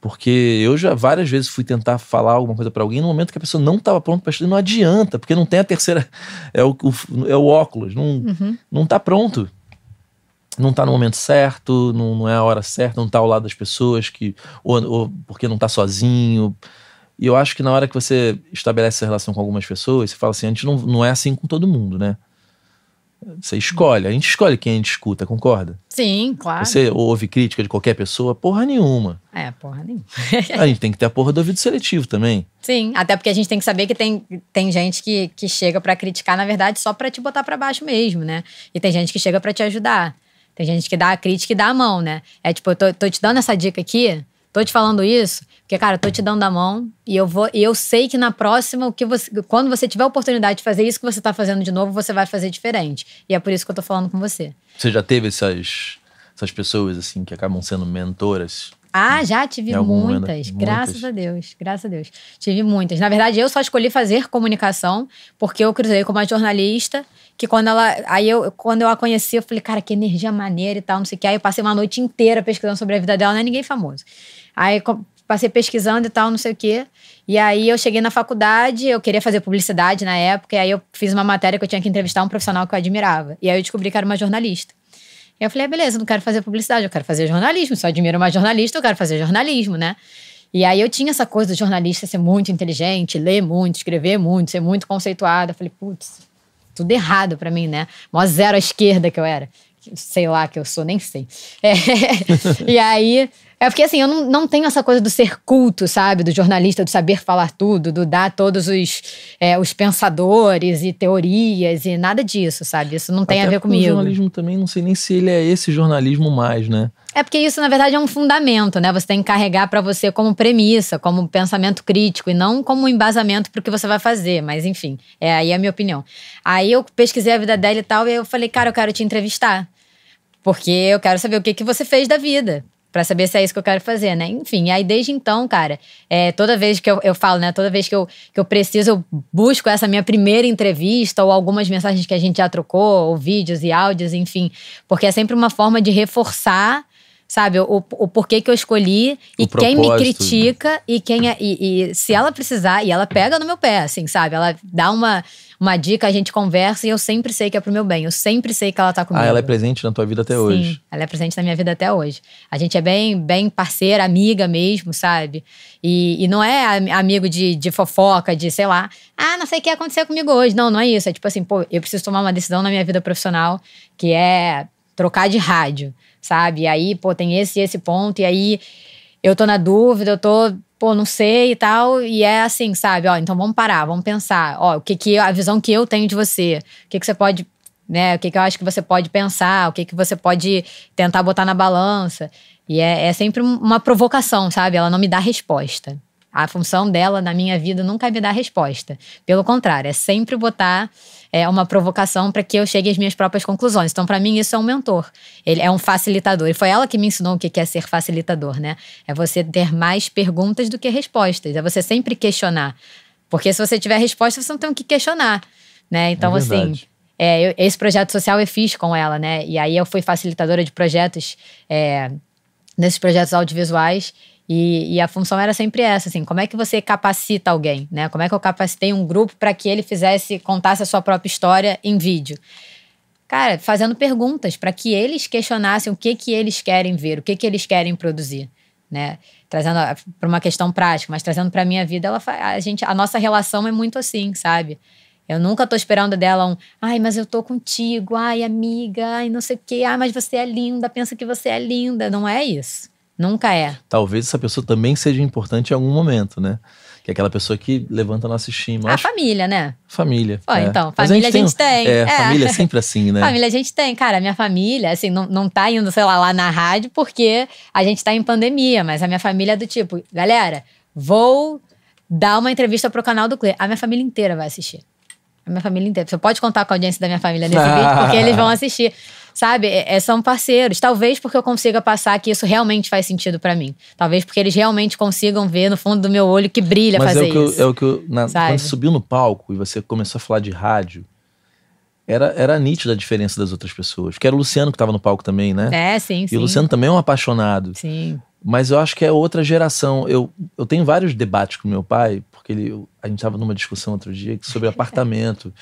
S1: Porque eu já várias vezes fui tentar falar alguma coisa para alguém no momento que a pessoa não estava pronta para escutar, não adianta, porque não tem a terceira, é o, o é o óculos, não, uhum. não tá pronto. Não tá no momento certo, não, não é a hora certa, não tá ao lado das pessoas que ou, ou porque não tá sozinho, e eu acho que na hora que você estabelece essa relação com algumas pessoas, você fala assim, a gente não, não é assim com todo mundo, né? Você escolhe, a gente escolhe quem a gente escuta, concorda?
S2: Sim, claro.
S1: Você ouve crítica de qualquer pessoa? Porra nenhuma.
S2: É, porra nenhuma.
S1: a gente tem que ter a porra do ouvido seletivo também.
S2: Sim, até porque a gente tem que saber que tem, tem gente que, que chega para criticar, na verdade, só para te botar para baixo mesmo, né? E tem gente que chega para te ajudar. Tem gente que dá a crítica e dá a mão, né? É tipo, eu tô, tô te dando essa dica aqui, tô te falando isso, porque, cara, eu tô te dando a mão e eu vou. E eu sei que na próxima, o que você, quando você tiver a oportunidade de fazer isso que você tá fazendo de novo, você vai fazer diferente. E é por isso que eu tô falando com você.
S1: Você já teve essas, essas pessoas, assim, que acabam sendo mentoras?
S2: Ah, já tive muitas, graças muitas. a Deus, graças a Deus. Tive muitas. Na verdade, eu só escolhi fazer comunicação porque eu cruzei com uma jornalista que quando ela. Aí eu, quando eu a conheci, eu falei, cara, que energia maneira e tal, não sei o que. Aí eu passei uma noite inteira pesquisando sobre a vida dela, não é ninguém famoso. Aí passei pesquisando e tal, não sei o quê. E aí eu cheguei na faculdade, eu queria fazer publicidade na época, e aí eu fiz uma matéria que eu tinha que entrevistar um profissional que eu admirava. E aí eu descobri que era uma jornalista. E eu falei, ah, beleza, não quero fazer publicidade, eu quero fazer jornalismo. Se eu admiro uma jornalista, eu quero fazer jornalismo, né? E aí eu tinha essa coisa do jornalista ser muito inteligente, ler muito, escrever muito, ser muito conceituado. Eu falei, putz, tudo errado para mim, né? Mó zero à esquerda que eu era. Sei lá que eu sou, nem sei. É, e aí é porque, assim, eu não, não tenho essa coisa do ser culto, sabe? Do jornalista, do saber falar tudo, do dar todos os, é, os pensadores e teorias e nada disso, sabe? Isso não tem
S1: Até
S2: a ver comigo. O
S1: jornalismo também, não sei nem se ele é esse jornalismo mais, né?
S2: É porque isso, na verdade, é um fundamento, né? Você tem que carregar para você como premissa, como pensamento crítico, e não como um embasamento para o que você vai fazer. Mas, enfim, é aí a minha opinião. Aí eu pesquisei a vida dela e tal, e eu falei, cara, eu quero te entrevistar. Porque eu quero saber o que, que você fez da vida para saber se é isso que eu quero fazer, né? Enfim, aí desde então, cara, é, toda vez que eu, eu falo, né? Toda vez que eu, que eu preciso, eu busco essa minha primeira entrevista ou algumas mensagens que a gente já trocou, ou vídeos e áudios, enfim, porque é sempre uma forma de reforçar sabe? O, o porquê que eu escolhi e quem me critica e quem é, e, e, se ela precisar, e ela pega no meu pé, assim, sabe? Ela dá uma, uma dica, a gente conversa e eu sempre sei que é pro meu bem. Eu sempre sei que ela tá comigo.
S1: Ah, ela é presente na tua vida até
S2: Sim,
S1: hoje.
S2: ela é presente na minha vida até hoje. A gente é bem, bem parceira, amiga mesmo, sabe? E, e não é am- amigo de, de fofoca, de sei lá, ah, não sei o que aconteceu comigo hoje. Não, não é isso. É tipo assim, pô, eu preciso tomar uma decisão na minha vida profissional que é trocar de rádio, sabe? E aí, pô, tem esse e esse ponto, e aí eu tô na dúvida, eu tô, pô, não sei e tal, e é assim, sabe? Ó, então vamos parar, vamos pensar, ó, o que que a visão que eu tenho de você, o que que você pode, né, o que que eu acho que você pode pensar, o que que você pode tentar botar na balança. E é, é sempre um- uma provocação, sabe? Ela não me dá resposta. A função dela na minha vida nunca é me dar resposta. Pelo contrário, é sempre botar é, uma provocação para que eu chegue às minhas próprias conclusões. Então, para mim, isso é um mentor. Ele é um facilitador. E foi ela que me ensinou o que é ser facilitador, né? É você ter mais perguntas do que respostas. É você sempre questionar. Porque se você tiver resposta, você não tem o que questionar, né? Então,
S1: É
S2: assim, é, eu- esse projeto social eu fiz com ela, né? E aí eu fui facilitadora de projetos, é, nesses projetos audiovisuais. E, e a função era sempre essa, assim, como é que você capacita alguém, né? Como é que eu capacitei um grupo para que ele fizesse, contasse a sua própria história em vídeo? Cara, fazendo perguntas para que eles questionassem o que que eles querem ver, o que que eles querem produzir, né? Trazendo para uma questão prática, mas trazendo para minha vida, ela a gente, a nossa relação é muito assim, sabe? Eu nunca tô esperando dela um, ai, mas eu tô contigo, ai, amiga, ai, não sei o quê, ai, mas você é linda, pensa que você é linda. Não é isso. Nunca é.
S1: Talvez essa pessoa também seja importante em algum momento, né? Que é aquela pessoa que levanta a nossa estima.
S2: A
S1: Acho-
S2: família, né?
S1: família.
S2: Pô,
S1: é.
S2: então, família a gente tem.
S1: É,
S2: É.
S1: família é sempre assim, né?
S2: Família a gente tem. Cara, a minha família, assim, não, não tá indo, sei lá, lá na rádio porque a gente tá em pandemia, mas a minha família é do tipo, galera, vou dar uma entrevista pro canal do Clear. A minha família inteira vai assistir. A minha família inteira. Você pode contar com a audiência da minha família nesse vídeo, porque eles vão assistir. Sabe? É, é- são parceiros. Talvez porque eu consiga passar que isso realmente faz sentido pra mim. Talvez porque eles realmente consigam ver no fundo do meu olho que brilha
S1: Mas é
S2: fazer
S1: o que eu,
S2: isso.
S1: é o que eu, na- quando você subiu no palco e você começou a falar de rádio, era, era nítida a diferença das outras pessoas. Porque era o Luciano que estava no palco também, né?
S2: É, sim,
S1: E
S2: sim.
S1: o Luciano também é um apaixonado.
S2: Sim.
S1: Mas eu acho que é outra geração. Eu, eu tenho vários debates com meu pai, porque ele, a gente estava numa discussão outro dia sobre apartamento.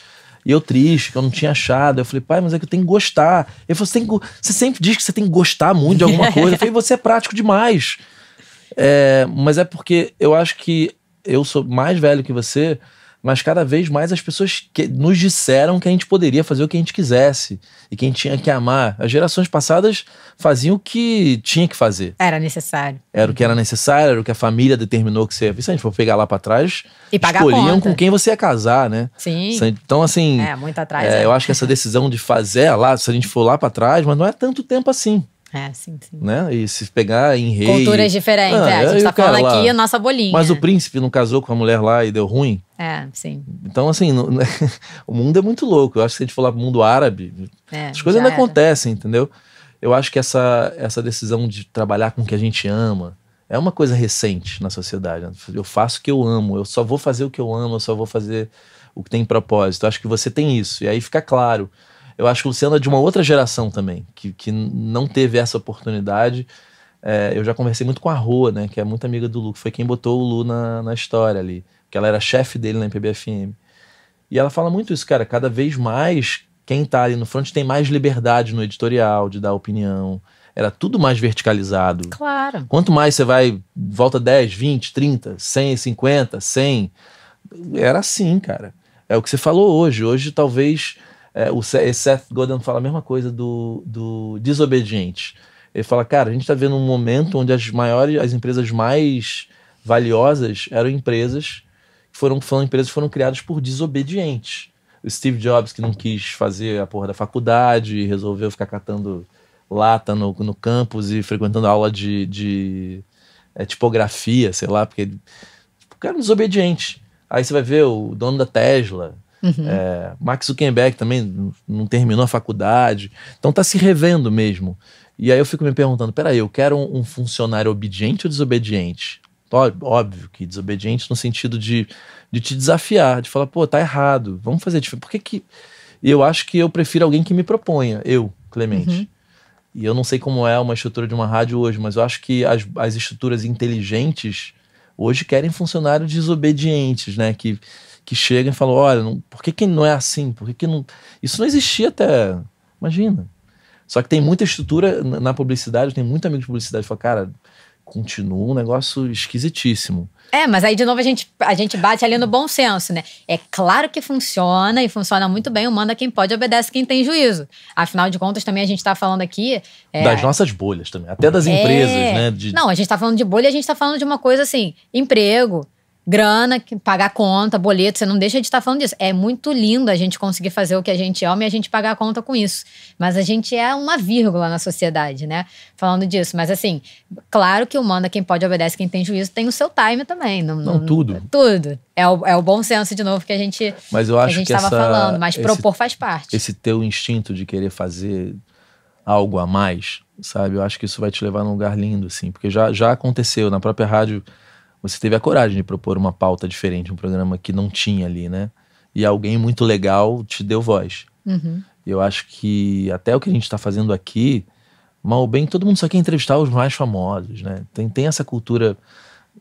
S1: E eu triste, que eu não tinha achado. Eu falei, pai, mas é que eu tenho que gostar. Ele falou, você, tem que você sempre diz que você tem que gostar muito de alguma coisa. Eu falei, você é prático demais. É, mas é porque eu acho que eu sou mais velho que você, mas cada vez mais as pessoas que nos disseram que a gente poderia fazer o que a gente quisesse e que a gente tinha que amar. As gerações passadas faziam o que tinha que fazer.
S2: Era necessário.
S1: Era o que era necessário, era o que a família determinou que você. Se a gente for pegar lá pra trás,
S2: E pagar
S1: escolhiam com quem você ia casar, né?
S2: Sim.
S1: Então, assim,
S2: É, muito atrás.
S1: é,
S2: é.
S1: eu acho que essa decisão de fazer lá, se a gente for lá pra trás, mas não é tanto tempo assim,
S2: É, sim, sim.
S1: né? E se pegar em rei.
S2: Culturas diferentes.
S1: Ah,
S2: é, a gente tá falando
S1: lá?
S2: aqui a nossa bolinha.
S1: Mas o príncipe não casou com a mulher lá e deu ruim.
S2: É, sim.
S1: Então, assim, não- o mundo é muito louco. Eu acho que se a gente for lá pro mundo árabe,
S2: É,
S1: as coisas ainda
S2: era.
S1: acontecem, entendeu? Eu acho que essa, essa decisão de trabalhar com o que a gente ama é uma coisa recente na sociedade. né? Eu faço o que eu amo, eu só vou fazer o que eu amo, eu só vou fazer o que tem propósito. Eu acho que você tem isso. E aí fica claro. Eu acho que o Luciano é de uma outra geração também, que, que não teve essa oportunidade. É, eu já conversei muito com a Rua, né, que é muito amiga do Lu, que foi quem botou o Lu na, na história ali. Que ela era chefe dele na MPBFM. E ela fala muito isso, cara. Cada vez mais quem tá ali no front tem mais liberdade no editorial, de dar opinião. Era tudo mais verticalizado.
S2: Claro.
S1: Quanto mais você vai, volta 10, 20, 30, 100, 50, 100. Era assim, cara. É o que você falou hoje. Hoje, talvez, é, o Se- Seth Godin fala a mesma coisa do, do desobediente. Ele fala, cara, a gente está vendo um momento onde as maiores, as empresas mais valiosas eram empresas que foram, foram empresas que foram criadas por desobedientes. O Steve Jobs, que não quis fazer a porra da faculdade, resolveu ficar catando lata no, no campus e frequentando aula de, de é, tipografia, sei lá, porque ele- o cara é desobediente. Aí você vai ver o dono da Tesla,
S2: Uhum.
S1: é, Max Zuckerberg também não- terminou a faculdade. Então tá se revendo mesmo. E aí eu fico me perguntando, peraí, eu quero um, um funcionário obediente ou desobediente? Ó- Óbvio que desobediente no sentido de, de te desafiar, de falar, pô, tá errado, vamos fazer diferente. Por que que... Eu acho que eu prefiro alguém que me proponha, eu, Clemente.
S2: Uhum.
S1: E eu não sei como é uma estrutura de uma rádio hoje, mas eu acho que as, as estruturas inteligentes hoje querem funcionários desobedientes, né? Que, que chegam e falam: olha, não, por que, que não é assim? Por que, que não. Isso não existia até. Imagina. Só que tem muita estrutura na publicidade, tem muito amigo de publicidade que fala, cara, continua um negócio esquisitíssimo.
S2: É, mas aí de novo a gente, a gente bate ali no bom senso, né? É claro que funciona e funciona muito bem. O manda quem pode, obedece quem tem juízo. Afinal de contas, também a gente tá falando aqui.
S1: É, das nossas bolhas também, até das é, empresas, né?
S2: De... Não, a gente tá falando de bolha e a gente tá falando de uma coisa assim: emprego, grana, pagar conta, boleto, você não deixa de estar falando disso. É muito lindo a gente conseguir fazer o que a gente ama e a gente pagar a conta com isso. Mas a gente é uma vírgula na sociedade, né? Falando disso. Mas assim, claro que o manda quem pode obedece, quem tem juízo, tem o seu time também.
S1: Não, não, não tudo.
S2: Tudo. É o, é o bom senso, de novo, que a gente
S1: Mas eu acho que
S2: estava falando. Mas propor faz parte.
S1: Esse teu instinto de querer fazer algo a mais, sabe? Eu acho que isso vai te levar num lugar lindo, assim. Porque já, já aconteceu na própria rádio você teve a coragem de propor uma pauta diferente, um programa que não tinha ali, né? E alguém muito legal te deu voz.
S2: Uhum.
S1: Eu acho que até o que a gente está fazendo aqui, mal ou bem, todo mundo só quer entrevistar os mais famosos, né? Tem, tem essa cultura.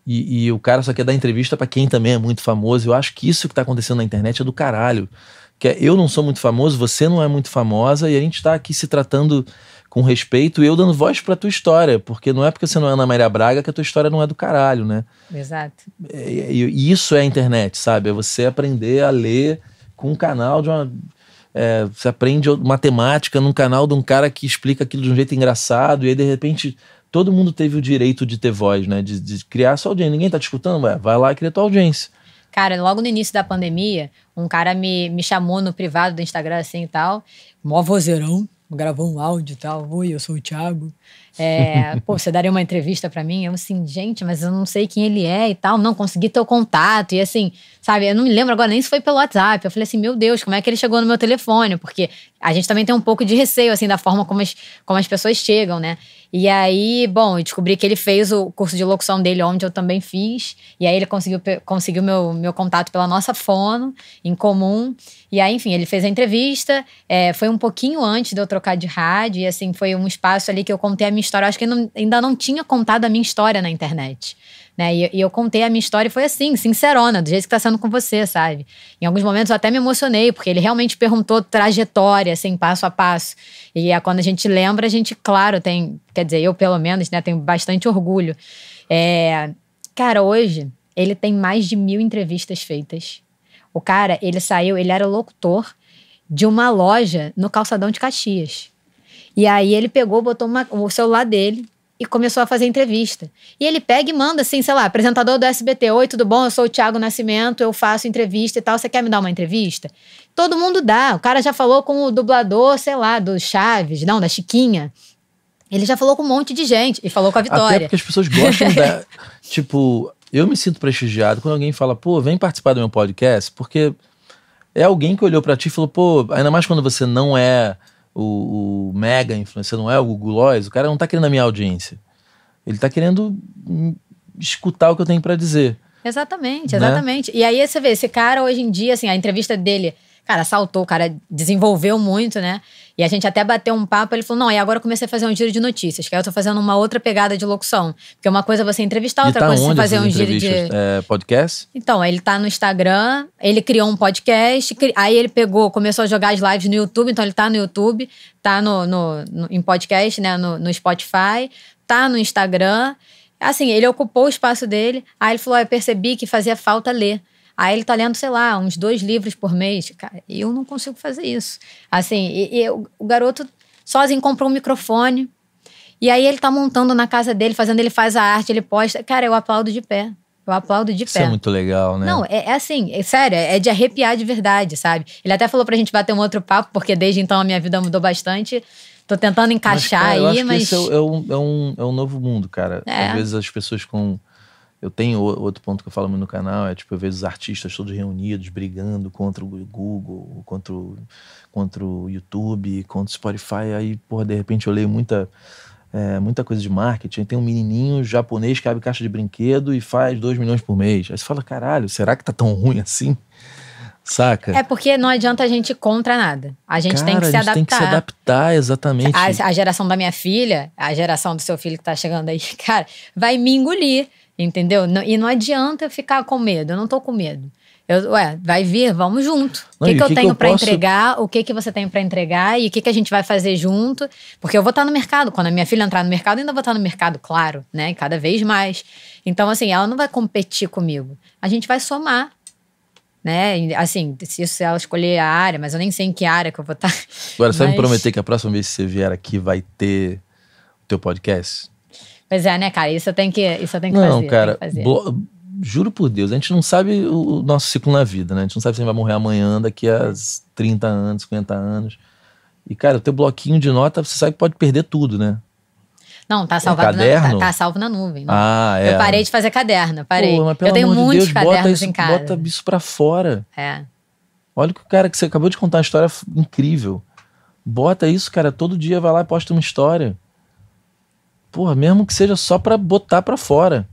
S1: E, e o cara só quer dar entrevista para quem também é muito famoso. Eu acho que isso que está acontecendo na internet é do caralho. Que é, eu não sou muito famoso, você não é muito famosa, e a gente está aqui se tratando com respeito e eu dando voz pra tua história, porque não é porque você não é Ana Maria Braga que a tua história não é do caralho, né?
S2: Exato.
S1: E, e isso é a internet, sabe? É você aprender a ler com um canal de uma. É, você aprende matemática num canal de um cara que explica aquilo de um jeito engraçado, e aí de repente todo mundo teve o direito de ter voz, né? De, de criar sua audiência. Ninguém tá te escutando? Ué, vai lá e cria tua audiência.
S2: Cara, logo no início da pandemia, um cara me, me chamou no privado do Instagram assim e tal, mó vozeirão, gravou um áudio e tal. Oi, eu sou o Thiago. É, pô, você daria uma entrevista para mim? Eu assim, gente, mas eu não sei quem ele é e tal. Não consegui ter o contato. E assim, sabe, eu não me lembro agora nem se foi pelo WhatsApp. Eu falei assim, meu Deus, como é que ele chegou no meu telefone? Porque a gente também tem um pouco de receio, assim, da forma como as, como as pessoas chegam, né? E aí, bom, eu descobri que ele fez o curso de locução dele, onde eu também fiz. E aí ele conseguiu, conseguiu meu, meu contato pela nossa fono, em comum. E aí, enfim, ele fez a entrevista. É, foi um pouquinho antes de eu trocar de rádio. E assim, foi um espaço ali que eu contei a minha história. Acho que não, ainda não tinha contado a minha história na internet. Né? E, e, eu contei a minha história e foi assim, sincerona, do jeito que tá sendo com você, sabe? Em alguns momentos eu até me emocionei, porque ele realmente perguntou trajetória, assim, passo a passo. E é, quando a gente lembra, a gente, claro, tem, quer dizer, eu pelo menos, né, tenho bastante orgulho. É, cara, hoje ele tem mais de mil entrevistas feitas. O cara, ele saiu, ele era locutor de uma loja no calçadão de Caxias. E aí ele pegou, botou uma, o celular dele, e começou a fazer entrevista. E ele pega e manda assim, sei lá, apresentador do SBT, oi, tudo bom? Eu sou o Thiago Nascimento, eu faço entrevista e tal, você quer me dar uma entrevista? Todo mundo dá. O cara já falou com o dublador, sei lá, do Chaves, não, da Chiquinha. Ele já falou com um monte de gente e falou com a Vitória.
S1: Até porque as pessoas gostam da. tipo, eu me sinto prestigiado quando alguém fala, pô, vem participar do meu podcast, porque é alguém que olhou para ti e falou, pô, ainda mais quando você não é o, o mega influencer, não é o Google Lois, o cara não tá querendo a minha audiência. Ele tá querendo escutar o que eu tenho para dizer.
S2: Exatamente, né? exatamente. Né? E aí você vê, esse cara hoje em dia, assim, a entrevista dele Cara, saltou, o cara desenvolveu muito, né? E a gente até bateu um papo, ele falou: não, e agora eu comecei a fazer um giro de notícias, que aí eu tô fazendo uma outra pegada de locução. Porque uma coisa é você entrevistar, outra
S1: tá
S2: coisa é você fazer um giro de.
S1: É, podcast?
S2: Então, ele tá no Instagram, ele criou um podcast, aí ele pegou, começou a jogar as lives no YouTube, então ele tá no YouTube, tá no, no, no em podcast, né? No, no Spotify, tá no Instagram. Assim, ele ocupou o espaço dele, aí ele falou: eu percebi que fazia falta ler. Aí ele tá lendo, sei lá, uns dois livros por mês. Cara, eu não consigo fazer isso. Assim, e, e o, garoto sozinho comprou um microfone. E aí ele tá montando na casa dele, fazendo, ele faz a arte, ele posta. Cara, eu aplaudo de pé. Eu aplaudo de
S1: Isso
S2: pé.
S1: Isso é muito legal, né?
S2: Não, é, é assim, é sério, é de arrepiar de verdade, sabe? Ele até falou pra gente bater um outro papo, porque desde então a minha vida mudou bastante. Tô tentando encaixar mas, cara,
S1: eu
S2: aí,
S1: acho
S2: mas.
S1: Que esse é, é, um, é, um, é um novo mundo, cara.
S2: É.
S1: Às vezes as pessoas com eu tenho outro ponto que eu falo muito no canal, é tipo, eu vejo os artistas todos reunidos, brigando contra o Google, contra o, contra o YouTube, contra o Spotify. Aí, porra, de repente eu leio muita, é, muita coisa de marketing. Tem um menininho japonês que abre caixa de brinquedo e faz 2 milhões por mês. Aí você fala, caralho, será que tá tão ruim assim? Saca?
S2: É porque não adianta a gente ir contra nada. A gente Cara, tem que se adaptar.
S1: tem que se adaptar, exatamente.
S2: A, a, geração da minha filha, a geração do seu filho que tá chegando aí, cara, vai me engolir Entendeu? Não- E não adianta eu ficar com medo. Eu não tô com medo. Eu, ué, vai vir, vamos junto. O que, que eu
S1: que que
S2: tenho
S1: eu
S2: pra
S1: posso-
S2: entregar? O que, que você tem pra entregar? E o que, que a gente vai fazer junto? Porque eu vou estar no mercado. Quando a minha filha entrar no mercado, eu ainda vou estar no mercado, claro, né? Cada vez mais. Então, assim, ela não vai competir comigo. A gente vai somar. Né? Assim, se se ela escolher a área, mas eu nem sei em que área que eu vou estar.
S1: Agora, você vai me
S2: Mas-
S1: prometer que a próxima vez que você vier aqui vai ter o teu podcast?
S2: Pois é, né, cara? Isso tenho que, isso tenho que
S1: Não,
S2: fazer.
S1: cara,
S2: fazer.
S1: juro por Deus, a gente não sabe o nosso ciclo na vida, né? A gente não sabe se a gente vai morrer amanhã, daqui a 30 anos, 50 anos. E, cara, o teu bloquinho de nota, você sabe que pode perder tudo, né?
S2: Não, tá salvado na,
S1: caderno?
S2: tá, tá salvo na nuvem. não.
S1: Ah, é.
S2: Eu parei de fazer caderno, parei.
S1: Pô, mas
S2: eu tenho
S1: amor de
S2: muitos
S1: Deus,
S2: cadernos
S1: isso,
S2: em casa.
S1: bota isso pra fora.
S2: É.
S1: Olha que o cara que você acabou de contar uma história incrível. Bota isso, cara, todo dia vai lá e posta uma história. Porra, mesmo que seja só pra botar pra fora.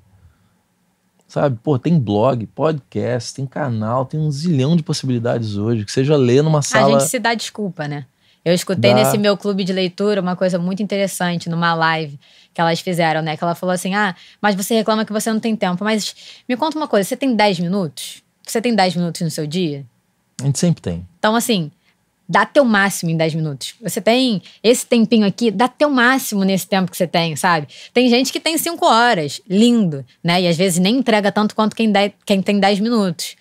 S1: Sabe? Pô, tem blog, podcast, tem canal, tem um zilhão de possibilidades hoje. Que seja ler numa
S2: A
S1: sala.
S2: gente se dá desculpa, né? Eu escutei
S1: Dá.
S2: nesse meu clube de leitura uma coisa muito interessante numa live que elas fizeram, né? Que ela falou assim: ah, mas você reclama que você não tem tempo. Mas me conta uma coisa: você tem 10 minutos? Você tem 10 minutos no seu dia?
S1: A gente sempre tem.
S2: Então, assim, dá teu máximo em 10 minutos. Você tem esse tempinho aqui, dá teu máximo nesse tempo que você tem, sabe? Tem gente que tem 5 horas, lindo, né? E às vezes nem entrega tanto quanto quem, quem tem 10 minutos.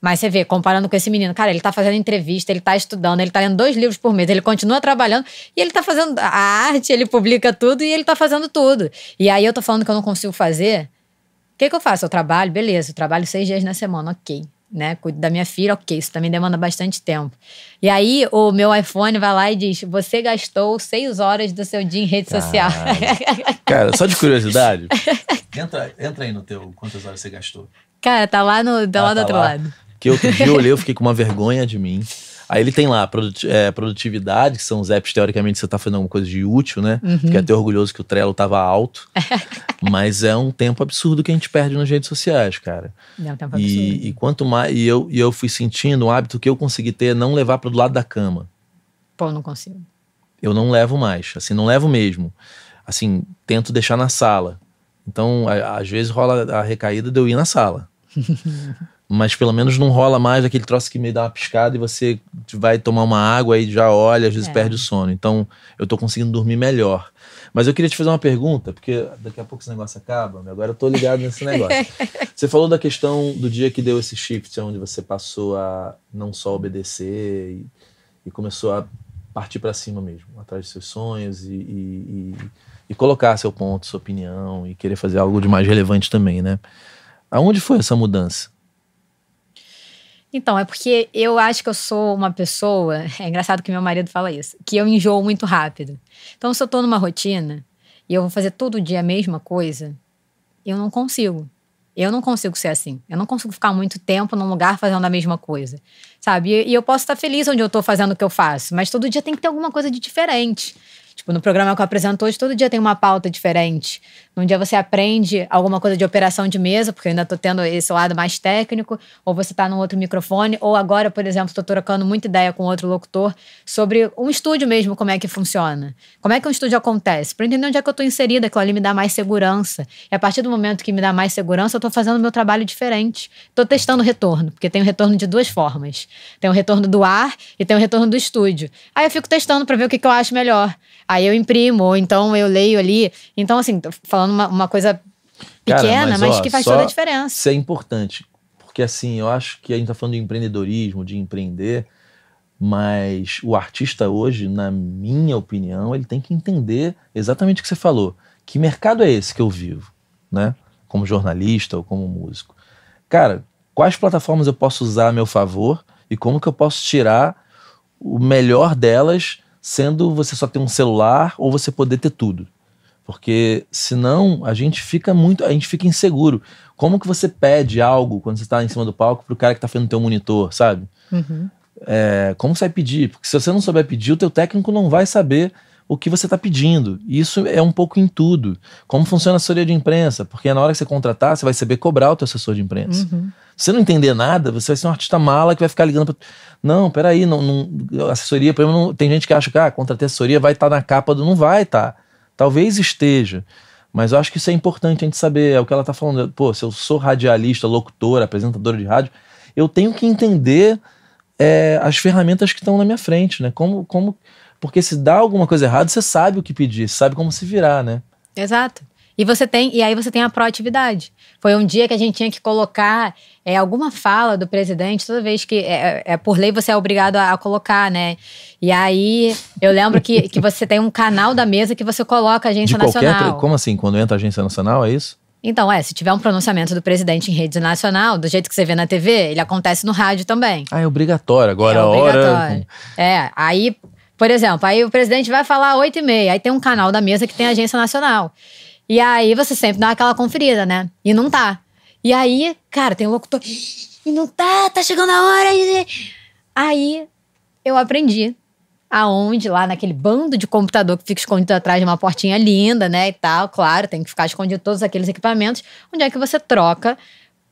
S2: Mas você vê, comparando com esse menino, cara, ele tá fazendo entrevista, ele tá estudando, ele tá lendo dois livros por mês, ele continua trabalhando e ele tá fazendo a arte, ele publica tudo e ele tá fazendo tudo. E aí eu tô falando que eu não consigo fazer. O que, que eu faço? Eu trabalho, beleza, eu trabalho seis dias na semana, ok. Né? Cuido da minha filha, ok. Isso também demanda bastante tempo. E aí, o meu iPhone vai lá e diz: Você gastou seis horas do seu dia em rede social.
S1: Cara, só de curiosidade. entra, entra aí no teu. Quantas horas você gastou?
S2: Cara, tá lá, no, tá
S1: Ah,
S2: lá do
S1: tá
S2: outro
S1: lá.
S2: lado.
S1: Que outro dia eu olhei, eu fiquei com uma vergonha de mim. Aí ele tem lá é, produtividade, que são os apps, teoricamente, você tá fazendo alguma coisa de útil, né?
S2: Uhum.
S1: Fiquei até orgulhoso que o Trello tava alto. mas é um tempo absurdo que a gente perde nas redes sociais, cara.
S2: Deu um tempo absurdo.
S1: E, e quanto mais. E eu, e eu fui sentindo um hábito que eu consegui ter é não levar pro lado da cama.
S2: Pô, não consigo.
S1: Eu não levo mais. Assim, não levo mesmo. Assim, tento deixar na sala. Então, a- às vezes rola a recaída de eu ir na sala. Mas pelo menos não rola mais aquele troço que me dá uma piscada e você vai tomar uma água e já olha, às vezes
S2: É.
S1: perde o sono. Então, eu tô conseguindo dormir melhor. Mas eu queria te fazer uma pergunta, porque daqui a pouco esse negócio acaba, agora eu tô ligado nesse negócio. Você falou da questão do dia que deu esse shift, onde você passou a não só obedecer e, e começou a partir para cima mesmo, atrás de seus sonhos e, e- e- e colocar seu ponto, sua opinião e querer fazer algo de mais relevante também, né? Aonde foi essa mudança?
S2: Então, é porque eu acho que eu sou uma pessoa. É engraçado que meu marido fala isso, que eu enjoo muito rápido. Então, se eu tô numa rotina e eu vou fazer todo dia a mesma coisa, eu não consigo. Eu não consigo ser assim. Eu não consigo ficar muito tempo num lugar fazendo a mesma coisa. Sabe? E, eu posso estar feliz onde eu tô fazendo o que eu faço, mas todo dia tem que ter alguma coisa de diferente. Tipo, no programa que eu apresento hoje, todo dia tem uma pauta diferente. Num dia você aprende alguma coisa de operação de mesa, porque eu ainda tô tendo esse lado mais técnico, ou você tá num outro microfone, ou agora, por exemplo, tô trocando muita ideia com outro locutor sobre um estúdio mesmo, como é que funciona. Como é que um estúdio acontece? Eu entender onde é que eu tô inserida, aquilo ali me dá mais segurança. E a partir do momento que me dá mais segurança, eu tô fazendo meu trabalho diferente. Tô testando retorno, porque tem o retorno de duas formas. Tem o retorno do ar e tem o retorno do estúdio. Aí eu fico testando pra ver o que, que eu acho melhor. Aí eu imprimo, ou então eu leio ali. Então, assim, tô falando uma, uma coisa
S1: Cara,
S2: pequena, mas,
S1: ó,
S2: que faz toda a diferença.
S1: Isso é importante, porque assim, eu acho que a gente tá falando de empreendedorismo, de empreender, mas o artista hoje, na minha opinião, ele tem que entender exatamente o que você falou. Que mercado é esse que eu vivo, né? Como jornalista ou como músico. Cara, quais plataformas eu posso usar a meu favor e como que eu posso tirar o melhor delas, sendo você só ter um celular ou você poder ter tudo. Porque senão a gente fica muito, a gente fica inseguro. Como que você pede algo quando você está em cima do palco pro cara que tá fazendo teu monitor, sabe?
S2: Uhum.
S1: É, como você vai pedir? Porque se você não souber pedir, o teu técnico não vai saber o que você está pedindo. Isso é um pouco em tudo. Como funciona a assessoria de imprensa? Porque na hora que você contratar, você vai saber cobrar o teu assessor de imprensa.
S2: Uhum.
S1: Se você não entender nada, você vai ser um artista mala que vai ficar ligando pra... Não, peraí, não, não, assessoria, por exemplo, não- tem gente que acha que ah, contratei assessoria vai estar na capa do. Não vai estar. Talvez esteja. Mas eu acho que isso é importante a gente saber. É o que ela tá falando. Pô, se eu sou radialista, locutor, apresentadora de rádio, eu tenho que entender é, as ferramentas que estão na minha frente, né? Como, como, porque se dá alguma coisa errada, você sabe o que pedir, sabe como se virar, né?
S2: Exato. E você tem, e aí você tem a proatividade. Foi um dia que a gente tinha que colocar é, alguma fala do presidente, toda vez que é, é por lei você é obrigado a, a, colocar, né? E aí eu lembro que, que você tem um canal da mesa que você coloca a agência
S1: De qualquer,
S2: nacional.
S1: Como assim? Quando entra a agência nacional, é isso?
S2: Então, é, se tiver um pronunciamento do presidente em rede nacional, do jeito que você vê na TV, ele acontece no rádio também.
S1: Ah, é obrigatório. Agora
S2: é
S1: a hora.
S2: É, aí, por exemplo, aí o presidente vai falar 8 e meia, aí tem um canal da mesa que tem agência nacional. E aí você sempre dá aquela conferida, né? E não tá. E aí, cara, tem um locutor. E não tá, tá chegando a hora. Aí eu aprendi aonde, lá naquele bando de computador que fica escondido atrás de uma portinha linda, né? E tal, claro, tem que ficar escondido todos aqueles equipamentos. Onde é que você troca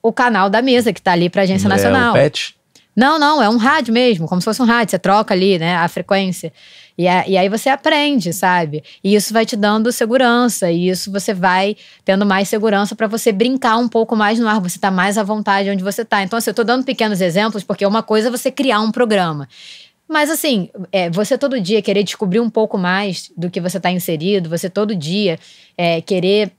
S2: o canal da mesa que tá ali pra Agência
S1: É
S2: Nacional?
S1: o pet?
S2: Não, não, é um rádio mesmo, como se fosse um rádio. Você troca ali, né, a frequência. E, a- e aí você aprende, sabe? E isso vai te dando segurança. E isso você vai tendo mais segurança para você brincar um pouco mais no ar. Você tá mais à vontade onde você tá. Então, assim, eu tô dando pequenos exemplos, porque uma coisa é você criar um programa. Mas assim, é, você todo dia querer descobrir um pouco mais do que você está inserido, você todo dia é, querer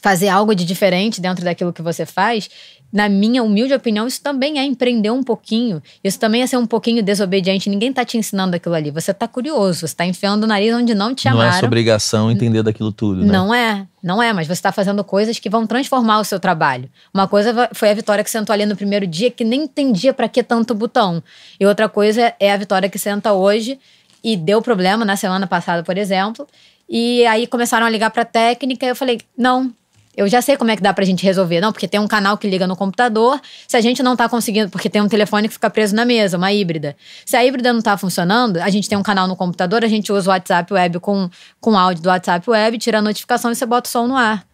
S2: fazer algo de diferente dentro daquilo que você faz, na minha humilde opinião, isso também é empreender um pouquinho. Isso também é ser um pouquinho desobediente. Ninguém tá te ensinando aquilo ali. Você tá curioso, você tá enfiando o nariz onde não te
S1: Não
S2: chamaram.
S1: é sua obrigação entender daquilo tudo, né?
S2: Não é, não é, mas você está fazendo coisas que vão transformar o seu trabalho. Uma coisa foi a Vitória que sentou ali no primeiro dia que nem entendia para que tanto botão. E outra coisa é a Vitória que senta hoje e deu problema na semana passada, por exemplo. E aí começaram a ligar para técnica e eu falei: "Não, eu já sei como é que dá pra gente resolver. Não, porque tem um canal que liga no computador. Se a gente não tá conseguindo, porque tem um telefone que fica preso na mesa, uma híbrida. Se a híbrida não tá funcionando, a gente tem um canal no computador, a gente usa o WhatsApp web com, com áudio do WhatsApp web, tira a notificação e você bota o som no ar.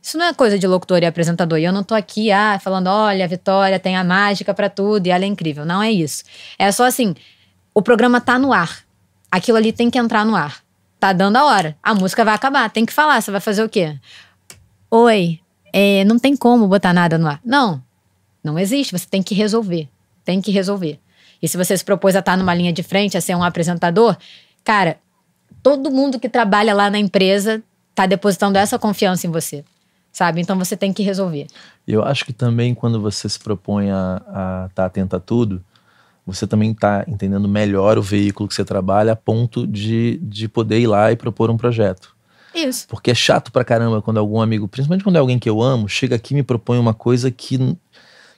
S2: Isso não é coisa de locutor e apresentador. E eu não tô aqui, ah, falando, olha, a Vitória tem a mágica pra tudo e ela é incrível. Não é isso. É só assim, o programa tá no ar. Aquilo ali tem que entrar no ar. Tá dando a hora. A música vai acabar, tem que falar. Você vai fazer o quê? Oi, é, não tem como botar nada no ar. Não, não existe. Você tem que resolver. Tem que resolver. E se você se propôs a estar numa linha de frente, a ser um apresentador, cara, todo mundo que trabalha lá na empresa tá depositando essa confiança em você. Sabe? Então você tem que resolver.
S1: Eu acho que também quando você se propõe a estar atento a tudo, você também está entendendo melhor o veículo que você trabalha a ponto de, de poder ir lá e propor um projeto.
S2: Isso.
S1: Porque é chato pra caramba quando algum amigo, principalmente quando é alguém que eu amo, chega aqui e me propõe uma coisa que,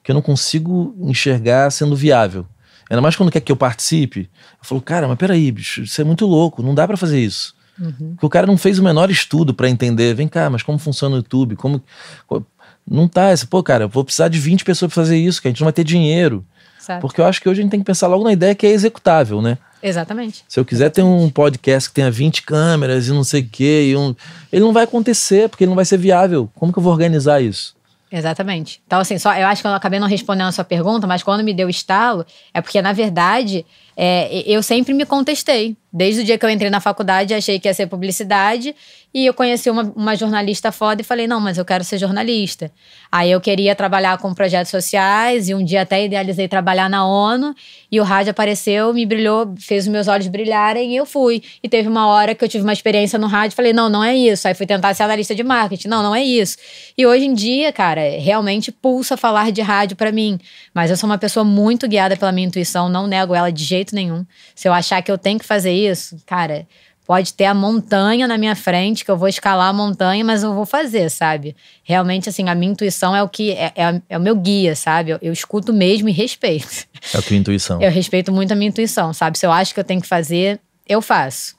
S1: que eu não consigo enxergar sendo viável. Ainda mais quando quer que eu participe. Eu falo, cara, mas peraí, bicho, isso é muito louco, não dá pra fazer isso.
S2: Uhum.
S1: Porque o cara não fez o menor estudo pra entender. Vem cá, mas como funciona o YouTube? Como. co- Não tá. Esse, Pô, cara, eu vou precisar de 20 pessoas pra fazer isso, que a gente não vai ter dinheiro.
S2: Sabe?
S1: Porque eu acho que hoje a gente tem que pensar logo na ideia que é executável, né?
S2: Exatamente.
S1: Se eu quiser ter um podcast que tenha 20 câmeras e não sei o quê, e um... ele não vai acontecer, porque ele não vai ser viável. Como que eu vou organizar isso?
S2: Exatamente. Então, assim, só, eu acho que eu acabei não respondendo a sua pergunta, mas quando me deu estalo, é porque, na verdade, é, eu sempre me contestei. Desde o dia que eu entrei na faculdade, achei que ia ser publicidade, e eu conheci uma, uma jornalista foda e falei, não, mas eu quero ser jornalista. Aí eu queria trabalhar com projetos sociais, e um dia até idealizei trabalhar na ONU, e o rádio apareceu, me brilhou, fez os meus olhos brilharem, e eu fui. E teve uma hora que eu tive uma experiência no rádio, falei, não, não é isso. Aí fui tentar ser analista de marketing, não, não é isso. E hoje em dia, cara, realmente pulsa falar de rádio pra mim. Mas eu sou uma pessoa muito guiada pela minha intuição, não nego ela de jeito nenhum. Se eu achar que eu tenho que fazer isso, cara, pode ter a montanha na minha frente, que eu vou escalar a montanha, mas eu vou fazer, sabe? Realmente, assim, a minha intuição é o que é, é, é o meu guia, sabe? Eu, eu escuto mesmo e respeito.
S1: É a tua intuição.
S2: Eu respeito muito a minha intuição, sabe? Se eu acho que eu tenho que fazer, eu faço.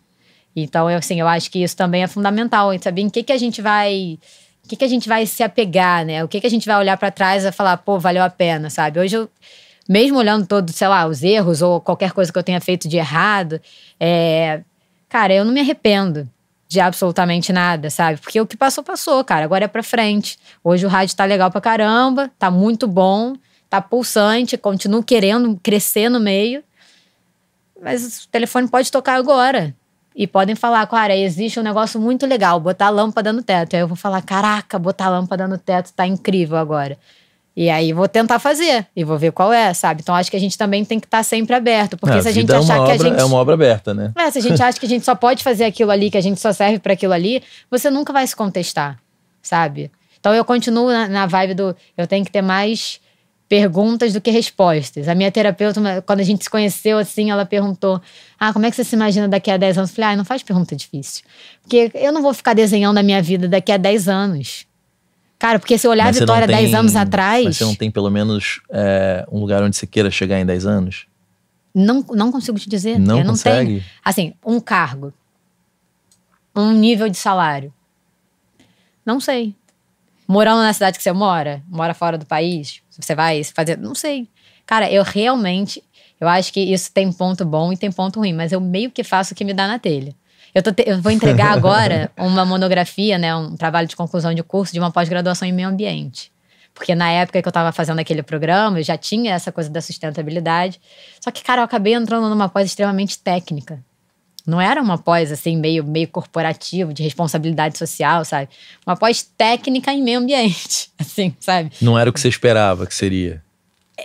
S2: Então, eu, assim, eu acho que isso também é fundamental, saber em que, que a gente vai. O que, que a gente vai se apegar, né? O que, que a gente vai olhar pra trás e falar, pô, valeu a pena, sabe? Hoje eu, mesmo olhando todos, sei lá, os erros ou qualquer coisa que eu tenha feito de errado, é, cara, eu não me arrependo de absolutamente nada, sabe? Porque o que passou, passou, cara. Agora é pra frente. Hoje o rádio tá legal pra caramba, tá muito bom, tá pulsante, continuo querendo crescer no meio. Mas o telefone pode tocar agora. e podem falar, cara, existe um negócio muito legal, botar lâmpada no teto. Aí eu vou falar, caraca, botar lâmpada no teto tá incrível agora. E aí vou tentar fazer e vou ver qual é, sabe? Então acho que a gente também tem que estar tá sempre aberto, porque se a
S1: a
S2: gente
S1: é
S2: achar que a
S1: obra-
S2: gente
S1: É uma obra aberta, né?
S2: é, se a gente acha que a gente só pode fazer aquilo ali, que a gente só serve para aquilo ali, você nunca vai se contestar, sabe? Então eu continuo na, na vibe do eu tenho que ter mais perguntas do que respostas. A minha terapeuta, quando a gente se conheceu assim, ela perguntou: "Ah, como é que você se imagina daqui a 10 anos?" Eu falei: "Ah, não faz pergunta difícil. Porque eu não vou ficar desenhando a minha vida daqui a 10 anos." Cara, porque se eu olhar
S1: Mas
S2: a Vitória 10
S1: tem-
S2: anos atrás,
S1: Mas você não tem pelo menos é, um lugar onde você queira chegar em 10 anos?
S2: não, não consigo te dizer.
S1: Não
S2: não tenho.
S1: consegue?
S2: Assim, um cargo. Um nível de salário. Não sei. Morando na cidade que você mora, mora fora do país, você vai fazer. Não sei. Cara, eu realmente. Eu acho que isso tem ponto bom e tem ponto ruim, mas eu meio que faço o que me dá na telha. Eu, tô te- eu vou entregar agora uma monografia, né, um trabalho de conclusão de curso de uma pós-graduação em meio ambiente. Porque na época que eu estava fazendo aquele programa, eu já tinha essa coisa da sustentabilidade. Só que, cara, eu acabei entrando numa pós extremamente técnica. Não era uma pós, assim, meio, meio corporativo, de responsabilidade social, sabe? Uma pós técnica em meio ambiente, assim, sabe?
S1: Não era o que você esperava que seria.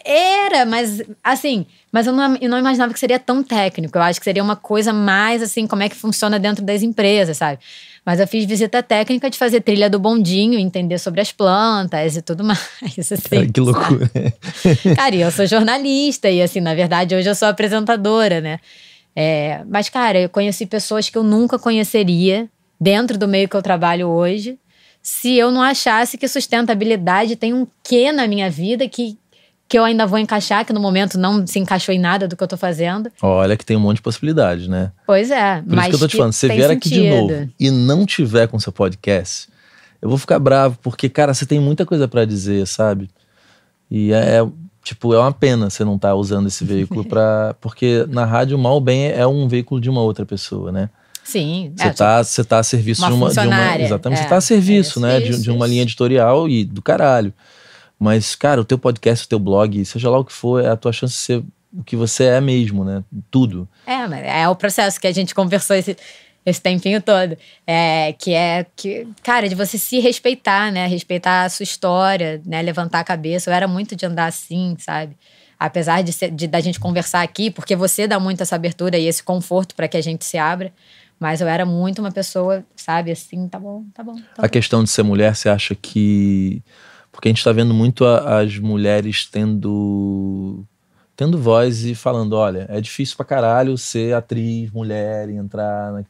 S2: Era, mas, assim, mas eu não, eu não imaginava que seria tão técnico. Eu acho que seria uma coisa mais, assim, como é que funciona dentro das empresas, sabe? Mas eu fiz visita técnica de fazer trilha do bondinho, entender sobre as plantas e tudo mais, assim,
S1: Cara, que
S2: sabe?
S1: loucura.
S2: Cara, e eu sou jornalista e, assim, na verdade, hoje eu sou apresentadora, né? É, mas, cara, eu conheci pessoas que eu nunca conheceria dentro do meio que eu trabalho hoje se eu não achasse que sustentabilidade tem um quê na minha vida que, que eu ainda vou encaixar, que no momento não se encaixou em nada do que eu tô fazendo.
S1: Olha que tem um monte de possibilidades, né?
S2: Pois é,
S1: Por
S2: mas
S1: isso que eu tô te falando, se você vier aqui de
S2: sentido.
S1: novo e não tiver com seu podcast, eu vou ficar bravo, porque, cara, você tem muita coisa pra dizer, sabe? E é, é, tipo, é uma pena você não estar usando esse veículo pra. Porque na rádio, mal ou bem, é um veículo de uma outra pessoa, né?
S2: Sim.
S1: Você
S2: é,
S1: tá, você tá a serviço
S2: uma
S1: de uma. De uma exatamente,
S2: é.
S1: você tá a serviço,
S2: É,
S1: né? De,
S2: isso,
S1: de uma
S2: isso.
S1: linha editorial e do caralho. Mas, cara, o teu podcast, o teu blog, seja lá o que for, é a tua chance de ser o que você é mesmo, né? Tudo.
S2: É, mas é o processo que a gente conversou esse, esse tempinho todo. É, que é, que, cara, de você se respeitar, né? Respeitar a sua história, né? Levantar a cabeça. Eu era muito de andar assim, sabe? Apesar de, ser, de da gente conversar aqui, porque você dá muito essa abertura e esse conforto para que a gente se abra. Mas eu era muito uma pessoa, sabe, assim, tá bom, tá bom. Tá
S1: A
S2: bom.
S1: questão de ser mulher, você acha que. Porque a gente tá vendo muito a- as mulheres tendo. tendo voz e falando: olha, é difícil pra caralho ser atriz, mulher entrar. Na...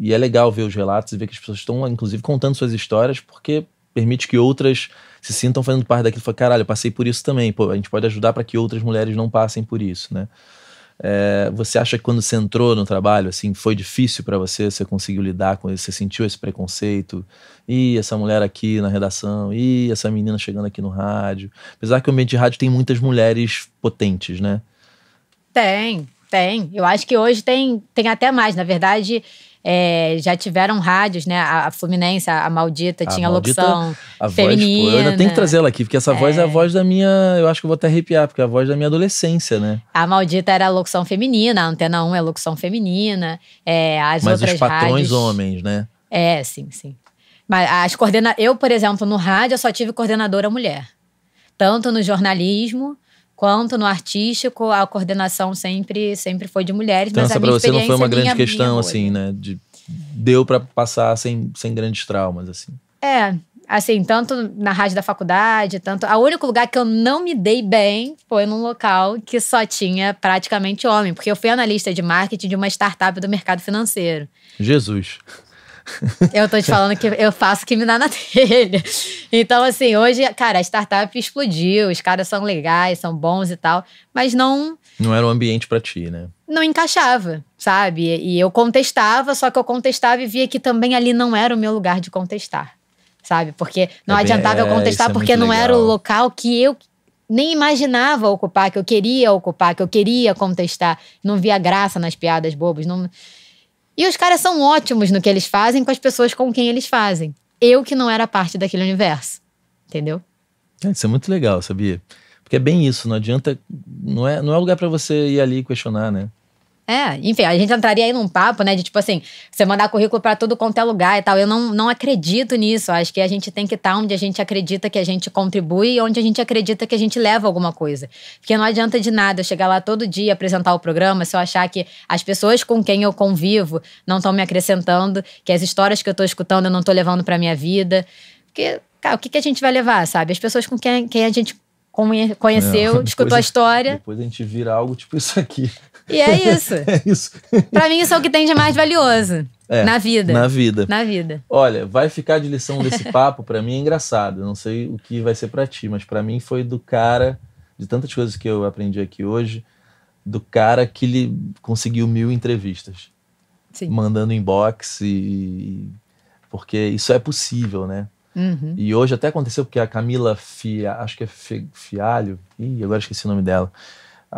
S1: E é legal ver os relatos e ver que as pessoas estão, inclusive, contando suas histórias, porque permite que outras se sintam fazendo parte daquilo. Fala, caralho, eu passei por isso também. Pô, a gente pode ajudar para que outras mulheres não passem por isso, né? É, você acha que quando você entrou no trabalho, assim, foi difícil para você? Você conseguiu lidar com isso? Você sentiu esse preconceito? Ih, essa mulher aqui na redação. Ih, essa menina chegando aqui no rádio. Apesar que o ambiente de rádio tem muitas mulheres potentes, né?
S2: Tem, tem. Eu acho que hoje tem, tem até mais. Na verdade, é, já tiveram rádios, né? A, a Fluminense, a, a Maldita,
S1: A
S2: tinha
S1: Maldita,
S2: locução
S1: A voz,
S2: feminina.
S1: pô, eu ainda tenho que trazer ela aqui, porque essa voz é a
S2: É.
S1: voz da minha. Eu acho que eu vou até arrepiar, porque é a voz da minha adolescência, né?
S2: A Maldita era a locução feminina, a Antena 1 é locução feminina. É, as
S1: Mas
S2: outras
S1: os patrões
S2: rádios,
S1: homens, né?
S2: É, sim, sim. Mas as coordena... eu, por exemplo, no rádio, eu só tive coordenadora mulher. Tanto no jornalismo quanto no artístico, a coordenação sempre, sempre foi de mulheres.
S1: Então
S2: mas
S1: essa pra você não foi uma grande
S2: minha-
S1: questão,
S2: minha
S1: assim, né? De, deu pra passar sem, sem grandes traumas, assim.
S2: É, assim, tanto na rádio da faculdade, tanto. O único lugar que eu não me dei bem foi num local que só tinha praticamente homem, porque eu fui analista de marketing de uma startup do mercado financeiro.
S1: Jesus.
S2: Eu tô te falando que eu faço o que me dá na telha. Então, assim, hoje, cara, a startup explodiu, os caras são legais, são bons e tal, mas não
S1: Não era um ambiente pra ti, né?
S2: não encaixava, sabe? E eu contestava, só que eu contestava e via que também ali não era o meu lugar de contestar, sabe? Porque não
S1: É bem-
S2: adiantava eu
S1: é,
S2: contestar
S1: é
S2: porque não era o
S1: legal.
S2: local que eu nem imaginava ocupar, que eu queria ocupar, que eu queria contestar. Não via graça nas piadas bobas. Não... E os caras são ótimos no que eles fazem com as pessoas com quem eles fazem. Eu que não era parte daquele universo. Entendeu?
S1: É, Isso é muito legal, sabia? Porque é bem isso, não adianta. Não é, não é lugar pra você ir ali questionar, né?
S2: É, enfim, a gente entraria aí num papo, né, de tipo assim, você mandar currículo para todo quanto é lugar e tal. Eu não, não acredito nisso. Acho que a gente tem que estar onde a gente acredita que a gente contribui e onde a gente acredita que a gente leva alguma coisa. Porque não adianta de nada eu chegar lá todo dia apresentar o programa se eu achar que as pessoas com quem eu convivo não estão me acrescentando, que as histórias que eu tô escutando eu não tô levando pra minha vida. Porque, cara, o que, que a gente vai levar, sabe? As pessoas com quem, quem a gente conheceu, é, escutou a história.
S1: Depois a gente vira algo tipo isso aqui.
S2: E é isso.
S1: é isso.
S2: pra mim, isso é o que tem de mais valioso. É, na vida.
S1: Na vida.
S2: Na vida.
S1: Olha, vai ficar de lição desse papo, para mim é engraçado. Eu não sei o que vai ser para ti, mas para mim foi do cara, de tantas coisas que eu aprendi aqui hoje, do cara que ele conseguiu mil entrevistas.
S2: Sim.
S1: Mandando inbox e. Porque isso é possível, né?
S2: Uhum.
S1: E hoje até aconteceu porque a Camila Fia, acho que é Fialho, ih, agora esqueci o nome dela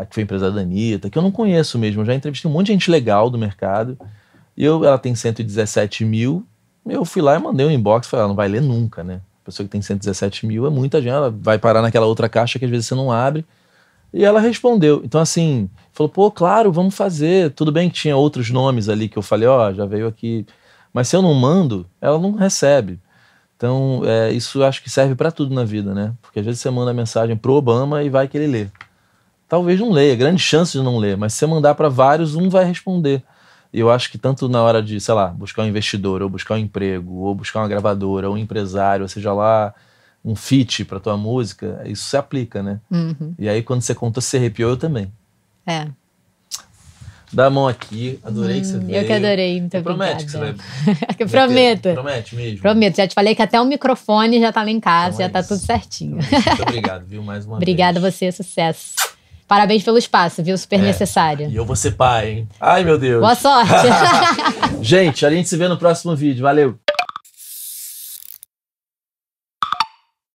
S1: que foi empresária da Anitta, que eu não conheço mesmo. Já entrevistei um monte de gente legal do mercado. E eu, ela tem 117 mil. Eu fui lá e mandei um inbox. Falei, ela não vai ler nunca, né? A pessoa que tem 117 mil é muita gente. Ela vai parar naquela outra caixa que às vezes você não abre. E ela respondeu. Então, assim, falou, pô, claro, vamos fazer. Tudo bem que tinha outros nomes ali que eu falei, ó, oh, já veio aqui. Mas se eu não mando, ela não recebe. Então, é, isso acho que serve para tudo na vida, né? Porque às vezes você manda mensagem pro Obama e vai que ele lê talvez não leia, grande chance de não ler, mas se você mandar para vários, um vai responder. E eu acho que tanto na hora de, sei lá, buscar um investidor, ou buscar um emprego, ou buscar uma gravadora, ou um empresário, ou seja lá, um fit para tua música, isso se aplica, né?
S2: Uhum.
S1: E aí quando você contou, você arrepiou, eu também.
S2: É.
S1: Dá a mão aqui, adorei hum, que você veio.
S2: Eu que adorei, muito
S1: promete que você vai.
S2: prometo.
S1: Promete mesmo.
S2: Prometo, já te falei que até o microfone já tá lá em casa, então já é tá isso. tudo certinho.
S1: Então, muito obrigado, viu? Mais uma
S2: Obrigada
S1: vez.
S2: Obrigada a você, sucesso. Parabéns pelo espaço, viu? Super é. necessário.
S1: E eu vou ser pai, hein? Ai, meu Deus.
S2: Boa sorte.
S1: gente, a gente se vê no próximo vídeo. Valeu.